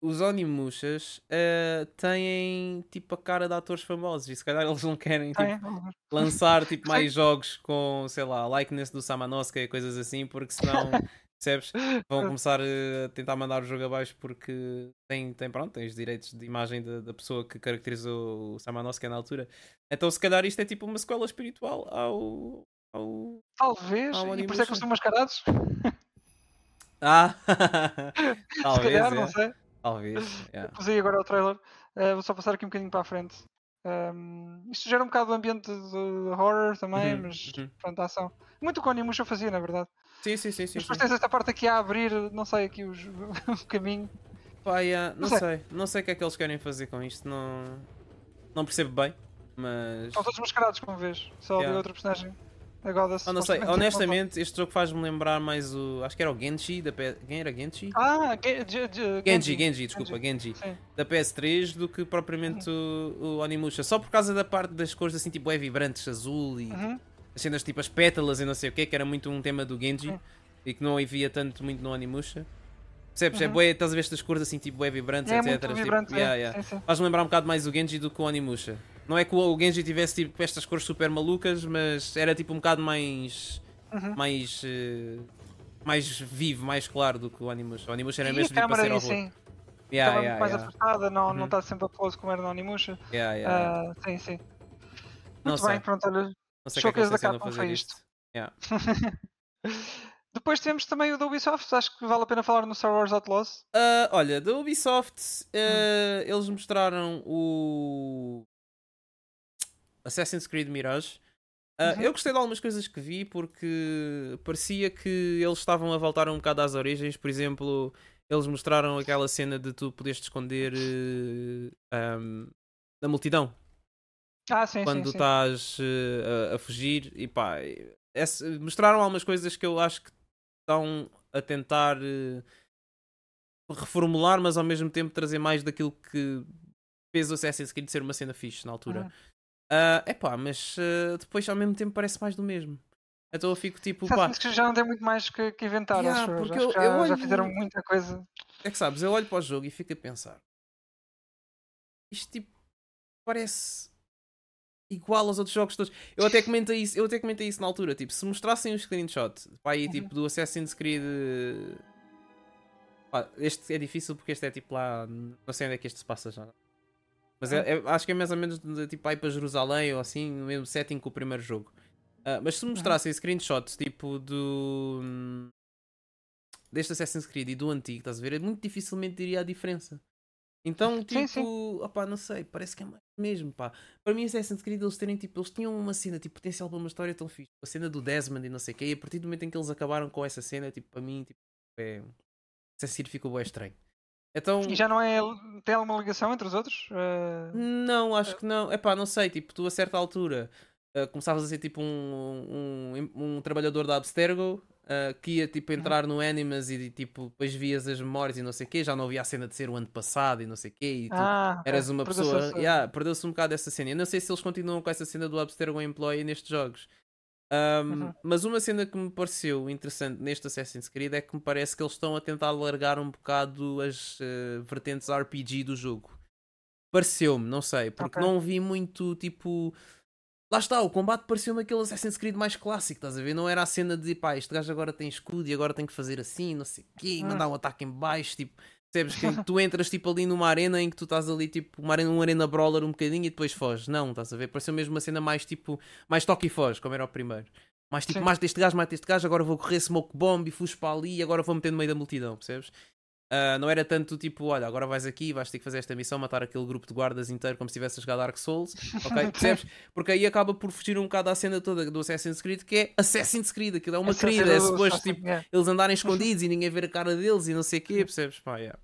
Speaker 1: os Onimushas eh, têm tipo a cara de atores famosos e se calhar eles não querem tipo,
Speaker 2: alguns.
Speaker 1: lançar tipo mais jogos com, sei lá, likeness do Samanosuke e coisas assim, porque senão, percebes? Vão começar eh, a tentar mandar o jogo abaixo porque tem, tem, pronto, tem os direitos de imagem da, da pessoa que caracterizou o Samanosuke na altura. Então, se calhar, isto é tipo uma sequela espiritual ao. ao...
Speaker 2: Talvez,
Speaker 1: Ah, o
Speaker 2: e por isso é que eles estão mascarados,
Speaker 1: Ah!
Speaker 2: se
Speaker 1: Talvez,
Speaker 2: calhar,
Speaker 1: é.
Speaker 2: não sei.
Speaker 1: Talvez. yeah.
Speaker 2: Pus aí agora o trailer. Uh, vou só passar aqui um bocadinho para a frente. Um, isto gera um bocado do ambiente de, horror também,
Speaker 1: Uhum,
Speaker 2: mas
Speaker 1: uhum.
Speaker 2: pronto, ação. Muito o que o Onimusha fazia, na verdade.
Speaker 1: Sim, sim, sim, sim.
Speaker 2: mas
Speaker 1: sim.
Speaker 2: tens esta parte aqui a abrir, não sei, aqui os, o caminho.
Speaker 1: Pá, yeah, não
Speaker 2: Não sei.
Speaker 1: sei. Não sei o que é que eles querem fazer com isto. Não, não percebo bem. Mas.
Speaker 2: São todos mascarados, como vês. Só ali
Speaker 1: Yeah.
Speaker 2: outra personagem. A Goddess.
Speaker 1: Ah, não sei, honestamente, este jogo faz-me lembrar mais o. Acho que era o Genji da PS. Quem era Genji?
Speaker 2: Ah, Ge- Ge- Ge-
Speaker 1: Genji, Genji, desculpa, Genji.
Speaker 2: Sim.
Speaker 1: Da PS3 do que propriamente o, o Onimusha. Só por causa da parte das cores assim, tipo, é vibrantes, azul e
Speaker 2: Uhum.
Speaker 1: As cenas tipo as pétalas e não sei o que, que era muito um tema do Genji
Speaker 2: Sim.
Speaker 1: e que não havia tanto muito no Animusha. Percebes? É
Speaker 2: Uhum.
Speaker 1: bué, estás a ver estas cores assim, tipo, é vibrantes,
Speaker 2: É
Speaker 1: etc. Tipo,
Speaker 2: vibrante. é.
Speaker 1: yeah, yeah.
Speaker 2: Sim, sim.
Speaker 1: Faz-me lembrar um bocado mais o Genji do que o Onimusha. Não é que o Genji tivesse tipo estas cores super malucas, mas era tipo um bocado mais.
Speaker 2: Uhum.
Speaker 1: mais. eh, mais vivo, mais claro do que o Onimusha. O Onimusha era
Speaker 2: E
Speaker 1: mesmo
Speaker 2: a
Speaker 1: tipo para
Speaker 2: câmara
Speaker 1: ser horror. Yeah,
Speaker 2: Estava
Speaker 1: yeah,
Speaker 2: mais
Speaker 1: yeah.
Speaker 2: afastada, não,
Speaker 1: Uhum.
Speaker 2: não está sempre a close como era no Onimusha.
Speaker 1: Yeah, yeah.
Speaker 2: Ah, sim, sim.
Speaker 1: Não
Speaker 2: Muito
Speaker 1: sei.
Speaker 2: bem, pronto, olha,
Speaker 1: Não sei o que é que
Speaker 2: da Capcom
Speaker 1: fazer
Speaker 2: foi
Speaker 1: isto.
Speaker 2: Depois temos também o da Ubisoft, acho que vale a pena falar no Star Wars Outlaws.
Speaker 1: Ah, olha, da Ubisoft, ah, eles mostraram o Assassin's Creed Mirage. Ah,
Speaker 2: Uhum.
Speaker 1: Eu gostei de algumas coisas que vi porque parecia que eles estavam a voltar um bocado às origens. Por exemplo, eles mostraram aquela cena de tu poderes te esconder ahm, da multidão
Speaker 2: Ah, sim,
Speaker 1: quando
Speaker 2: sim,
Speaker 1: estás eh, a, a fugir. E pá, esse- mostraram algumas coisas que eu acho que estão a tentar eh, reformular, mas ao mesmo tempo trazer mais daquilo que fez o Assassin's Creed ser uma cena fixe na altura. É pá, mas eh, depois ao mesmo tempo parece mais do mesmo. Então eu fico tipo, pá,
Speaker 2: Creed já não tem muito mais que, que inventar,
Speaker 1: Yeah,
Speaker 2: acho
Speaker 1: porque
Speaker 2: Acho
Speaker 1: eu-
Speaker 2: que já,
Speaker 1: eu
Speaker 2: já
Speaker 1: olho-
Speaker 2: fizeram muita coisa.
Speaker 1: é que sabes, eu olho para o jogo e fico a pensar. Isto tipo parece igual aos outros jogos todos. Eu até comentei isso, eu até comentei isso na altura, tipo, se mostrassem um screenshot pá, aí,
Speaker 2: Uhum.
Speaker 1: tipo, do Assassin's Creed. pá, este é difícil porque este é tipo lá. Não sei onde é que este se passa já. Mas é- é- acho que é mais ou menos tipo aí para Jerusalém ou assim, no mesmo setting que o primeiro jogo. Ah, mas se mostrassem screenshots tipo do. hum, deste Assassin's Creed e do antigo, estás a ver? É muito dificilmente diria a diferença. Então, tipo,
Speaker 2: Sim, sim.
Speaker 1: opá, não sei, parece que é mais mesmo, pá. Para mim, Assassin's Creed, eles terem, tipo, eles tinham uma cena, tipo, potencial para uma história tão fixe. A cena do Desmond e não sei o quê, e a partir do momento em que eles acabaram com essa cena, tipo, para mim, tipo, é... Assassin's ficou bem estranho. Então,
Speaker 2: E já não é. Tem alguma ligação entre os outros? Eh,
Speaker 1: não, acho que não. Epá, não sei, tipo, tu a certa altura uh, começavas a ser tipo um, um, um trabalhador da Abstergo uh, que ia tipo entrar no Animas e tipo depois vias as memórias e não sei o quê, já não havia a cena de ser o ano passado e não sei o quê, e tu
Speaker 2: ah,
Speaker 1: eras uma pessoa. Yeah, Perdeu-se um bocado essa cena. Eu não sei se eles continuam com essa cena do Abstergo Employee nestes jogos. Um,
Speaker 2: Uhum.
Speaker 1: Mas uma cena que me pareceu interessante neste Assassin's Creed é que me parece que eles estão a tentar alargar um bocado as uh, vertentes RPG do jogo. Pareceu-me, não sei, porque
Speaker 2: Ok.
Speaker 1: não vi muito tipo. Lá está, o combate pareceu-me aquele Assassin's Creed mais clássico, estás a ver? Não era a cena de pá, este gajo agora tem escudo e agora tem que fazer assim, não sei o quê, mandar um ataque em baixo, tipo. Percebes que tu entras tipo ali numa arena em que tu estás ali tipo uma arena, uma arena brawler um bocadinho e depois foges. Não, estás a ver? Pareceu mesmo uma cena mais tipo, mais toque e foge, como era o primeiro. Mais tipo,
Speaker 2: Sim.
Speaker 1: mata este gajo, mata este gajo, agora vou correr smoke bomb e fujo para ali e agora vou meter no meio da multidão, percebes? Ah, não era tanto tipo, olha, agora vais aqui, vais ter que fazer esta missão, matar aquele grupo de guardas inteiro como se estivesse a jogar Dark Souls, ok? Percebes? Porque aí acaba por fugir um bocado à cena toda do Assassin's Creed, que é Assassin's Creed, aquilo é uma querida, é suposto tipo, eles andarem escondidos e ninguém ver a cara deles e não sei o quê, percebes? Pá, yeah.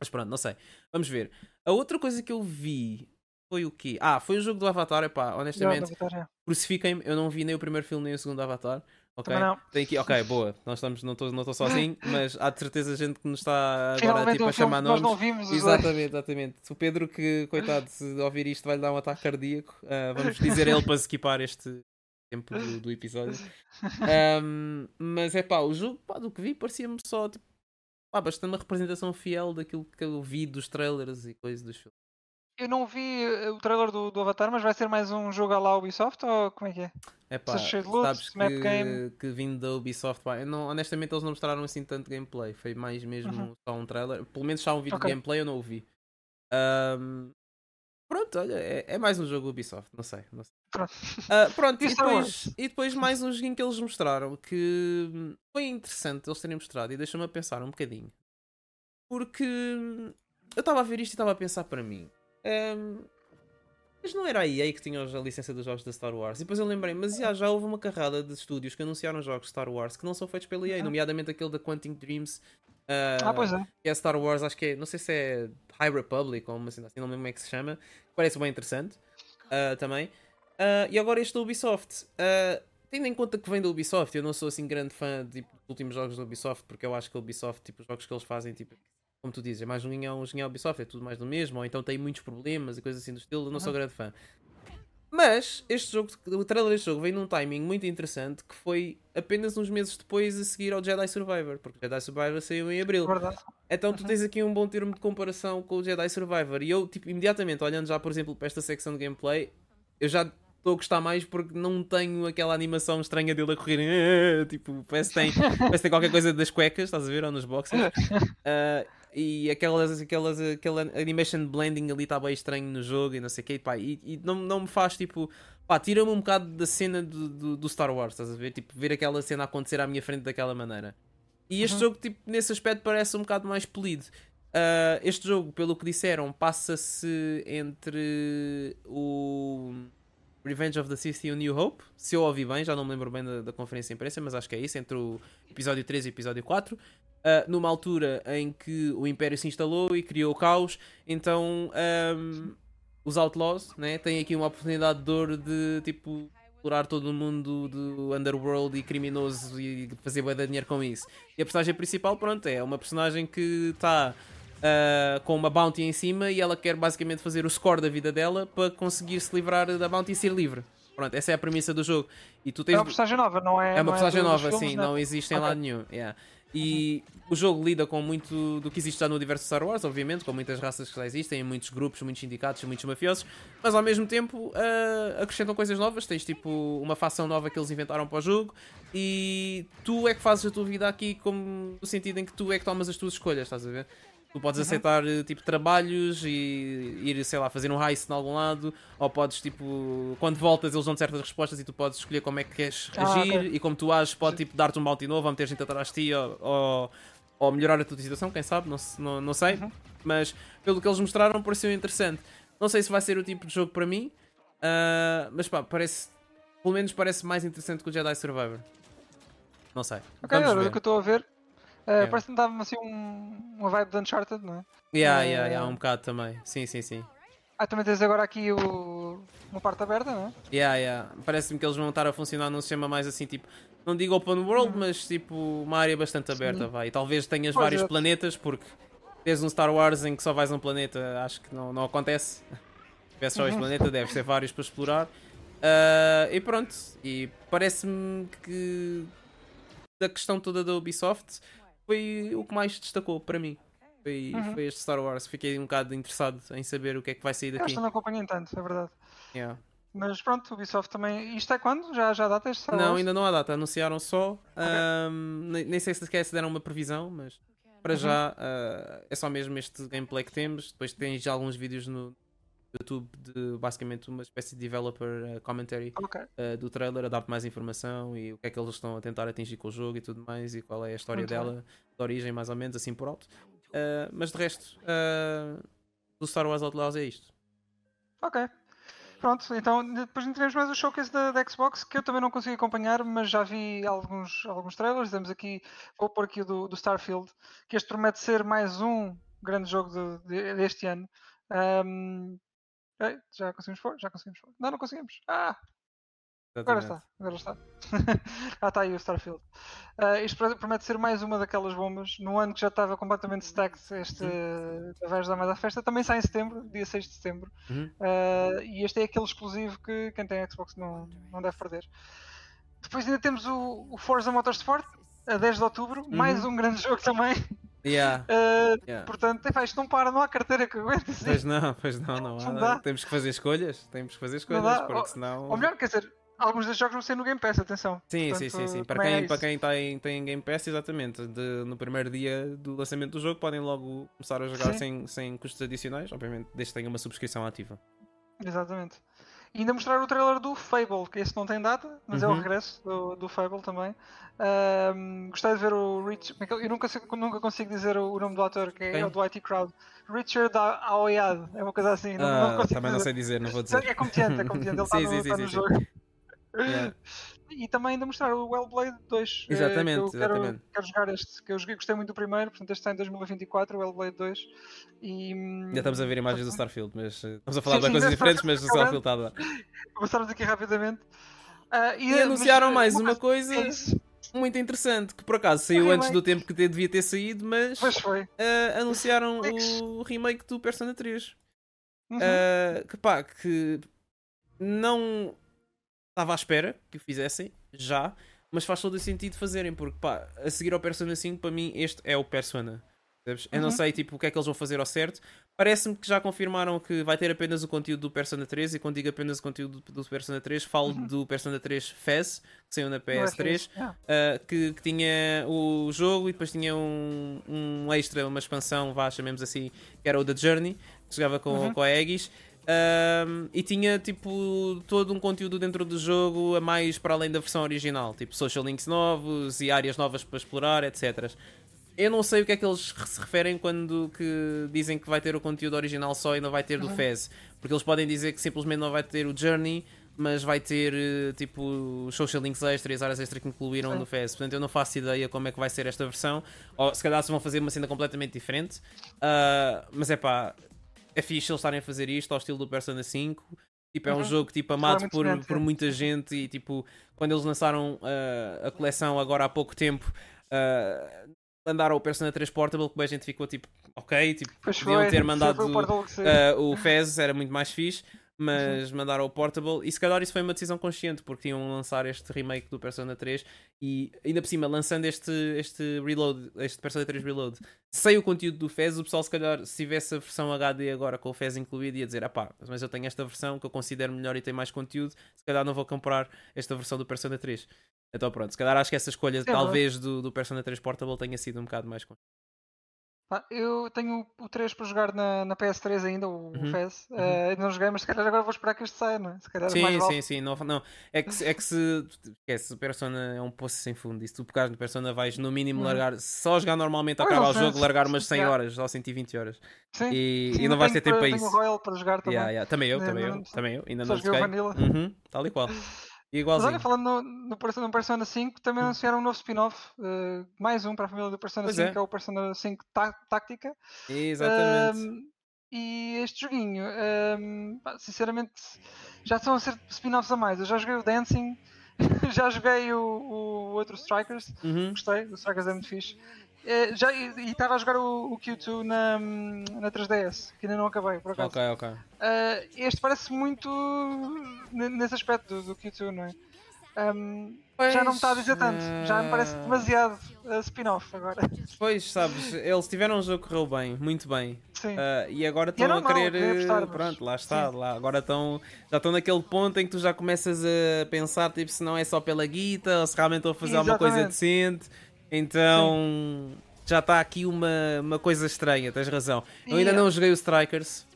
Speaker 1: Mas pronto, não sei. Vamos ver. A outra coisa que eu vi foi o quê? Ah, foi o jogo do Avatar, epá, honestamente,
Speaker 2: vitória.
Speaker 1: crucifiquem-me, eu não vi nem o primeiro filme nem o segundo Avatar. Ok?
Speaker 2: Não.
Speaker 1: Tem aqui, ok, boa, nós estamos, não estou não sozinho, mas há de certeza gente que nos está agora tipo,
Speaker 2: um
Speaker 1: a chamar
Speaker 2: que nós
Speaker 1: nomes.
Speaker 2: não vimos.
Speaker 1: Exatamente, exatamente. O Pedro, que coitado, se ouvir isto vai lhe dar um ataque cardíaco, ah, vamos dizer ele para se equipar este tempo do, do episódio. Ahm, mas é pá, o jogo, pá, do que vi, parecia-me só tipo, pá, bastante uma representação fiel daquilo que eu vi dos trailers e coisas dos filmes.
Speaker 2: Eu não vi eh, o trailer do, do Avatar, mas vai ser mais um jogo à la Ubisoft ou como é que é?
Speaker 1: É pá,
Speaker 2: cheio de
Speaker 1: sabes
Speaker 2: map
Speaker 1: que,
Speaker 2: game.
Speaker 1: que vindo da Ubisoft, pá, não, honestamente eles não mostraram assim tanto gameplay, foi mais mesmo
Speaker 2: Uhum.
Speaker 1: só um trailer, pelo menos só um vídeo
Speaker 2: Ok.
Speaker 1: de gameplay eu não o vi. Ahm, pronto, olha, é, é mais um jogo Ubisoft, não sei. Não sei.
Speaker 2: Pronto.
Speaker 1: Ah, pronto,
Speaker 2: E
Speaker 1: depois, e depois mais um joguinho que eles mostraram que foi interessante eles terem mostrado e deixa-me a pensar um bocadinho. Porque eu estava a ver isto e estava a pensar para mim. Hum, mas não era a EA que tinha a licença dos jogos da Star Wars. E depois eu lembrei, mas já, já houve uma carrada de estúdios que anunciaram jogos de Star Wars que não são feitos pela EA,
Speaker 2: Uhum.
Speaker 1: nomeadamente aquele da Quantum Dreams.
Speaker 2: Ah, pois é.
Speaker 1: que é Star Wars, acho que é, não sei se é High Republic ou uma assim, não lembro como é que se chama. Parece bem interessante ah, também. Ah, e agora este da Ubisoft. Ah, tendo em conta que vem da Ubisoft, eu não sou assim grande fã tipo, dos últimos jogos da Ubisoft, porque eu acho que a Ubisoft, tipo, os jogos que eles fazem, tipo, como tu dizes, é mais um guinhão, um guinhão Ubisoft, é tudo mais do mesmo, ou então tem muitos problemas e coisas assim do estilo, não sou grande fã. Mas este jogo, o trailer deste jogo veio num timing muito interessante que foi apenas uns meses depois a seguir ao Jedi Survivor, porque o Jedi Survivor saiu em abril.
Speaker 2: Verdade.
Speaker 1: Então tu tens aqui um bom termo de comparação com o Jedi Survivor. E eu, tipo, imediatamente, olhando já, por exemplo, para esta secção de gameplay, eu já estou a gostar mais porque não tenho aquela animação estranha dele a correr. "Ah", Tipo, parece que tem, parece que tem qualquer coisa das cuecas, estás a ver? Ou nos boxers. Ah, e aquelas, aquelas, aquela animation blending ali está bem estranho no jogo e não sei o quê. Pá, e e não, não me faz tipo. Pá, tira-me um bocado da cena do, do, do Star Wars, estás a ver? Tipo, ver aquela cena acontecer à minha frente daquela maneira. E este
Speaker 2: Uhum.
Speaker 1: jogo, tipo, nesse aspecto, parece um bocado mais polido. Ah, este jogo, pelo que disseram, passa-se entre o Revenge of the Sith e o New Hope. Se eu ouvi bem, já não me lembro bem da, da conferência de imprensa, mas acho que é isso, entre o episódio 3 e o episódio 4. Ah, numa altura em que o Império se instalou e criou o caos, então ahm, os Outlaws né, têm aqui uma oportunidade de ouro de tipo explorar todo o mundo do underworld e criminoso e fazer bué de dinheiro com isso. E a personagem principal, pronto, é uma personagem que está ah, com uma bounty em cima e ela quer basicamente fazer o score da vida dela para conseguir se livrar da bounty e ser livre. Pronto, essa é a premissa do jogo. E tu
Speaker 2: É
Speaker 1: tens
Speaker 2: uma personagem nova, não é?
Speaker 1: é uma
Speaker 2: não
Speaker 1: personagem
Speaker 2: dos
Speaker 1: nova,
Speaker 2: filmes,
Speaker 1: sim,
Speaker 2: não é?
Speaker 1: não existe em
Speaker 2: Ok.
Speaker 1: lado nenhum. yeah. E o jogo lida com muito do que existe já no universo Star Wars, obviamente, com muitas raças que já existem, muitos grupos, muitos sindicatos, muitos mafiosos, mas ao mesmo tempo ah, acrescentam coisas novas. Tens tipo uma facção nova que eles inventaram para o jogo e tu é que fazes a tua vida aqui como no sentido em que tu é que tomas as tuas escolhas, estás a ver? Tu podes aceitar eh, tipo trabalhos e ir, sei lá, fazer um heist em algum lado, ou podes tipo, quando voltas eles dão certas respostas e tu podes escolher como é que queres
Speaker 2: Ah,
Speaker 1: agir
Speaker 2: ok.
Speaker 1: e como tu ages pode tipo dar-te um bounty novo ou meter gente atrás de ti ou, ou, ou melhorar a tua situação, quem sabe, não, não, não sei.
Speaker 2: Uhum.
Speaker 1: Mas pelo que eles mostraram, pareceu interessante. Não sei se vai ser o tipo de jogo para mim, uh, mas pá, parece. Pelo menos parece mais interessante que o Jedi Survivor. Não sei.
Speaker 2: Ok, olha, do que eu estou a ver, uh,
Speaker 1: Yeah.
Speaker 2: parece-me dar-me assim um, uma vibe de Uncharted, não é?
Speaker 1: Yeah,
Speaker 2: Eh,
Speaker 1: yeah, yeah, um bocado também. Sim, sim, sim.
Speaker 2: Ah, também tens agora aqui o, uma parte aberta, não é?
Speaker 1: Yeah, yeah. Parece-me que eles vão estar a funcionar num sistema mais assim, tipo, não digo open world,
Speaker 2: Uhum.
Speaker 1: mas tipo uma área bastante aberta, vai. E talvez tenhas
Speaker 2: Pois,
Speaker 1: vários
Speaker 2: exato.
Speaker 1: planetas, porque tens um Star Wars em que só vais a um planeta, acho que não, não acontece. Se tivesse só este
Speaker 2: Uhum.
Speaker 1: planeta, deve ser vários para explorar. Ah, e pronto, e parece-me que da questão toda da Ubisoft foi o que mais destacou para mim. Foi,
Speaker 2: Uhum.
Speaker 1: foi este Star Wars. Fiquei um bocado interessado em saber o que é que vai sair
Speaker 2: Eu
Speaker 1: daqui.
Speaker 2: que não acompanhei tanto, é verdade.
Speaker 1: Yeah.
Speaker 2: Mas pronto, o Ubisoft também. Isto é quando? Já, já dá este Star
Speaker 1: Não,
Speaker 2: Wars?
Speaker 1: ainda não há data. Anunciaram só. ahm, nem, nem sei se sequer se deram uma previsão, mas para
Speaker 2: Uhum.
Speaker 1: já ah, é só mesmo este gameplay que temos. Depois tens já alguns vídeos no YouTube de basicamente uma espécie de developer ah, commentary
Speaker 2: Ok.
Speaker 1: ah, do trailer a dar-te mais informação e o que é que eles estão a tentar atingir com o jogo e tudo mais e qual é a história
Speaker 2: bem.
Speaker 1: dela, de origem mais ou menos, assim por alto. Ah, mas de resto, ah, do Star Wars Outlaws é isto.
Speaker 2: Ok. Pronto, então depois tivemos mais o showcase da, da Xbox que eu também não consegui acompanhar, mas já vi alguns, alguns trailers. Temos aqui, vou pôr aqui o do, do Starfield, que este promete ser mais um grande jogo de- de- deste ano. Ahm, ei, já conseguimos pôr? Já conseguimos pôr? Não, não conseguimos. Ah, agora está, agora está. ah, está aí o Starfield. Ah, isto pro- promete ser mais uma daquelas bombas. No ano que já estava completamente stacked este da Vez da Mais à Festa, também sai em setembro, dia 6 de setembro.
Speaker 1: Uhum.
Speaker 2: Uh, e este é aquele exclusivo que quem tem Xbox não, não deve perder. Depois ainda temos o, o Forza Motorsport, a 10 de outubro, mais um grande jogo também.
Speaker 1: Yeah,
Speaker 2: Uh,
Speaker 1: yeah.
Speaker 2: portanto, epá, isto não para, não há carteira que aguente assim.
Speaker 1: Pois não, pois não, não há.
Speaker 2: Não dá.
Speaker 1: Temos que fazer escolhas. Temos que fazer escolhas, porque
Speaker 2: Ou-
Speaker 1: senão.
Speaker 2: Ou melhor, quer dizer, alguns destes jogos vão ser no Game Pass, atenção.
Speaker 1: Sim,
Speaker 2: Portanto,
Speaker 1: sim, sim, sim. Para
Speaker 2: também é
Speaker 1: quem, para quem tem, tem Game Pass, exatamente. De- no primeiro dia do lançamento do jogo, podem logo começar a jogar
Speaker 2: Sim.
Speaker 1: sem, sem custos adicionais, obviamente, desde que tenham uma subscrição ativa.
Speaker 2: Exatamente. E ainda mostrar o trailer do Fable, que esse não tem data, mas é o
Speaker 1: Uhum.
Speaker 2: regresso do, do Fable também. Ahm, gostei de ver o Rich. como é Eu nunca, nunca consigo dizer o, nome do ator, que é, o do IT Crowd. Richard Aoyad, é uma coisa assim. Não, não
Speaker 1: Ah,
Speaker 2: consigo
Speaker 1: também não
Speaker 2: dizer.
Speaker 1: sei dizer, não vou dizer.
Speaker 2: É competente, é competente. Ele está
Speaker 1: Sim,
Speaker 2: no,
Speaker 1: sim, sim,
Speaker 2: no
Speaker 1: sim,
Speaker 2: jogo.
Speaker 1: Yeah.
Speaker 2: E também ainda mostrar o Hellblade 2. eh,
Speaker 1: Exatamente,
Speaker 2: que eu quero,
Speaker 1: exatamente.
Speaker 2: quero jogar este, que eu joguei, gostei muito do primeiro, portanto este está em 2024, o Hellblade 2. E, hum,
Speaker 1: Já estamos a ver imagens do Starfield, mas eh, estamos a falar
Speaker 2: Sim,
Speaker 1: de
Speaker 2: sim,
Speaker 1: coisas diferentes, mas o
Speaker 2: Starfield
Speaker 1: está a dar.
Speaker 2: Passarmos aqui rapidamente. Ah,
Speaker 1: E anunciaram
Speaker 2: mas,
Speaker 1: mais uma coisa
Speaker 2: É
Speaker 1: muito interessante, que por acaso saiu antes do tempo que devia ter saído, mas eh, anunciaram
Speaker 2: Remakes.
Speaker 1: o remake do Persona 3.
Speaker 2: Uhum.
Speaker 1: Uh, que pá, que não estava à espera que o fizessem, já, mas faz todo o sentido fazerem, porque pá, a seguir ao Persona 5, para mim, este é o Persona. percebes? Eu não
Speaker 2: Uhum.
Speaker 1: sei tipo, o que é que eles vão fazer ao certo. Parece-me que já confirmaram que vai ter apenas o conteúdo do Persona 3, e quando digo apenas o conteúdo do, do Persona 3, falo
Speaker 2: Uhum.
Speaker 1: do Persona 3 Fez, que saiu na
Speaker 2: Não é
Speaker 1: PS3.
Speaker 2: fixe. Ah,
Speaker 1: Uh, que, que tinha o jogo e depois tinha um, um extra, uma expansão, vá, chamemos assim, que era o The Journey, que jogava com,
Speaker 2: Uhum.
Speaker 1: com a Aegis. Um, e tinha tipo todo um conteúdo dentro do jogo a mais para além da versão original, tipo social links novos e áreas novas para explorar, etc. Eu não sei o que é que eles se referem quando que dizem que vai ter o conteúdo original só e não vai ter do
Speaker 2: Uhum.
Speaker 1: Fez, porque eles podem dizer que simplesmente não vai ter o Journey, mas vai ter eh, tipo social links extras, áreas extra que incluíram
Speaker 2: Sim.
Speaker 1: no Fez. Portanto, eu não faço ideia como é que vai ser esta versão, ou se calhar se vão fazer uma cena completamente diferente. Ah, mas é pá, é fixe eles estarem a fazer isto ao estilo do Persona 5. Tipo, é um
Speaker 2: Uhum.
Speaker 1: jogo tipo, amado por, por muita gente e tipo, quando eles lançaram ah, a coleção agora há pouco tempo, ah, mandaram o Persona 3 Portable, que a gente ficou tipo, ok, tipo,
Speaker 2: Pois
Speaker 1: podiam
Speaker 2: foi.
Speaker 1: ter
Speaker 2: Foi
Speaker 1: mandado
Speaker 2: o que saiu.
Speaker 1: ah, o Fez, era muito mais fixe. Mas mandaram o Portable e se calhar isso foi uma decisão consciente porque iam lançar este remake do Persona 3 e ainda por cima lançando este, este Reload, este Persona 3 Reload sem o conteúdo do Fez, o pessoal se calhar se tivesse a versão HD agora com o Fez incluído ia dizer, ah pá, mas eu tenho esta versão que eu considero melhor e tem mais conteúdo, se calhar não vou comprar esta versão do Persona 3. Então pronto, se calhar acho que essa escolha
Speaker 2: É
Speaker 1: talvez do, do Persona 3 Portable tenha sido um bocado mais consciente.
Speaker 2: Pá, eu tenho o 3 para jogar na, na PS3 ainda, o
Speaker 1: Uhum,
Speaker 2: FES.
Speaker 1: uhum.
Speaker 2: Ainda não joguei, mas se calhar agora vou esperar que este saia, não é? Se calhar mais
Speaker 1: Sim,
Speaker 2: vale.
Speaker 1: sim, sim. Não, não. É, que, se- é que se. Esquece, o Persona é um poço sem fundo. E se tu pegares no Persona, vais no mínimo
Speaker 2: Uhum.
Speaker 1: largar. Só jogar normalmente
Speaker 2: Pois,
Speaker 1: acaba o jogo, largar umas 100
Speaker 2: pegar-
Speaker 1: horas ou 120 horas.
Speaker 2: Sim,
Speaker 1: E,
Speaker 2: sim,
Speaker 1: e não vais ter
Speaker 2: tenho
Speaker 1: tempo para
Speaker 2: tenho
Speaker 1: isso.
Speaker 2: o Royal para jogar também.
Speaker 1: Yeah, yeah. Também eu, também eu, também eu. Ainda não
Speaker 2: joguei o
Speaker 1: joguei.
Speaker 2: Vanilla.
Speaker 1: Uhum, tal e qual.
Speaker 2: Mas
Speaker 1: Igualzinho.
Speaker 2: olha, falando no, no, Persona, no Persona 5, também
Speaker 1: Hum.
Speaker 2: anunciaram um novo spin-off, eh, mais um para a família do Persona
Speaker 1: Pois
Speaker 2: 5,
Speaker 1: é.
Speaker 2: que é o Persona 5 Tá- Táctica.
Speaker 1: Exatamente.
Speaker 2: E este joguinho, sinceramente, já estão a ser spin-offs a mais. Eu já joguei o Dancing, já joguei o, o outro Strikers,
Speaker 1: Uhum.
Speaker 2: gostei, o Strikers é muito fixe. Eh, já, e estava a jogar o, o Q2 na, na 3DS, que ainda não acabei, por acaso.
Speaker 1: Ok, ok.
Speaker 2: Uh, este parece muito nesse aspecto do, do Q2, não é? Um, já não me está a dizer tanto, já me parece
Speaker 1: eh,
Speaker 2: demasiado uh, spin-off agora.
Speaker 1: Pois, sabes, eles tiveram um jogo que correu bem, muito bem.
Speaker 2: Sim.
Speaker 1: Ah, e agora
Speaker 2: é
Speaker 1: estão a querer. Pronto, lá está.
Speaker 2: sim.
Speaker 1: Lá, agora estão, já estão naquele ponto em que tu já começas a pensar tipo, se não é só pela guita ou se realmente estão a fazer alguma coisa
Speaker 2: Exatamente.
Speaker 1: decente. Então já está aqui uma, uma coisa estranha, tens razão. Eu ainda não joguei o Strikers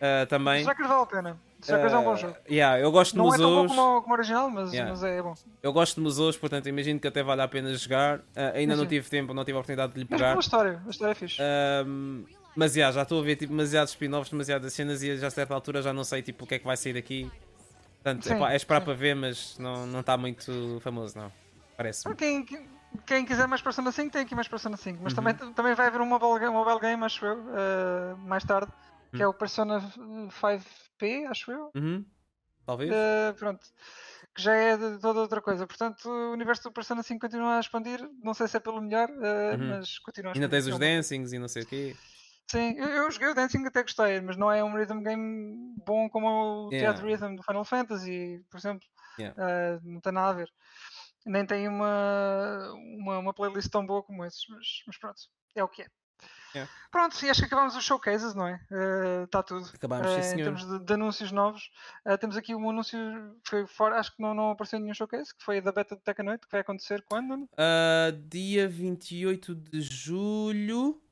Speaker 1: ah, também.
Speaker 2: Strikers vale a pena. Strikers é um bom
Speaker 1: Ah,
Speaker 2: jogo.
Speaker 1: yeah, eu gosto de
Speaker 2: Não é tão bom como, o- como original, mas,
Speaker 1: Yeah.
Speaker 2: mas é bom.
Speaker 1: Eu gosto de museus, portanto imagino que até vale a pena jogar. Ah, ainda
Speaker 2: Sim,
Speaker 1: não
Speaker 2: sim.
Speaker 1: tive tempo, não tive a oportunidade de lhe
Speaker 2: Mas
Speaker 1: pegar.
Speaker 2: boa história, a história é fixe.
Speaker 1: Ahm, mas yeah, já estou a ver tipo, demasiados spin-offs, demasiadas cenas e já a certa altura já não sei tipo, o que é que vai sair daqui. Portanto,
Speaker 2: Sim,
Speaker 1: epá, é esperar
Speaker 2: sim.
Speaker 1: para ver, mas não não está muito famoso, não. Parece-me.
Speaker 2: Para quem, quem quiser mais Persona 5, tem aqui mais Persona 5. Mas
Speaker 1: Uhum.
Speaker 2: também, também vai haver um mobile game, mobile game acho eu, uh, mais tarde, que
Speaker 1: Hum.
Speaker 2: é o Persona 5P, acho eu.
Speaker 1: Uhum. Talvez.
Speaker 2: Uh, pronto, que já é de toda outra coisa. Portanto, o universo do Persona 5 continua a expandir. Não sei se é pelo melhor, uh, mas continua a
Speaker 1: Ainda
Speaker 2: expandir.
Speaker 1: tens os dancings e não sei o quê.
Speaker 2: Sim, eu, eu joguei o Dancing até gostei, mas não é um rhythm game bom como o
Speaker 1: Yeah.
Speaker 2: Theater Rhythm do Final Fantasy, por exemplo.
Speaker 1: Yeah.
Speaker 2: Não tem nada a ver. Nem tem uma, uma, uma playlist tão boa como esses, mas, mas pronto, é o que é.
Speaker 1: Yeah.
Speaker 2: Pronto, e acho que acabámos os showcases, não é? Está tudo.
Speaker 1: Acabámos, sim,
Speaker 2: Uh, em
Speaker 1: senhor.
Speaker 2: termos de, de anúncios novos, uh, temos aqui um anúncio que foi fora, acho que não, não apareceu em nenhum showcase, que foi da beta do Tekken 8, que vai acontecer quando?
Speaker 1: Ah, dia 28 de julho,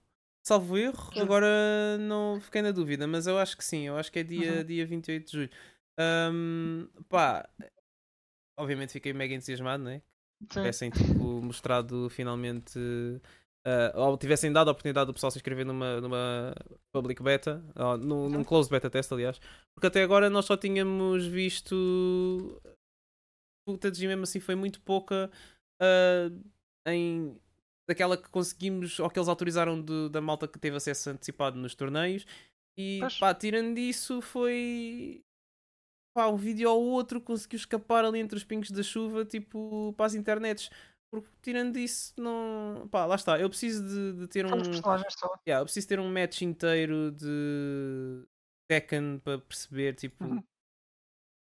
Speaker 1: salvo erro.
Speaker 2: Julho.
Speaker 1: Agora não fiquei na dúvida, mas eu acho que sim. Eu acho que é dia,
Speaker 2: Uhum.
Speaker 1: dia 28 de julho. Ahm, pá, obviamente fiquei mega entusiasmado, né?
Speaker 2: Sim.
Speaker 1: tivessem tipo, mostrado finalmente ah, ou tivessem dado a oportunidade do pessoal se inscrever numa, numa public beta, ou num, num closed beta test, aliás, porque até agora nós só tínhamos visto footage mesmo assim foi muito pouca ah, em daquela que conseguimos ou que eles autorizaram de- da malta que teve acesso antecipado nos torneios e pá, tirando disso foi pá, um vídeo ou outro conseguiu escapar ali entre os pingos da chuva, tipo, para as internets. Porque tirando isso, não. Pá, lá está. Eu preciso de, de ter um.
Speaker 2: São.
Speaker 1: Yeah, eu preciso ter um match inteiro de Tekken para perceber, tipo,
Speaker 2: Uhum.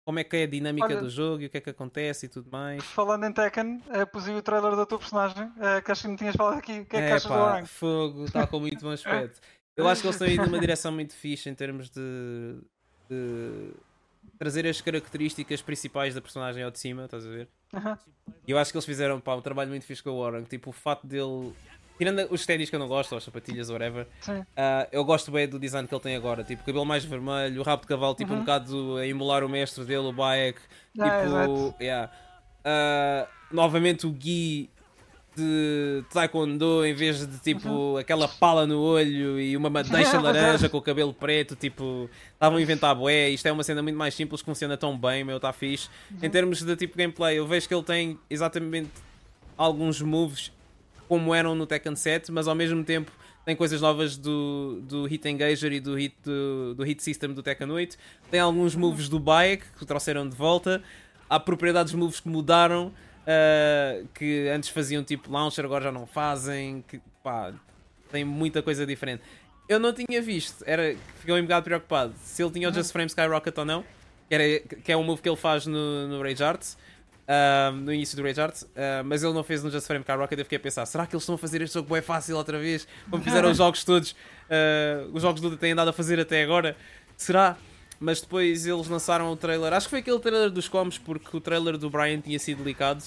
Speaker 1: como é que é a dinâmica
Speaker 2: Olha-
Speaker 1: do jogo e o que é que acontece e tudo mais.
Speaker 2: Falando em Tekken, uh, pus aí o trailer da tua personagem, uh, que acho que me tinhas falado aqui. O que é que achas do
Speaker 1: fogo, está com muito bom aspecto. Eu acho que eles estão aí numa direção muito fixe em termos de, de trazer as características principais da personagem ao de cima, estás a ver?
Speaker 2: Aham.
Speaker 1: E eu acho que eles fizeram pá, um trabalho muito fixe com o Warren. Tipo, o fato dele. Tirando os ténis que eu não gosto, ou as sapatilhas, ou whatever, ah, eu gosto bem do design que ele tem agora. Tipo, cabelo mais vermelho, o rabo de cavalo, tipo, um
Speaker 2: Uhum.
Speaker 1: bocado a emular o mestre dele, o Bayek.
Speaker 2: Ah,
Speaker 1: Tipo, yeah. Ah, novamente o Gui de Taekwondo em vez de tipo
Speaker 2: Uhum.
Speaker 1: aquela pala no olho e uma madeixa laranja com o cabelo preto, tipo, estavam a inventar bué. Isto é uma cena muito mais simples que funciona tão bem, meu, está fixe. Em
Speaker 2: Uhum.
Speaker 1: termos de tipo gameplay, eu vejo que ele tem exatamente alguns moves como eram no Tekken 7, mas ao mesmo tempo tem coisas novas do, do Hit Engager e do hit, do, do hit System do Tekken 8. Tem alguns moves do Bayek que trouxeram de volta. Há propriedades moves que mudaram, ah, que antes faziam tipo launcher, agora já não fazem. Que, pá, tem muita coisa diferente. Eu não tinha visto, era, fiquei um bocado preocupado se ele tinha o Just Frame Skyrocket ou não, que, era, que é um move que ele faz no, no Rage Art. ah, no início do Rage Art, ah, mas ele não fez no Just Frame Skyrocket. Eu fiquei a pensar: será que eles estão a fazer este jogo bem fácil outra vez? Como fizeram os jogos todos, ah, os jogos luta têm andado a fazer até agora? Será? Mas depois eles lançaram o trailer. Acho que foi aquele trailer dos coms, porque o trailer do Brian tinha sido delicado.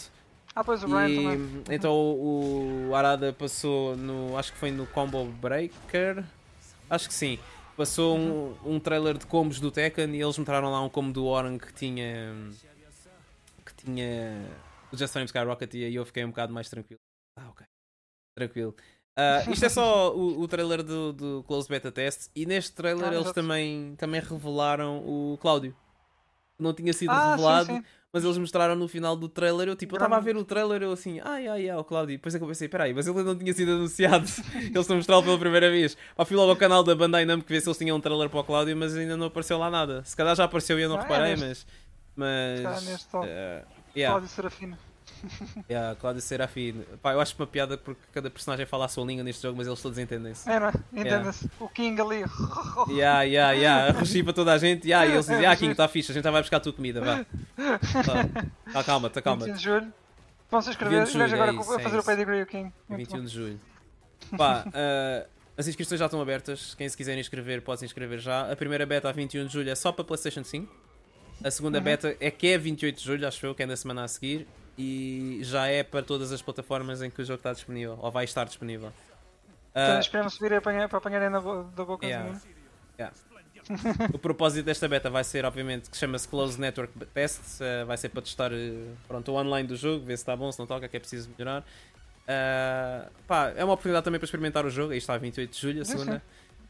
Speaker 2: Ah, pois o Brian
Speaker 1: E
Speaker 2: também.
Speaker 1: então o o Arada passou no. Acho que foi no Combo Breaker. Acho que sim. Passou um, um trailer de combos do Tekken e eles mostraram lá um combo do Orang que tinha. que tinha. o Just Frame Skyrocket e aí eu fiquei um bocado mais tranquilo. Ah, ok. Tranquilo. Ah, isto é só o, o trailer do, do Close Beta Test e neste trailer
Speaker 2: Ah,
Speaker 1: eles também, também revelaram o Cláudio. Não tinha sido
Speaker 2: Ah,
Speaker 1: revelado,
Speaker 2: sim, sim.
Speaker 1: mas eles mostraram no final do trailer. Eu tipo, eu estava a ver o trailer, eu assim, ai ai ai, o Cláudio. Depois é que eu pensei, peraí, mas ele não tinha sido anunciado. eles estão a mostrá-lo pela primeira vez. Pá, fui logo ao canal da Bandai Namco ver se eles tinham um trailer para o Cláudio, mas ainda não apareceu lá nada. Se calhar já apareceu e eu não
Speaker 2: Ah, é
Speaker 1: reparei,
Speaker 2: neste.
Speaker 1: mas.
Speaker 2: Se calhar
Speaker 1: Mas.
Speaker 2: neste
Speaker 1: eh, yeah,
Speaker 2: Cláudio Serafino.
Speaker 1: yeah, Cláudio Serafim. Pá, eu acho uma piada porque cada personagem fala a sua língua neste jogo, mas eles todos entendem-se.
Speaker 2: É, não é? Entenda-se. O King ali.
Speaker 1: Yeah, yeah, yeah. A rugir para toda a gente. Yeah, e eles dizem,
Speaker 2: É,
Speaker 1: ah, King,
Speaker 2: é-
Speaker 1: está fixe, a gente já vai buscar a tua comida, vá. Tá, tá, calma, tá calma.
Speaker 2: 21 de julho. Vão se inscrever.
Speaker 1: 21 de
Speaker 2: O gajo
Speaker 1: julho,
Speaker 2: agora
Speaker 1: é isso,
Speaker 2: a
Speaker 1: é
Speaker 2: fazer o
Speaker 1: isso.
Speaker 2: pedigree o King. Muito
Speaker 1: 21
Speaker 2: bom.
Speaker 1: de julho. Pá, ah, as inscrições já estão abertas. Quem se quiser inscrever, pode se inscrever já. A primeira beta a 21 de julho é só para PlayStation 5. A segunda
Speaker 2: Uhum.
Speaker 1: beta é que é 28 de julho, acho eu, que é na semana a seguir. E já é para todas as plataformas em que o jogo está disponível, ou vai estar disponível.
Speaker 2: Então,
Speaker 1: Ah,
Speaker 2: esperamos subir e apanhar, para apanharem na bo- da boca.
Speaker 1: Yeah.
Speaker 2: do.
Speaker 1: Yeah. o propósito desta beta vai ser, obviamente, que chama-se Closed Network Test. uh, vai ser para testar uh, pronto, o online do jogo, ver se está bom, se não toca, que é preciso melhorar. Uh, pá, é uma oportunidade também para experimentar o jogo. Aí está, 28 de julho, a segunda.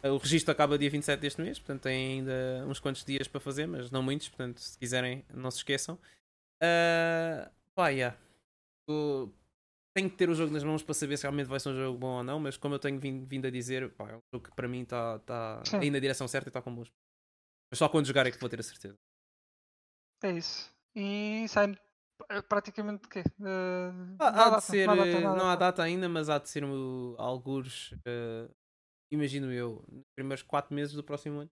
Speaker 1: Uh, o registro acaba dia 27 deste mês, portanto tem ainda uns quantos dias para fazer, mas não muitos, portanto, se quiserem, não se esqueçam. Uh, pá, yeah. O- tenho que ter o jogo nas mãos para saber se realmente vai ser um jogo bom ou não, mas como eu tenho vindo, vindo a dizer, pá, é um jogo que para mim está tá
Speaker 2: Sim.
Speaker 1: aí na direção certa e está com bons. Mas só quando jogar é que vou ter a certeza.
Speaker 2: É isso. E sai praticamente quê?
Speaker 1: Ah,
Speaker 2: não
Speaker 1: há
Speaker 2: data,
Speaker 1: de ser,
Speaker 2: não há data,
Speaker 1: eh,
Speaker 2: não há data.
Speaker 1: data ainda, mas há de ser uh, algures, eh, imagino eu, nos primeiros 4 meses do próximo ano.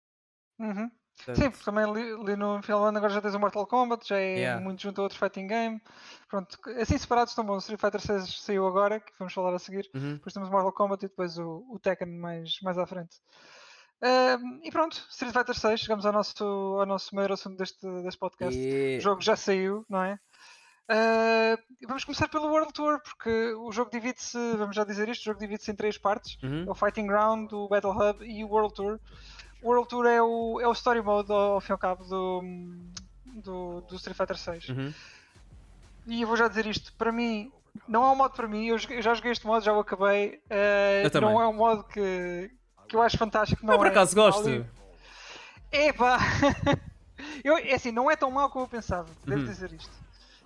Speaker 2: Uhum.
Speaker 1: Portanto,
Speaker 2: Sim, porque também li, li no final do ano agora já tens o Mortal Kombat, já é
Speaker 1: Yeah.
Speaker 2: muito junto a outros fighting game. Pronto, assim separados estão bons. Street Fighter 6 saiu agora, que vamos falar a seguir.
Speaker 1: uhum.
Speaker 2: Depois temos o Mortal Kombat e depois o, o Tekken mais, mais à frente. E pronto, Street Fighter 6, chegamos ao nosso, ao nosso maior assunto deste, deste podcast.
Speaker 1: E-
Speaker 2: O jogo já saiu, não é? E vamos começar pelo World Tour, porque o jogo divide-se, vamos já dizer isto, o jogo divide-se em três partes.
Speaker 1: Uhum.
Speaker 2: É o Fighting Ground, o Battle Hub e o World Tour. O World Tour é o, é o story mode, ao, fim e ao cabo, do, do, do Street Fighter 6.
Speaker 1: Uhum.
Speaker 2: E eu vou já dizer isto, para mim, não é um modo para mim, eu, já joguei este modo, já o acabei. eh,
Speaker 1: Eu
Speaker 2: não é um modo que, que eu acho fantástico. Não
Speaker 1: Eu por
Speaker 2: é.
Speaker 1: acaso gosto.
Speaker 2: Ali- Epá! eu, é assim, não é tão mau como eu pensava, devo
Speaker 1: Uhum.
Speaker 2: dizer isto.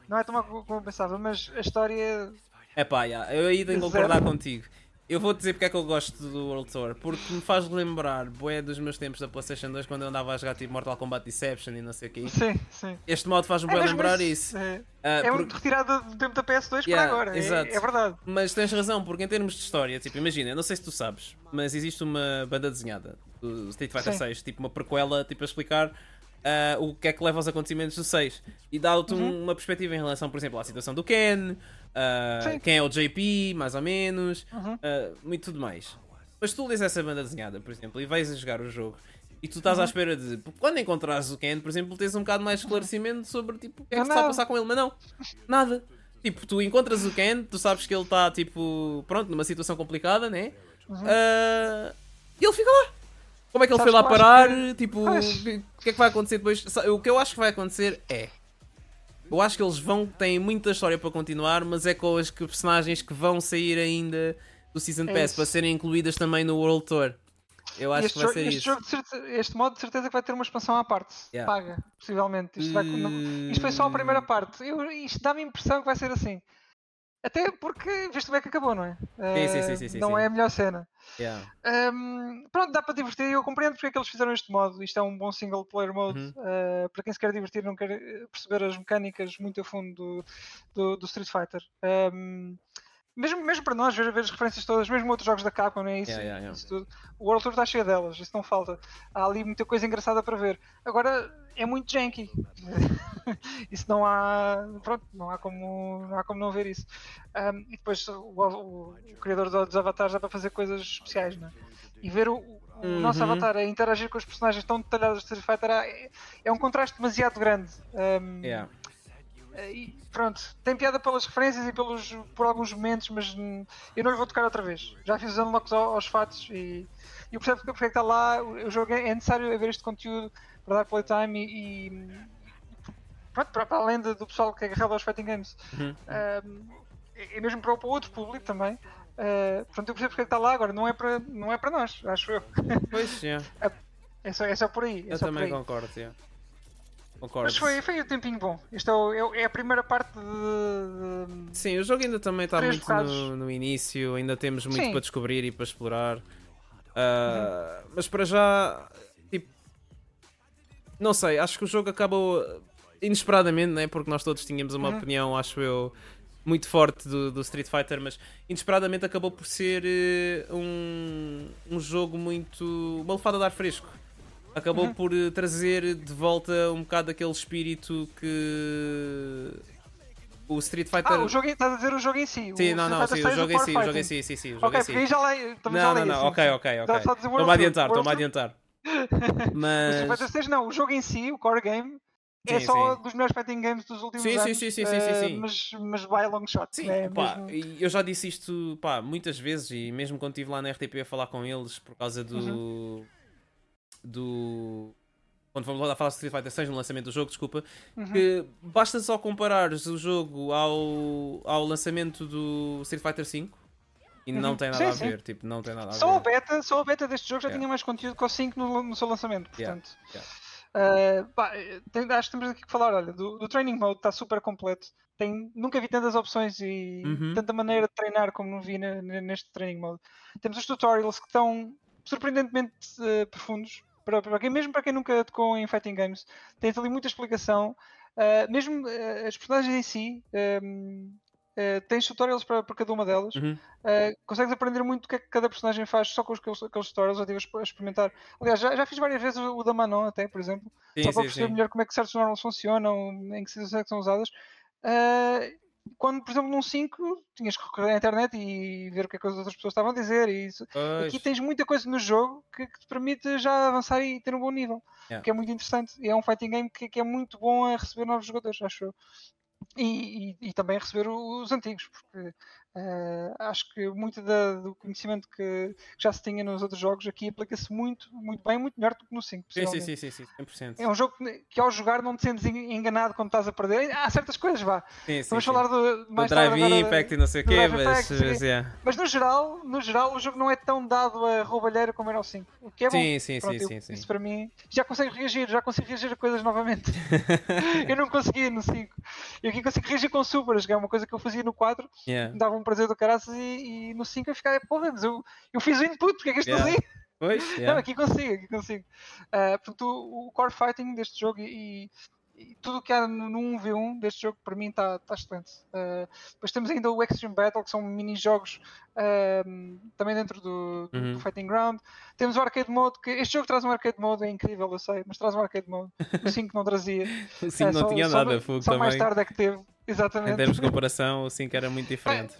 Speaker 2: Não é tão mau como eu pensava, mas a história.
Speaker 1: É pá, yeah, eu aí tenho que concordar contigo. Eu vou dizer porque é que eu gosto do World Tour. Porque me faz lembrar boé dos meus tempos da PlayStation 2 quando eu andava a jogar tipo Mortal Kombat Deception e não sei o quê.
Speaker 2: Sim, sim.
Speaker 1: Este modo faz-me
Speaker 2: É
Speaker 1: lembrar isso.
Speaker 2: É,
Speaker 1: Ah,
Speaker 2: é muito retirado do tempo da PS2
Speaker 1: Yeah,
Speaker 2: para agora. é-
Speaker 1: exato.
Speaker 2: É, verdade.
Speaker 1: Mas tens razão, porque em termos de história, tipo, imagina, não sei se tu sabes, mas existe uma banda desenhada do Street Fighter
Speaker 2: Sim.
Speaker 1: 6, tipo uma prequela, tipo a explicar ah, o que é que leva aos acontecimentos do 6 e dá-te um-
Speaker 2: Uhum.
Speaker 1: uma perspectiva em relação, por exemplo, à situação do Ken,
Speaker 2: Sim.
Speaker 1: quem é o JP, mais ou menos,
Speaker 2: Uhum.
Speaker 1: ah, muito tudo mais. Mas tu lês essa banda desenhada, por exemplo, e vais a jogar o jogo. E tu estás à
Speaker 2: Uhum.
Speaker 1: espera de, quando encontrares o Ken, por exemplo, tens um bocado mais de esclarecimento sobre tipo, o que é que se está a passar com ele, mas não, nada. Tipo, tu encontras o Ken, tu sabes que ele está, tipo, pronto, numa situação complicada, né?
Speaker 2: Uhum.
Speaker 1: Ah, e ele fica lá. Como é que ele
Speaker 2: Sabes
Speaker 1: foi lá
Speaker 2: que eu acho
Speaker 1: parar? Tipo,
Speaker 2: Pois.
Speaker 1: o que é que vai acontecer depois? Sa- O que eu acho que vai acontecer é. Eu acho que eles vão, têm muita história para continuar, mas é com as que- personagens que vão sair ainda do Season
Speaker 2: É
Speaker 1: Pass
Speaker 2: isso.
Speaker 1: para serem incluídas também no World Tour. Eu acho
Speaker 2: este,
Speaker 1: que vai
Speaker 2: jogo,
Speaker 1: ser
Speaker 2: este,
Speaker 1: isso.
Speaker 2: jogo de certe- este modo de certeza que vai ter uma expansão à parte.
Speaker 1: Yeah.
Speaker 2: Paga, possivelmente. Isto, vai- não- isto foi só a primeira parte. Eu, isto dá-me a impressão que vai ser assim. Até porque, visto como é que acabou, não é?
Speaker 1: Sim, sim,
Speaker 2: Eh,
Speaker 1: sim, sim, sim,
Speaker 2: não
Speaker 1: sim.
Speaker 2: é a melhor cena.
Speaker 1: Yeah.
Speaker 2: Ahm, pronto, dá para divertir. Eu compreendo porque é que eles fizeram este modo. Isto é um bom single player mode.
Speaker 1: Uhum.
Speaker 2: eh, para quem se quer divertir, não quer eh, perceber as mecânicas muito a fundo do, do, do Street Fighter. Ahm, mesmo, mesmo para nós, ver, ver as referências todas, mesmo outros jogos da Capcom, não é isso?
Speaker 1: Yeah, yeah, yeah.
Speaker 2: isso tudo. O World Tour está cheio delas, isso não falta. Há ali muita coisa engraçada para ver. Agora é muito janky. isso não há. Pronto, não há como não, há como não ver isso. Ahm, e depois o, o- o criador do- dos avatares dá para fazer coisas especiais, não é? E ver o, o nosso
Speaker 1: Uhum.
Speaker 2: avatar a interagir com os personagens tão detalhados de Street Fighter é, é um contraste demasiado grande.
Speaker 1: Yeah.
Speaker 2: E pronto, tem piada pelas referências e pelos, por alguns momentos, mas hum, eu não lhe vou tocar outra vez. Já fiz os unlocks aos, fatos e, eu percebo porque é que está lá. O jogo é, é necessário haver este conteúdo para dar playtime e, e pronto, para, para além do pessoal que agarrava aos fighting games.
Speaker 1: Uhum.
Speaker 2: Um, e mesmo para, para outro público também. Uh, portanto, eu percebo porque é que está lá agora, não é para, não é para nós, acho eu.
Speaker 1: Pois, yeah.
Speaker 2: é, só, é só por aí. É
Speaker 1: eu também
Speaker 2: aí.
Speaker 1: concordo, yeah. Concordo.
Speaker 2: Mas foi, foi um tempinho bom. Isto é, é, é a primeira parte de. de-
Speaker 1: Sim, o jogo ainda também está muito no, no início, ainda temos muito
Speaker 2: Sim.
Speaker 1: para descobrir e para explorar. Ah, Mas para já, tipo, não sei, acho que o jogo acabou inesperadamente, né? porque nós todos tínhamos uma
Speaker 2: Uhum.
Speaker 1: opinião, acho eu, muito forte do, do Street Fighter, mas inesperadamente acabou por ser eh, um, um jogo muito. uma lefada de ar fresco. Acabou
Speaker 2: Uhum.
Speaker 1: por eh, trazer de volta um bocado aquele espírito que o Street Fighter.
Speaker 2: Ah, o jogo, estás a dizer o jogo em si.
Speaker 1: Sim,
Speaker 2: o
Speaker 1: não, não, sim, o
Speaker 2: 6
Speaker 1: jogo em si, o jogo em si, sim, sim, o jogo
Speaker 2: Ok,
Speaker 1: em si.
Speaker 2: porque aí já leio.
Speaker 1: Não,
Speaker 2: já
Speaker 1: não,
Speaker 2: leio,
Speaker 1: não, ok, ok, ok.
Speaker 2: o
Speaker 1: Estou-me a adiantar, estou-me a adiantar.
Speaker 2: O
Speaker 1: Mas.
Speaker 2: Street Fighter 6 não, o jogo em si, o core game, é
Speaker 1: Sim,
Speaker 2: só
Speaker 1: sim.
Speaker 2: dos melhores fighting games dos últimos
Speaker 1: Sim, sim,
Speaker 2: anos.
Speaker 1: sim, sim, sim,
Speaker 2: eh,
Speaker 1: sim, sim.
Speaker 2: Mas, mas vai a long shot.
Speaker 1: Sim,
Speaker 2: né?
Speaker 1: pá,
Speaker 2: Mesmo-
Speaker 1: eu já disse isto pá, muitas vezes e mesmo quando estive lá na RTP a falar com eles por causa do.
Speaker 2: Uhum.
Speaker 1: Do. Quando fomos lá falar de Street Fighter 6 no lançamento do jogo, desculpa,
Speaker 2: Uhum.
Speaker 1: que basta só comparares o jogo ao, ao lançamento do Street Fighter 5 e não
Speaker 2: Uhum.
Speaker 1: tem nada
Speaker 2: Sim,
Speaker 1: a
Speaker 2: sim.
Speaker 1: ver, tipo, não tem nada a ver.
Speaker 2: Só a beta, só a beta deste jogo já
Speaker 1: Yeah.
Speaker 2: tinha mais conteúdo que o 5 no, no seu lançamento,
Speaker 1: Yeah,
Speaker 2: portanto.
Speaker 1: yeah.
Speaker 2: eh, pá, tem- acho que temos aqui que falar, olha, do, do training mode está super completo. Tem, nunca vi tantas opções e
Speaker 1: Uhum.
Speaker 2: tanta maneira de treinar como não vi na- na- neste training mode. Temos os tutorials que estão surpreendentemente eh, profundos. Para, para quem, mesmo para quem nunca tocou em fighting games, tem ali muita explicação. Eh, mesmo eh, as personagens em si, ehm, eh, tens tutorials para, para cada uma delas.
Speaker 1: Uhum.
Speaker 2: Uh, consegues aprender muito o que é que cada personagem faz só com os- aqueles, aqueles tutorials. Eu estive a exp- a experimentar. Aliás, já, já fiz várias vezes o, da Manon, até, por exemplo,
Speaker 1: Sim,
Speaker 2: só para
Speaker 1: sim,
Speaker 2: perceber
Speaker 1: sim.
Speaker 2: melhor como é que certos normals funcionam, em que situações é são usadas. Uh, quando, por exemplo, num 5, tinhas que recorrer à internet e ver o que é que as outras pessoas estavam a dizer. E isso.
Speaker 1: Pois.
Speaker 2: Aqui tens muita coisa no jogo que, que te permite já avançar e ter um bom nível,
Speaker 1: Yeah.
Speaker 2: que é muito interessante. E é um fighting game que, que é muito bom a receber novos jogadores, acho eu. E, e- e também a receber os antigos, porque eh, acho que muito da- do conhecimento que, que já se tinha nos outros jogos aqui aplica-se muito, muito bem, muito melhor do que no 5.
Speaker 1: Sim, sim, sim, sim, sim, 100%.
Speaker 2: É um jogo que, que ao jogar não te sentes en- enganado quando estás a perder. Há certas coisas, vá.
Speaker 1: Sim, sim,
Speaker 2: Vamos
Speaker 1: sim.
Speaker 2: falar do, mais
Speaker 1: Drive Impact e não sei o quê, mas,
Speaker 2: sim.
Speaker 1: mas yeah.
Speaker 2: Mas no geral, no geral, o jogo não é tão dado a roubalheira como era o 5. O que é bom.
Speaker 1: Sim, sim,
Speaker 2: Pronto,
Speaker 1: sim,
Speaker 2: eu-
Speaker 1: sim, sim.
Speaker 2: Isso para mim já consigo reagir, já consigo reagir a coisas novamente. eu não conseguia no 5. E aqui consigo reagir com supers, que é uma coisa que eu fazia no 4,
Speaker 1: Yeah.
Speaker 2: dava um prazer do caraças e, e no 5 eu ficava, porra, mas eu, eu fiz o input, porque é que isto
Speaker 1: Yeah.
Speaker 2: assim?
Speaker 1: Pois,
Speaker 2: Não,
Speaker 1: yeah.
Speaker 2: aqui consigo, aqui consigo. Ah, portanto, o, o core fighting deste jogo e, e tudo o que há no, no 1v1 deste jogo para mim está tá excelente. Ah, depois temos ainda o Extreme Battle, que são mini-jogos ah, também dentro do, do-
Speaker 1: Uhum.
Speaker 2: do Fighting Ground. Temos o Arcade Mode, que este jogo traz um Arcade Mode, é incrível, eu sei, mas traz um Arcade Mode. O 5 não trazia.
Speaker 1: O 5
Speaker 2: Ah,
Speaker 1: não
Speaker 2: só-
Speaker 1: tinha
Speaker 2: só-
Speaker 1: nada, fogo
Speaker 2: Só mais
Speaker 1: também.
Speaker 2: tarde é que teve.
Speaker 1: Em
Speaker 2: Exatamente.
Speaker 1: termos de comparação, o 5 era muito diferente.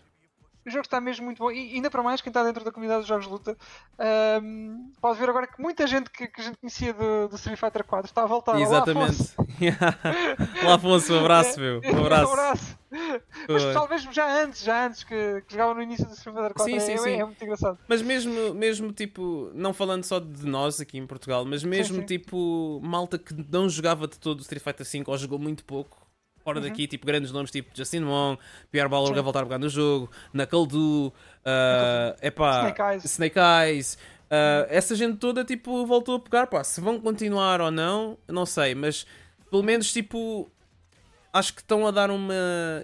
Speaker 2: O jogo está mesmo muito bom e ainda para mais quem está dentro da comunidade dos jogos de luta ahm, pode ver agora que muita gente que, que a gente conhecia do, do Street Fighter 4 está a voltar.
Speaker 1: Exatamente. Olá, Afonso, um abraço, meu. Um abraço.
Speaker 2: Um abraço. Mas pessoal, mesmo já antes, já antes que, que jogava no início do Street Fighter 4,
Speaker 1: Sim,
Speaker 2: é,
Speaker 1: sim,
Speaker 2: é-
Speaker 1: sim.
Speaker 2: é muito engraçado.
Speaker 1: Mas mesmo, mesmo tipo, não falando só de nós aqui em Portugal, mas mesmo
Speaker 2: sim.
Speaker 1: tipo, malta que não jogava de todo o Street Fighter V ou jogou muito pouco, fora daqui, tipo, grandes nomes tipo Justin Wong, Pierre
Speaker 2: Uhum. Sim.
Speaker 1: a voltar a jogar no jogo, Knuckle uh, epá,
Speaker 2: Snake Eyes.
Speaker 1: Snake Eyes, uh, essa gente toda tipo, voltou a pegar, pá, se vão continuar ou não, não sei, mas pelo menos tipo. Acho que estão a dar uma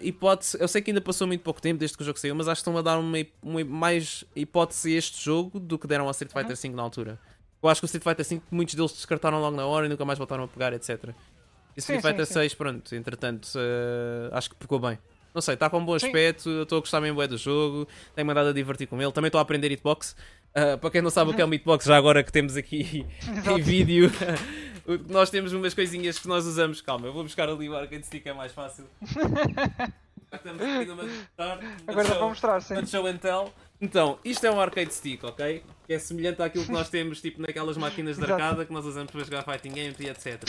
Speaker 1: hipótese. Eu sei que ainda passou muito pouco tempo desde que o jogo saiu, mas acho que estão a dar uma, uma mais hipótese a este jogo do que deram ao Street Fighter V na altura. Eu acho que o Street Fighter V muitos deles descartaram logo na hora e nunca mais voltaram a pegar, etc. E Street
Speaker 2: Sim,
Speaker 1: Fighter
Speaker 2: sim,
Speaker 1: 6, pronto, entretanto, eh, acho que pegou bem. Não sei, está com um bom aspecto, eu estou a gostar bem do jogo, tenho mandado a divertir com ele. Também estou a aprender hitbox. Ah, para quem não sabe o que é um hitbox, já agora que temos aqui em vídeo, nós temos umas coisinhas que nós usamos. Calma, eu vou buscar ali o arcade stick, é mais fácil. Estamos aqui numa.
Speaker 2: Agora já vou mostrar, sim.
Speaker 1: Show and tell. Então, isto é um arcade stick, ok? Que é semelhante àquilo que nós temos tipo naquelas máquinas de arcada que nós usamos para jogar fighting games e etc.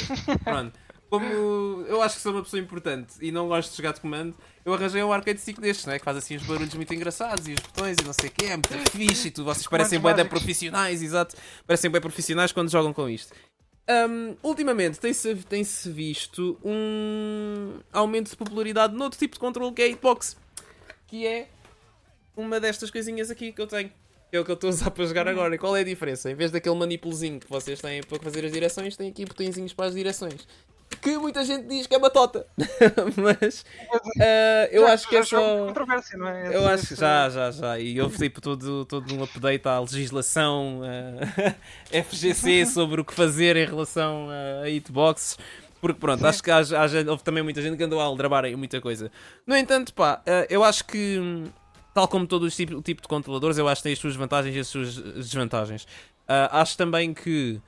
Speaker 1: Pronto. Como eu acho que sou uma pessoa importante e não gosto de jogar de comando, eu arranjei um arcade stick destes, né? que faz assim uns barulhos muito engraçados e os botões e não sei o que, é muito fixe e tu, vocês parecem bem da profissionais, exato, parecem bem profissionais quando jogam com isto. Um, ultimamente tem-se tem -se visto um aumento de popularidade noutro tipo de controle que é a Hitbox, que é uma destas coisinhas aqui que eu tenho. Que é o que eu estou a usar para jogar agora. E qual é a diferença? Em vez daquele manipulozinho que vocês têm para fazer as direções, tem aqui botõezinhos para as direções que muita gente diz que é batota. Mas uh, eu
Speaker 2: já,
Speaker 1: acho que é só.
Speaker 2: Controvérsia, não é?
Speaker 1: Eu acho que já, já, já. E houve tipo todo, todo um update à legislação uh, FGC sobre o que fazer em relação a hitboxes. Porque pronto, acho que há, há, houve também muita gente que andou a aldrabar aí muita coisa. No entanto, pá, uh, eu acho que. Tal como todo o tipo, o tipo de controladores, eu acho que tem as suas vantagens e as suas desvantagens. acho também que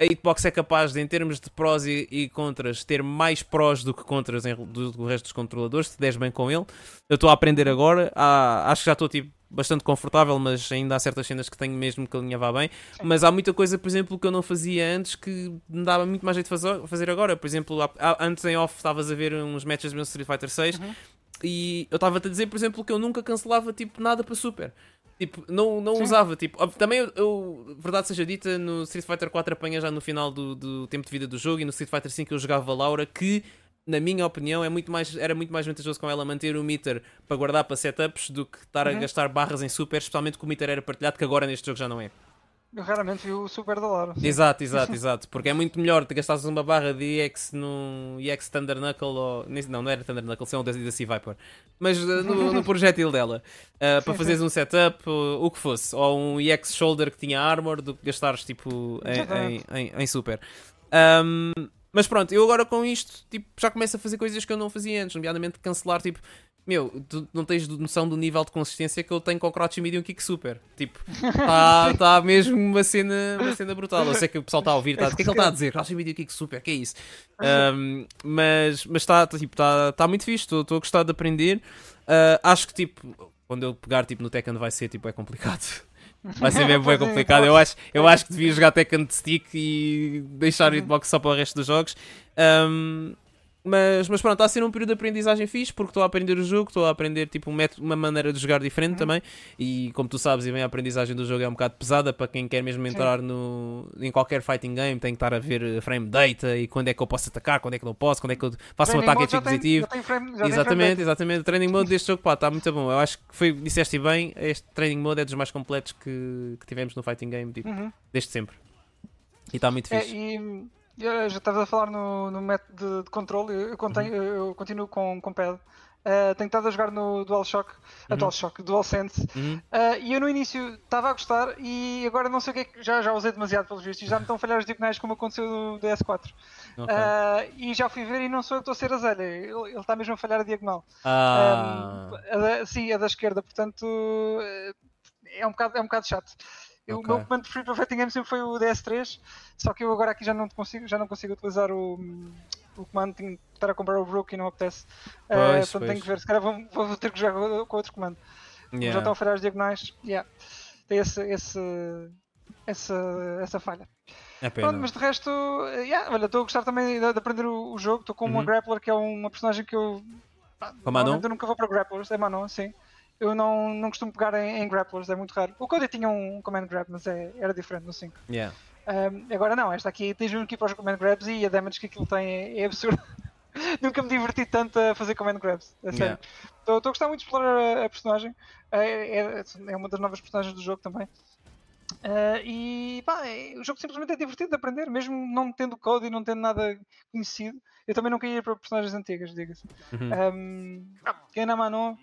Speaker 1: a Hitbox é capaz de, em termos de prós e, e contras, ter mais prós do que contras em, do, do, resto dos controladores, se des bem com ele. Eu estou a aprender agora, há, acho que já estou tipo, bastante confortável, mas ainda há certas cenas que tenho mesmo que alinhavar bem. Mas há muita coisa, por exemplo, que eu não fazia antes que me dava muito mais jeito de fazer, agora. Por exemplo, há, antes em off estavas a ver uns matches do Street Fighter 6 uhum. E eu estava-te a dizer, por exemplo, que eu nunca cancelava tipo nada para Super. Tipo, não, não usava, tipo, também eu, eu, verdade seja dita, no Street Fighter 4 apanha já no final do, do tempo de vida do jogo e no Street Fighter 5 eu jogava Laura, que na minha opinião é muito mais, era muito mais vantajoso com ela manter o meter para guardar para setups do que estar uhum. a gastar barras em super, especialmente que o meter era partilhado, que agora neste jogo já não é.
Speaker 2: Eu raramente vi o Super da Laura.
Speaker 1: Exato, exato, exato. Porque é muito melhor te gastares uma barra de EX no EX Thunder Knuckle ou. Não, não era Thunder Knuckle, são da Sea Viper. Mas uh, no, no projétil dela. Uh, para fazeres um setup, uh, o que fosse. Ou um EX Shoulder que tinha armor do que gastares tipo em, em, em, em Super. Um, mas pronto, eu agora com isto tipo, já começo a fazer coisas que eu não fazia antes, nomeadamente cancelar tipo meu, tu não tens noção do nível de consistência que eu tenho com o Crouch Medium Kick Super. Tipo, está tá mesmo uma cena, uma cena brutal. Eu sei que o pessoal está a ouvir, tá, o que é que ele está a dizer? Crouch Medium Kick Super, que é isso? Um, mas está tipo, tá, tá muito fixe, estou a gostar de aprender. Uh, acho que tipo, quando eu pegar tipo, no Tekken vai ser tipo, é complicado. Vai ser mesmo bem complicado. Eu acho, eu acho que devia jogar Tekken de stick e deixar o hitbox só para o resto dos jogos. Um, mas, mas pronto, está a ser um período de aprendizagem fixe porque estou a aprender o jogo, estou a aprender tipo, um método, uma maneira de jogar diferente uhum. também. E como tu sabes, e bem, a aprendizagem do jogo é um bocado pesada para quem quer mesmo entrar no, em qualquer fighting game. Tem que estar a ver frame data e quando é que eu posso atacar, quando é que não posso, quando é que eu faço training um ataque é positivo. exatamente, exatamente. O training mode deste jogo está muito bom. Eu acho que foi, disseste bem, este training mode é dos mais completos que, que tivemos no fighting game tipo, uhum. desde sempre. E está muito é, fixe.
Speaker 2: É, e já estava a falar no, no método de, de controle, eu, contenho, uhum. eu continuo com, com pad. Uh, tenho estado a jogar no DualShock, uhum. DualShock, DualSense, uhum. uh, e eu no início estava a gostar e agora não sei o que é que já, já usei demasiado pelos vistos, já me estão a falhar os diagonais como aconteceu no DS4. Okay. Uh, e já fui ver e não sou eu que estou a ser a zelha, ele, está mesmo a falhar a diagonal.
Speaker 1: Ah.
Speaker 2: Um, a da, sim, a da esquerda, portanto é um bocado, é um bocado chato. Eu, okay. O meu comando preferido para Fighting Game sempre foi o DS3, só que eu agora aqui já não consigo, já não consigo utilizar o, o comando, tenho que estar a comprar o Brook e não apetece. Pois, uh, portanto pois. tenho que ver, se calhar vou, vou ter que jogar com outro comando. Yeah. Já estão a falhar as diagonais, yeah. tem esse, esse, essa, essa falha.
Speaker 1: É Pronto,
Speaker 2: mas de resto, eh, yeah, olha, estou a gostar também de, de aprender o, o, jogo. Estou com uhum. uma grappler que é uma personagem que eu. Eu nunca vou para grapplers, é Manon, sim eu não, não costumo pegar em, em, grapplers, é muito raro. O Cody tinha um command grab, mas é, era diferente no 5.
Speaker 1: Yeah.
Speaker 2: Um, agora não, esta aqui tens um aqui para os command grabs e a damage que aquilo tem é, é absurdo. Nunca me diverti tanto a fazer command grabs, é sério. Estou yeah. a gostar muito de explorar a, a personagem, é, é, é, uma das novas personagens do jogo também. Uh, e pá, é, o jogo simplesmente é divertido de aprender, mesmo não tendo código e não tendo nada conhecido. Eu também não queria ir para personagens antigas, diga-se. Uhum. Um, quem na Manon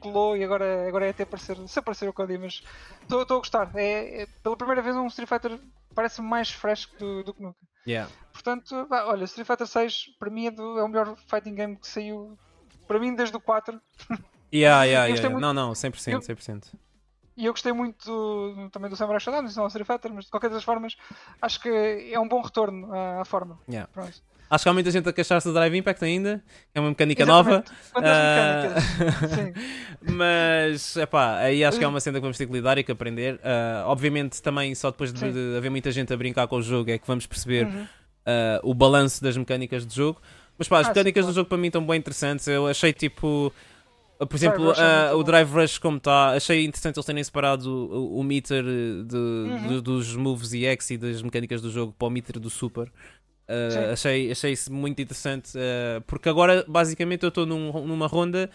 Speaker 2: colou e agora, agora é até aparecer, se aparecer o código, mas estou a gostar. É, é, pela primeira vez um Street Fighter parece mais fresco do, do que nunca.
Speaker 1: Yeah.
Speaker 2: Portanto, olha, Street Fighter 6 para mim é, do, é, o melhor fighting game que saiu para mim desde o 4.
Speaker 1: Yeah, yeah, yeah, Muito... Não, não, 100%, 100%.
Speaker 2: E eu gostei muito do, também do Samurai Shodown, não é Street Fighter, mas de qualquer das formas acho que é um bom retorno à, à forma.
Speaker 1: Yeah. Acho que há muita gente a queixar-se do Drive Impact ainda, é uma mecânica nova. Uh, mas, epá, aí acho que é uma cena que vamos ter que lidar e que aprender. Uh, obviamente, também só depois de, de, haver muita gente a brincar com o jogo é que vamos perceber uhum. uh, o balanço das mecânicas de jogo. Mas pá, as
Speaker 2: Ah,
Speaker 1: mecânicas
Speaker 2: sim,
Speaker 1: do jogo para mim estão bem interessantes. Eu achei tipo. Por exemplo,
Speaker 2: é
Speaker 1: uh, o. Drive Rush como está, achei interessante eles terem separado o, o meter de,
Speaker 2: Uhum.
Speaker 1: dos moves e X e das mecânicas do jogo para o meter do Super. Uh, achei, achei isso muito interessante uh, porque agora basicamente eu estou num- numa ronda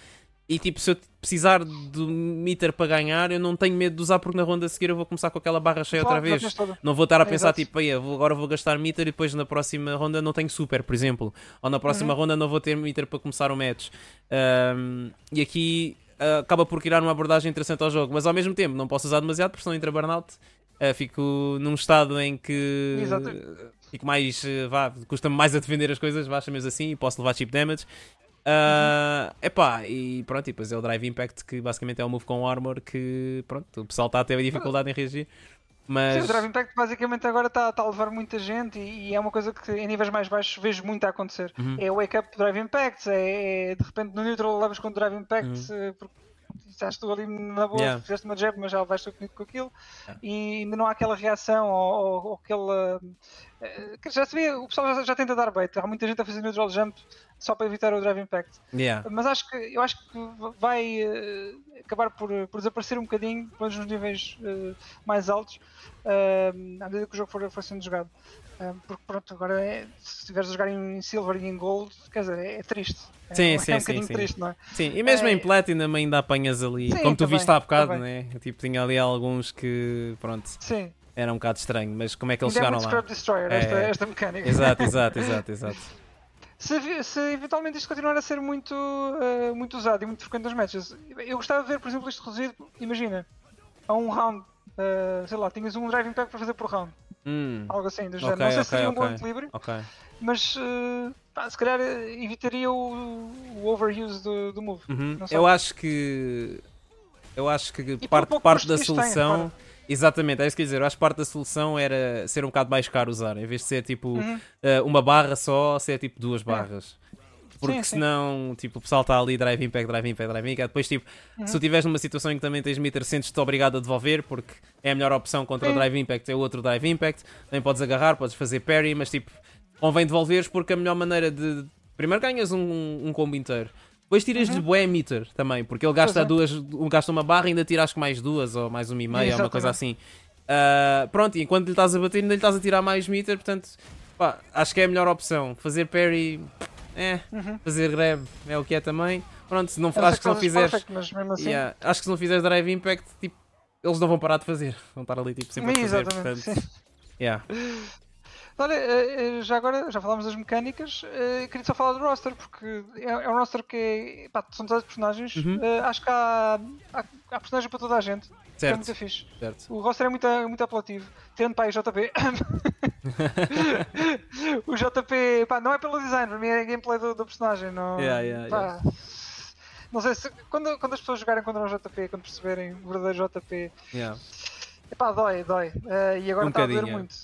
Speaker 1: e tipo se eu precisar do meter para ganhar eu não tenho medo de usar porque na ronda a seguir eu vou começar com aquela barra cheia
Speaker 2: Claro,
Speaker 1: outra vez não vou estar a
Speaker 2: É,
Speaker 1: pensar
Speaker 2: exato.
Speaker 1: tipo, "Ei, eu vou- agora vou gastar meter e depois na próxima ronda não tenho super, por exemplo. Ou na próxima
Speaker 2: Uhum.
Speaker 1: ronda não vou ter meter para começar o match. Um, e aqui uh, acaba por criar uma abordagem interessante ao jogo, mas ao mesmo tempo não posso usar demasiado porque senão entra burnout. Uh, fico num estado em que
Speaker 2: Exato.
Speaker 1: Fico mais, uh, vá, custa-me mais a defender as coisas, vá, chamemos assim, e posso levar chip damage. Uh, epá, e pronto, e depois é o Drive Impact que basicamente é o move com armor que pronto, o pessoal está a ter dificuldade em reagir. Mas
Speaker 2: Sim, o Drive Impact basicamente agora está a levar muita gente e, e é uma coisa que em níveis mais baixos vejo muito a acontecer.
Speaker 1: Uhum.
Speaker 2: É o Wake Up Drive Impact, é, é de repente no neutral levas com o Drive Impact eh, porque estás tu ali na boa.
Speaker 1: Yeah.
Speaker 2: fizeste uma jab, mas já vais tu com aquilo
Speaker 1: Yeah.
Speaker 2: e ainda não há aquela reação ou, ou, ou aquela. eh, já se vê, o pessoal já, já tenta dar bait. Há muita gente a fazer neutral jump só para evitar o Drive Impact.
Speaker 1: yeah.
Speaker 2: Mas acho que eu acho que vai eh, acabar por, por desaparecer um bocadinho, pelo menos nos níveis eh, mais altos, eh, à medida que o jogo for, for sendo jogado. Porque pronto, agora é- se estiveres a jogar em Silver e em Gold, quer dizer, é, é triste. É,
Speaker 1: Sim,
Speaker 2: é
Speaker 1: sim,
Speaker 2: um
Speaker 1: sim,
Speaker 2: bocadinho
Speaker 1: sim.
Speaker 2: triste, não é?
Speaker 1: Sim, e mesmo
Speaker 2: É-
Speaker 1: em Platinum ainda apanhas ali,
Speaker 2: Sim,
Speaker 1: como tu
Speaker 2: também,
Speaker 1: viste há bocado,
Speaker 2: também.
Speaker 1: né? Tipo, tinha ali alguns que, pronto,
Speaker 2: Sim,
Speaker 1: era um bocado estranho, mas como é que eles
Speaker 2: é
Speaker 1: chegaram lá?
Speaker 2: Scrub Destroyer
Speaker 1: É.
Speaker 2: esta, esta mecânica.
Speaker 1: Exato, exato, exato, exato.
Speaker 2: Se, se eventualmente isto continuar a ser muito, eh, muito usado e muito frequente nas matches, eu gostava de ver, por exemplo, isto reduzido, imagina, a um round, eh, sei lá, tinhas um drive impact para fazer por round,
Speaker 1: Hum,
Speaker 2: algo assim, do género.
Speaker 1: Ok,
Speaker 2: Não sei
Speaker 1: ok,
Speaker 2: se seria um bom equilíbrio, mas eh, pá, se calhar eh, evitaria o, o overuse do, do move.
Speaker 1: Uhum. Eu acho que. Eu acho que parte, parte da
Speaker 2: tem,
Speaker 1: solução.
Speaker 2: repara.
Speaker 1: Exatamente, é isso que eu ia dizer. Eu acho que parte da solução era ser um bocado mais caro usar, em vez de ser tipo
Speaker 2: Uhum.
Speaker 1: eh, uma barra só, ser tipo duas barras. Porque
Speaker 2: Sim, sim.
Speaker 1: senão, tipo, o pessoal está ali, drive impact, drive impact, drive impact. Depois, tipo,
Speaker 2: Uhum.
Speaker 1: se tu estiveres numa situação em que também tens meter, sentes-te obrigado a devolver, porque é a melhor opção contra o
Speaker 2: Sim.
Speaker 1: drive impact, é o outro drive impact. Também podes agarrar, podes fazer parry, mas tipo, convém devolveres porque a melhor maneira de. Primeiro ganhas um, um combo inteiro. Depois tiras-lhe bué meter também, porque ele gasta
Speaker 2: Uhum. Pois é.
Speaker 1: duas, um- gasta uma barra e ainda tiras que mais duas, ou mais uma e meia, ou uma coisa assim.
Speaker 2: Exatamente.
Speaker 1: Ah, pronto, e enquanto lhe estás a bater, ainda lhe estás a tirar mais meter, portanto, pá, acho que é a melhor opção. Fazer parry, é,
Speaker 2: Uhum.
Speaker 1: fazer grab é o que é também. Pronto, se não, acho que se não fizeres.
Speaker 2: perfect, assim.
Speaker 1: Yeah, acho que se não fizeres drive impact, tipo, eles não vão parar de fazer. Vão estar ali tipo, sempre a fazer.
Speaker 2: Exatamente.
Speaker 1: Portanto, yeah.
Speaker 2: Olha, eh, eh, já agora, já falámos das mecânicas, eh, queria só falar do roster, porque é, é um roster que é, pá, são todos personagens,
Speaker 1: Uhum.
Speaker 2: acho que há, há, há personagens para toda a gente, é
Speaker 1: Certo,
Speaker 2: muito fixe.
Speaker 1: certo.
Speaker 2: O roster é muito, muito apelativo, tendo para aí JP. o JP, pá, não é pelo design, para mim é gameplay do, do personagem, não,
Speaker 1: Yeah, yeah,
Speaker 2: pá, Não sei se quando, quando as pessoas jogarem contra um JP, quando perceberem o verdadeiro JP,
Speaker 1: Yeah.
Speaker 2: epá, dói, dói. Eh, e agora
Speaker 1: Um
Speaker 2: está a doer
Speaker 1: é.
Speaker 2: muito.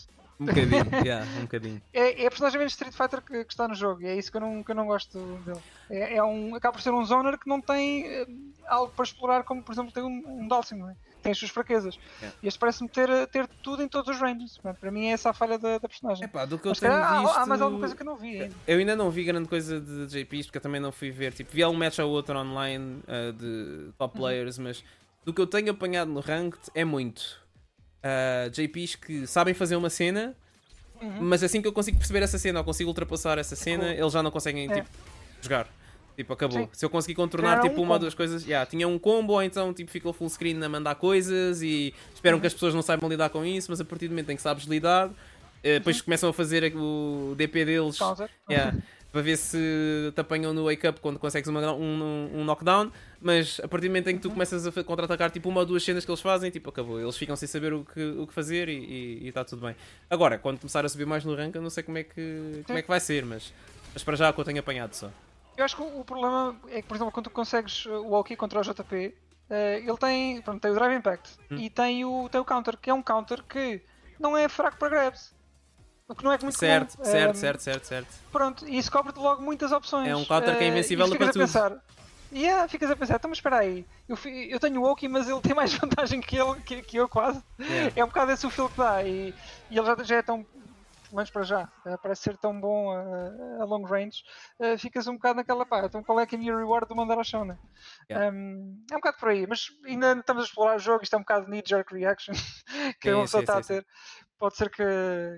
Speaker 1: Um bocadinho, yeah, um bocadinho.
Speaker 2: É, é a personagem menos Street Fighter que, que está no jogo e é isso que eu não, que eu não gosto dele. É, é um, acaba por ser um zoner que não tem eh, algo para explorar, como por exemplo tem um, um Dalsim, não é? tem as suas fraquezas.
Speaker 1: Yeah.
Speaker 2: E este parece-me ter, ter tudo em todos os ranges. Para mim é essa a falha da, da personagem.
Speaker 1: Epá, do que eu
Speaker 2: Mas
Speaker 1: tenho
Speaker 2: há-
Speaker 1: visto...
Speaker 2: há, mais alguma coisa que eu não vi ainda.
Speaker 1: Eu ainda não vi grande coisa de JPs porque eu também não fui ver. Tipo, vi algum match ou outro online uh, de top
Speaker 2: Uhum.
Speaker 1: players, mas do que eu tenho apanhado no ranked é muito. Uh, JPs que sabem fazer uma cena,
Speaker 2: Uhum.
Speaker 1: mas assim que eu consigo perceber essa cena ou consigo ultrapassar essa cena,
Speaker 2: Cool.
Speaker 1: eles já não conseguem
Speaker 2: É.
Speaker 1: tipo, jogar. Tipo, acabou.
Speaker 2: Sim.
Speaker 1: Se eu conseguir contornar
Speaker 2: Era um
Speaker 1: tipo uma ou duas coisas, yeah, tinha um combo, ou então tipo, fica o full screen a mandar coisas e esperam
Speaker 2: Uhum.
Speaker 1: que as pessoas não saibam lidar com isso, mas a partir do momento em que sabes lidar, eh, depois
Speaker 2: Uhum.
Speaker 1: começam a fazer o DP deles
Speaker 2: Counter.
Speaker 1: Yeah, para ver se te apanham no wake up quando consegues uma- um, um knockdown, mas a partir do momento em que tu começas a contra-atacar tipo uma ou duas cenas que eles fazem, tipo, acabou. Eles ficam sem saber o que, o que fazer e está tudo bem. Agora, quando começar a subir mais no rank, eu não sei como é que, como é que vai ser, mas, mas para já é que eu tenho apanhado só.
Speaker 2: Eu acho que o problema é que, por exemplo, quando tu consegues uh, o Walkie contra o JP, eh, ele tem, pronto, tem o Drive Impact
Speaker 1: Hum.
Speaker 2: e tem o, tem o Counter, que é um counter que não é fraco para grabs. O que não é muito
Speaker 1: Certo,
Speaker 2: comum.
Speaker 1: certo,
Speaker 2: Eh,
Speaker 1: certo, certo, certo.
Speaker 2: Pronto, e isso cobre-te logo muitas opções.
Speaker 1: É um counter que é
Speaker 2: Eh,
Speaker 1: invencível
Speaker 2: e
Speaker 1: para tudo.
Speaker 2: pensar. Yeah, ficas a pensar, então mas espera aí, eu, eu tenho o Oki, mas ele tem mais vantagem que, ele, que, que eu quase.
Speaker 1: Yeah.
Speaker 2: É um bocado esse o feel que dá e, e ele já, já é tão pelo menos para já, uh, parece ser tão bom a, a long range, uh, ficas um bocado naquela pá, então qual é que é a minha reward de mandar ao chão, né? Yeah. Um, é um bocado por aí, mas ainda estamos a explorar o jogo, isto é um bocado knee-jerk reaction que sim, uma pessoa está a ter. Pode ser que,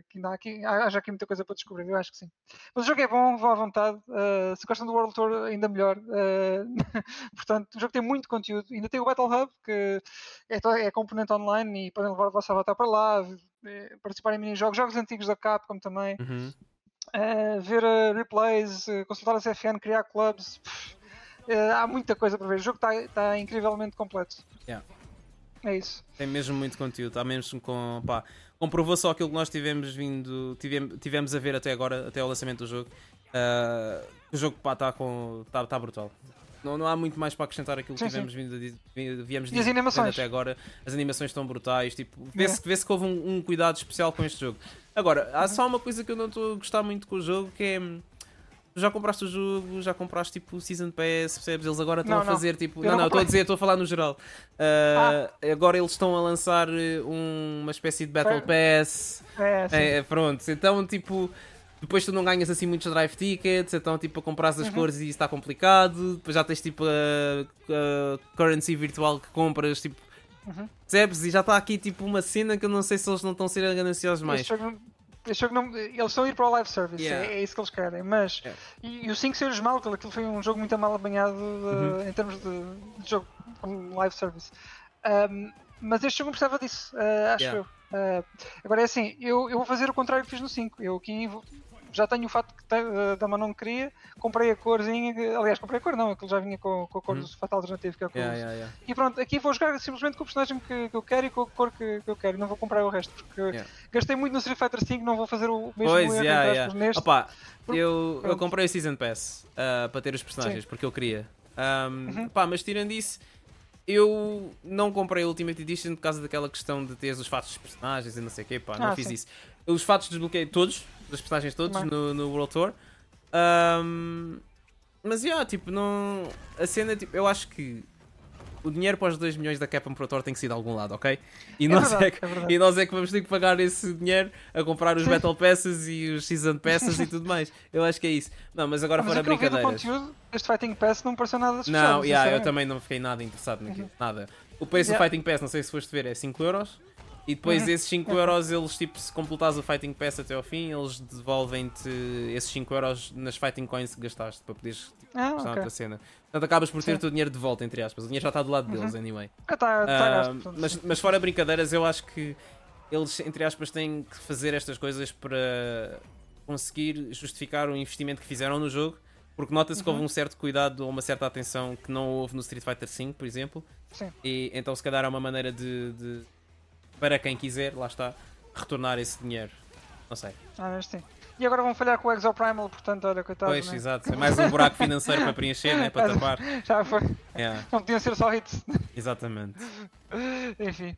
Speaker 2: que ainda há aqui, haja aqui muita coisa para descobrir, eu acho que sim. Mas o jogo é bom, vão à vontade. Uh, se gostam do World Tour, ainda melhor. portanto, o jogo tem muito conteúdo. Ainda tem o Battle Hub, que é, é componente online e podem levar o vosso avatar para lá, eh, participar em mini-jogos, jogos antigos da Capcom também, uhum. uh, ver uh, replays, uh, consultar as FN, criar clubs. há muita coisa para ver. O jogo está tá incrivelmente completo.
Speaker 1: Yeah.
Speaker 2: É isso.
Speaker 1: Tem mesmo muito conteúdo. Está mesmo com. Pá, comprovou só aquilo que nós tivemos vindo. Tivemos, tivemos a ver até agora, até o lançamento do jogo. o jogo está com. Está tá brutal. Não, não há muito mais para acrescentar aquilo sim, que tivemos vindo a, viemos
Speaker 2: e as animações?
Speaker 1: até agora. As animações estão brutais. Tipo, vê-se vê que houve um, um, cuidado especial com este jogo. Agora, há só uma coisa que eu não estou a gostar muito com o jogo que é. Já compraste o jogo, já compraste tipo o Season Pass, percebes? Eles agora estão a fazer tipo. Eu não, não, estou a dizer, estou a falar no geral. Uh, ah. Agora eles estão a lançar um, uma espécie de Battle Pass.
Speaker 2: É,
Speaker 1: é, pronto, então tipo depois tu não ganhas assim muitos drive tickets, então tipo a comprar as uhum. cores e isso está complicado. Depois já tens tipo a, a currency virtual que compras, tipo. Uhum. Percebes? E já está aqui tipo uma cena que eu não sei se eles não estão a ser gananciosos mais.
Speaker 2: Este jogo não, eles estão a ir para o live service, yeah. é, é, isso que eles querem. Mas yeah. e, e, o 5 seres mal, aquilo foi um jogo muito mal apanhado uhum. em termos de, de jogo live service. Um, mas este jogo não precisava disso, uh, acho yeah. eu. Uh, agora é assim, eu, eu vou fazer o contrário que fiz no 5. Eu aqui já tenho o fato que uh, da Manon queria, comprei a corzinha, aliás, comprei a cor não, aquilo já vinha com, com a cor hum. do fatal alternativo, que é a cor.
Speaker 1: Yeah, yeah, yeah.
Speaker 2: E pronto, aqui vou jogar simplesmente com o personagem que, que eu quero e com a cor que, que eu quero, não vou comprar o resto, porque gastei muito no Street Fighter V, não vou fazer o mesmo
Speaker 1: pois, erro yeah, yeah. neste. Opa, eu, eu comprei o Season Pass uh, para ter os personagens, Sim. porque eu queria. Um, uhum. pá, mas tirando isso, eu não comprei a Ultimate Edition por causa daquela questão de ter os fatos dos personagens e não sei o quê, pá, não ah, fiz sim. isso. Os fatos desbloqueei todos, dos personagens todos no, no, World Tour. Um, mas, yeah, tipo, não. A cena, tipo, eu acho que o dinheiro para os 2 milhões da Capcom Pro Tour tem que ser de algum lado, ok? E, é nós, verdade, é que, é e nós é que vamos ter que pagar esse dinheiro a comprar os. Battle Passes e os Season Passes e tudo mais. Eu acho que é isso. Não, mas agora mas fora brincadeiras.
Speaker 2: Conteúdo, este Fighting Pass não pareceu nada especial.
Speaker 1: Não, yeah, eu também não fiquei nada interessado naquilo. Uhum. Nada. O preço yeah. do Fighting Pass, não sei se foste ver, é 5 euros. E depois uhum. esses 5 euros, eles tipo, se completares o Fighting Pass até ao fim, eles devolvem-te esses 5 euros nas Fighting Coins que gastaste para poderes tipo, ah, okay. outra cena. Portanto, acabas por ter Sim. o teu dinheiro de volta, entre aspas. O dinheiro já está do lado uhum. deles, anyway.
Speaker 2: Ah, tá, tá uh,
Speaker 1: mas, mas fora brincadeiras, eu acho que eles, entre aspas, têm que fazer estas coisas para conseguir justificar o investimento que fizeram no jogo. Porque nota-se uhum. que houve uhum. um certo cuidado ou uma certa atenção que não houve no Street Fighter V, por exemplo.
Speaker 2: Sim.
Speaker 1: E então, se calhar, é uma maneira de, de para quem quiser, lá está, retornar esse dinheiro. Não sei.
Speaker 2: Ah, mas sim. E agora vão falhar com o Exoprimal, portanto, olha, coitado.
Speaker 1: Pois,
Speaker 2: né?
Speaker 1: exato. É mais um buraco financeiro para preencher, né? para tapar.
Speaker 2: Já foi. Yeah. Não podiam ser só hits.
Speaker 1: Exatamente.
Speaker 2: Enfim.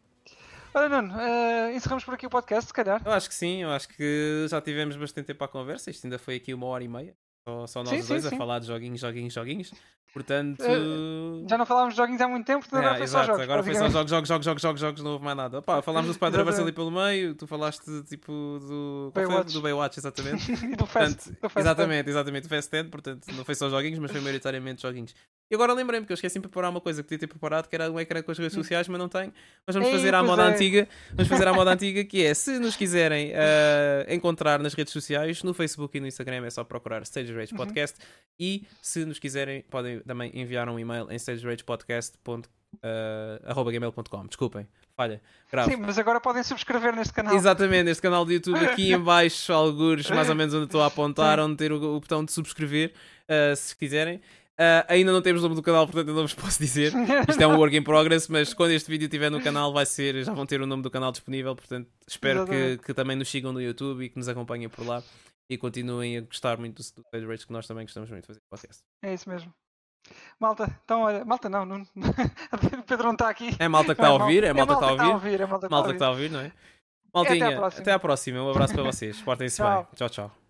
Speaker 2: Olha, Nuno, uh, encerramos por aqui o podcast, se calhar.
Speaker 1: Eu acho que sim, eu acho que já tivemos bastante tempo à conversa. Isto ainda foi aqui uma hora e meia. Só, só nós sim, dois sim, a sim. falar de joguinhos, joguinhos, joguinhos. Portanto. Uh,
Speaker 2: já não falávamos de joguinhos há muito tempo, portanto agora é, foi exato, só jogos.
Speaker 1: Agora foi só jogos, jogos, jogos, jogos, jogos, jogos, não houve mais nada. Falámos do Spider-Verse ali pelo meio, tu falaste tipo do.
Speaker 2: Baywatch.
Speaker 1: do Baywatch, exatamente.
Speaker 2: e do Fast.
Speaker 1: Portanto, do Fast exatamente, exatamente, do Fast 10, portanto não foi só joguinhos, mas foi maioritariamente joguinhos. E agora lembrei-me que eu esqueci de preparar uma coisa que podia ter preparado, que era um ecrã com as redes hum. sociais, mas não tenho. Mas vamos Ei, fazer à moda é. antiga. Vamos fazer à moda antiga, que é, se nos quiserem uh, encontrar nas redes sociais, no Facebook e no Instagram é só procurar Stage Rage uhum. Podcast. Uhum. E se nos quiserem, podem também enviar um e-mail em stageragepodcast.gmail.com. Uh, Desculpem, falha. Grave.
Speaker 2: Sim, mas agora podem subscrever neste canal.
Speaker 1: Exatamente, neste canal do YouTube, aqui em baixo, alguns, mais ou menos onde estou a apontar, onde ter o, o botão de subscrever, uh, se quiserem. Uh, ainda não temos o nome do canal, portanto eu não vos posso dizer. Isto é um work in progress, mas quando este vídeo estiver no canal vai ser, já vão ter o nome do canal disponível, portanto espero que, que, também nos sigam no YouTube e que nos acompanhem por lá e continuem a gostar muito do Stage Rage, que nós também gostamos muito de fazer podcast.
Speaker 2: É isso mesmo. Malta, então olha, malta não, não Pedro não está aqui.
Speaker 1: É malta que está a ouvir, é malta que está a ouvir.
Speaker 2: É malta que está a ouvir,
Speaker 1: não é? Maltinha, até à próxima. Até à próxima. Um abraço para vocês. Portem-se bem. Tchau, tchau.